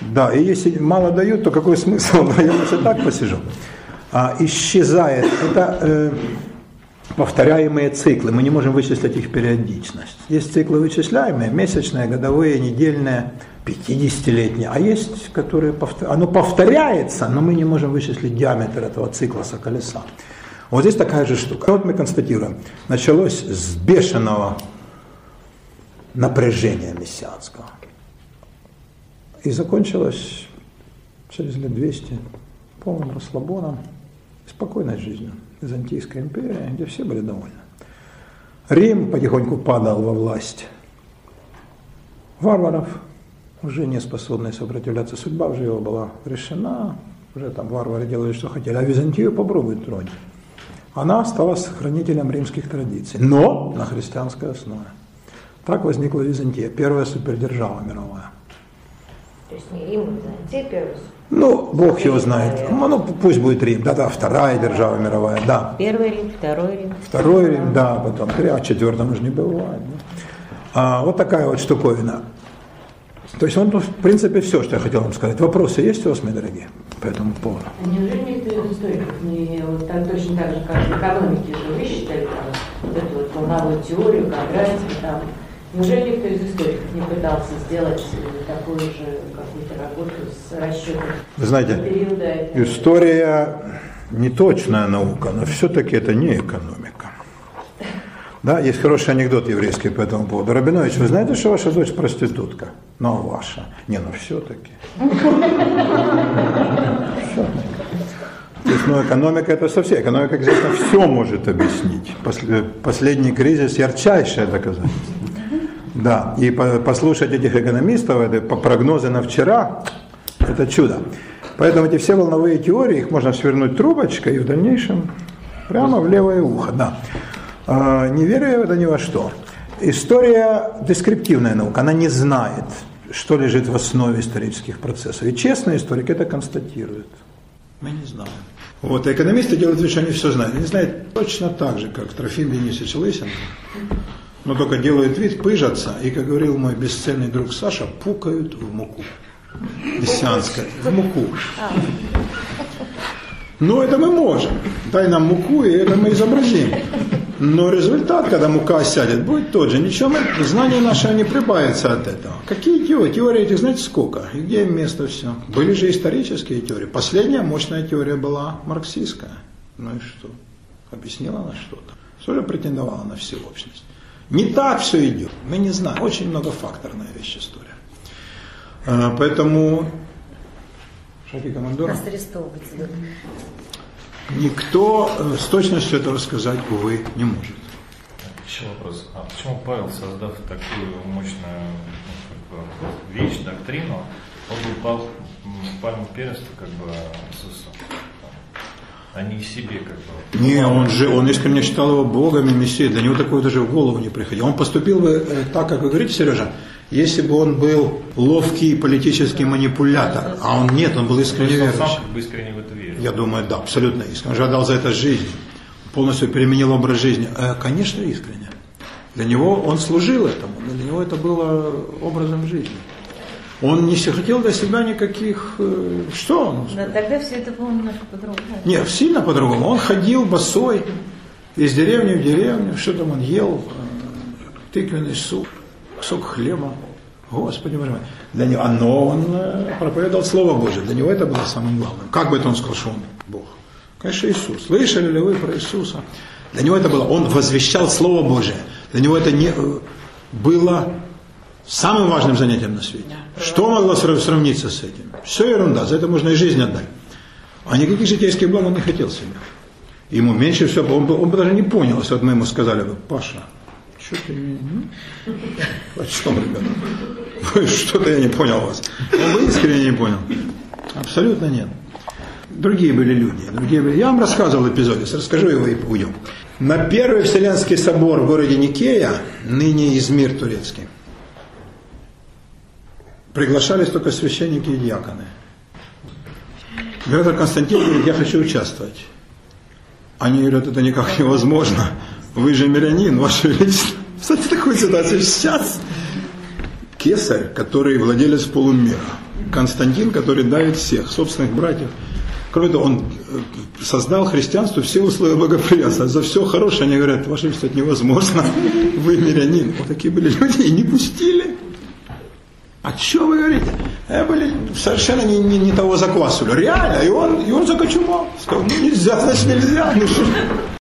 Да, и если мало дают, то какой смысл? Ну, я лучше так посижу. А, исчезает. Это э, повторяемые циклы. Мы не можем вычислить их периодичность. Есть циклы вычисляемые, месячные, годовые, недельные, 50-летние. А есть, которые повтор... оно повторяется, но мы не можем вычислить диаметр этого циклоса колеса. Вот здесь такая же штука. Вот мы констатируем. Началось с бешеного напряжения мессианского. И закончилось через лет 200 полным расслабоном, спокойной жизнью Византийской империи, где все были довольны. Рим потихоньку падал во власть варваров, уже не способные сопротивляться. Судьба уже его была решена, уже там варвары делали, что хотели, а Византию попробуют тронуть. Она осталась хранителем римских традиций, но на христианской основе. Так возникла Византия, первая супердержава мировая. То есть не Рим, а Византия первый. Ну, Бог его знает. наверное. Ну, пусть будет Рим. Да-да, вторая держава мировая, да. Первый Рим, второй Рим. Второй Рим, да, потом три, а четвертом уже не бывает. да. А, вот такая вот штуковина. То есть, ну, в принципе, все, что я хотел вам сказать. Вопросы есть у вас, мои дорогие, по этому поводу? А Неужели никто из историков не вот так, точно так же, как в экономике же вы считали там, вот эту вот волновую теорию, квадратику там, неужели никто из историков не пытался сделать э, такую же какую-то работу с расчетом Вы знаете, периода? этого? История не точная наука, но все-таки это не экономика. Да, есть хороший анекдот еврейский по этому поводу. Рабинович, вы знаете, что ваша дочь проститутка? А ваша. Не, ну все-таки. Есть, ну, экономика это совсем. Экономика, конечно, все может объяснить. После- Последний кризис ярчайшее доказательство. Да, и по- послушать этих экономистов, это прогнозы на вчера, это чудо. Поэтому эти все волновые теории, их можно свернуть трубочкой и в дальнейшем прямо в левое ухо. Да. А, Не верю я в это ни во что. История дескриптивная наука, она не знает, что лежит в основе исторических процессов. И честный историк это констатирует. Мы не знаем. Вот, а экономисты делают вид, что они все знают. Они знают точно так же, как Трофим Денисович Лысенко, но только делают вид, пыжатся, и, как говорил мой бесценный друг Саша, пукают в муку. Мессианская, в муку. Ну, это мы можем. Дай нам муку, и это мы изобразим. Но результат, когда мука сядет, будет тот же. Ничего, мы, знания наши не прибавятся от этого. Какие теории? Теории этих, знаете, сколько? И где им место все? Были же исторические теории. Последняя мощная теория была марксистская. Ну и что? Объяснила она что-то. Что же претендовала на всеобщность? Не так все идет. Мы не знаем. Очень многофакторная вещь история. А, Поэтому... Шаги командора. Нас арестовывать. Никто э, с точностью этого сказать, увы, не может. Еще вопрос. А почему Павел, создав такую мощную ну, как бы, вещь, доктрину, он был пальму первенства как бы Иисусу, а не себе как бы? Не, он же, он искренне считал его Богом и Мессией, для него такое даже в голову не приходило. Он поступил бы э, так, как вы говорите, Сережа, если бы он был ловкий политический манипулятор, а он нет, он был искренне он верующий. сам как бы искренне в это верит. Я думаю, да, абсолютно искренне. Он же отдал за это жизнь, полностью переменил образ жизни. Э, Конечно, искренне. Для него он служил этому, для него это было образом жизни. Он не хотел для себя никаких... э, Что он? Но тогда все это было немножко по-другому. Нет, сильно по-другому. Он ходил босой из деревни в деревню, что там он ел, тыквенный суп, кусок хлеба. Господи, боже мой. Для него, но он э, проповедовал Слово Божие. Для него это было самым главным. Как бы это он сказал, что он Бог? Конечно, Иисус. Слышали ли вы про Иисуса? Для него это было, он возвещал Слово Божие. Для него это не, э, было самым важным занятием на свете. Что могло срав- сравниться с этим? Все ерунда, за это можно и жизнь отдать. А никаких житейских благ он не хотел себе. Ему меньше всего, он, бы- он бы даже не понял, если вот мы ему сказали бы, Паша, что ты, о чем, ребята? Вы Что-то я не понял вас. Он бы искренне не понял. Абсолютно нет. Другие были люди. Другие были. Я вам рассказывал эпизод, расскажу его и уйдем. На первый Вселенский собор в городе Никея, ныне Измир турецкий, приглашались только священники и диаконы. Император Константин говорит, я хочу участвовать. Они говорят, это никак невозможно. Вы же мирянин, ваше величество. Кстати, такую ситуацию сейчас. Кесарь, который владелец полумира. Константин, который давит всех, собственных братьев. Кроме того, он э, создал христианству все условия благоприятства. За все хорошее они говорят, ваше величество, это невозможно. Вы мирянин. Вот такие были люди и не пустили. А что вы говорите? Это были совершенно не, не, не того заквасывали. Реально. И он, и он закочумал. Сказал, ну нельзя, значит нельзя. Что.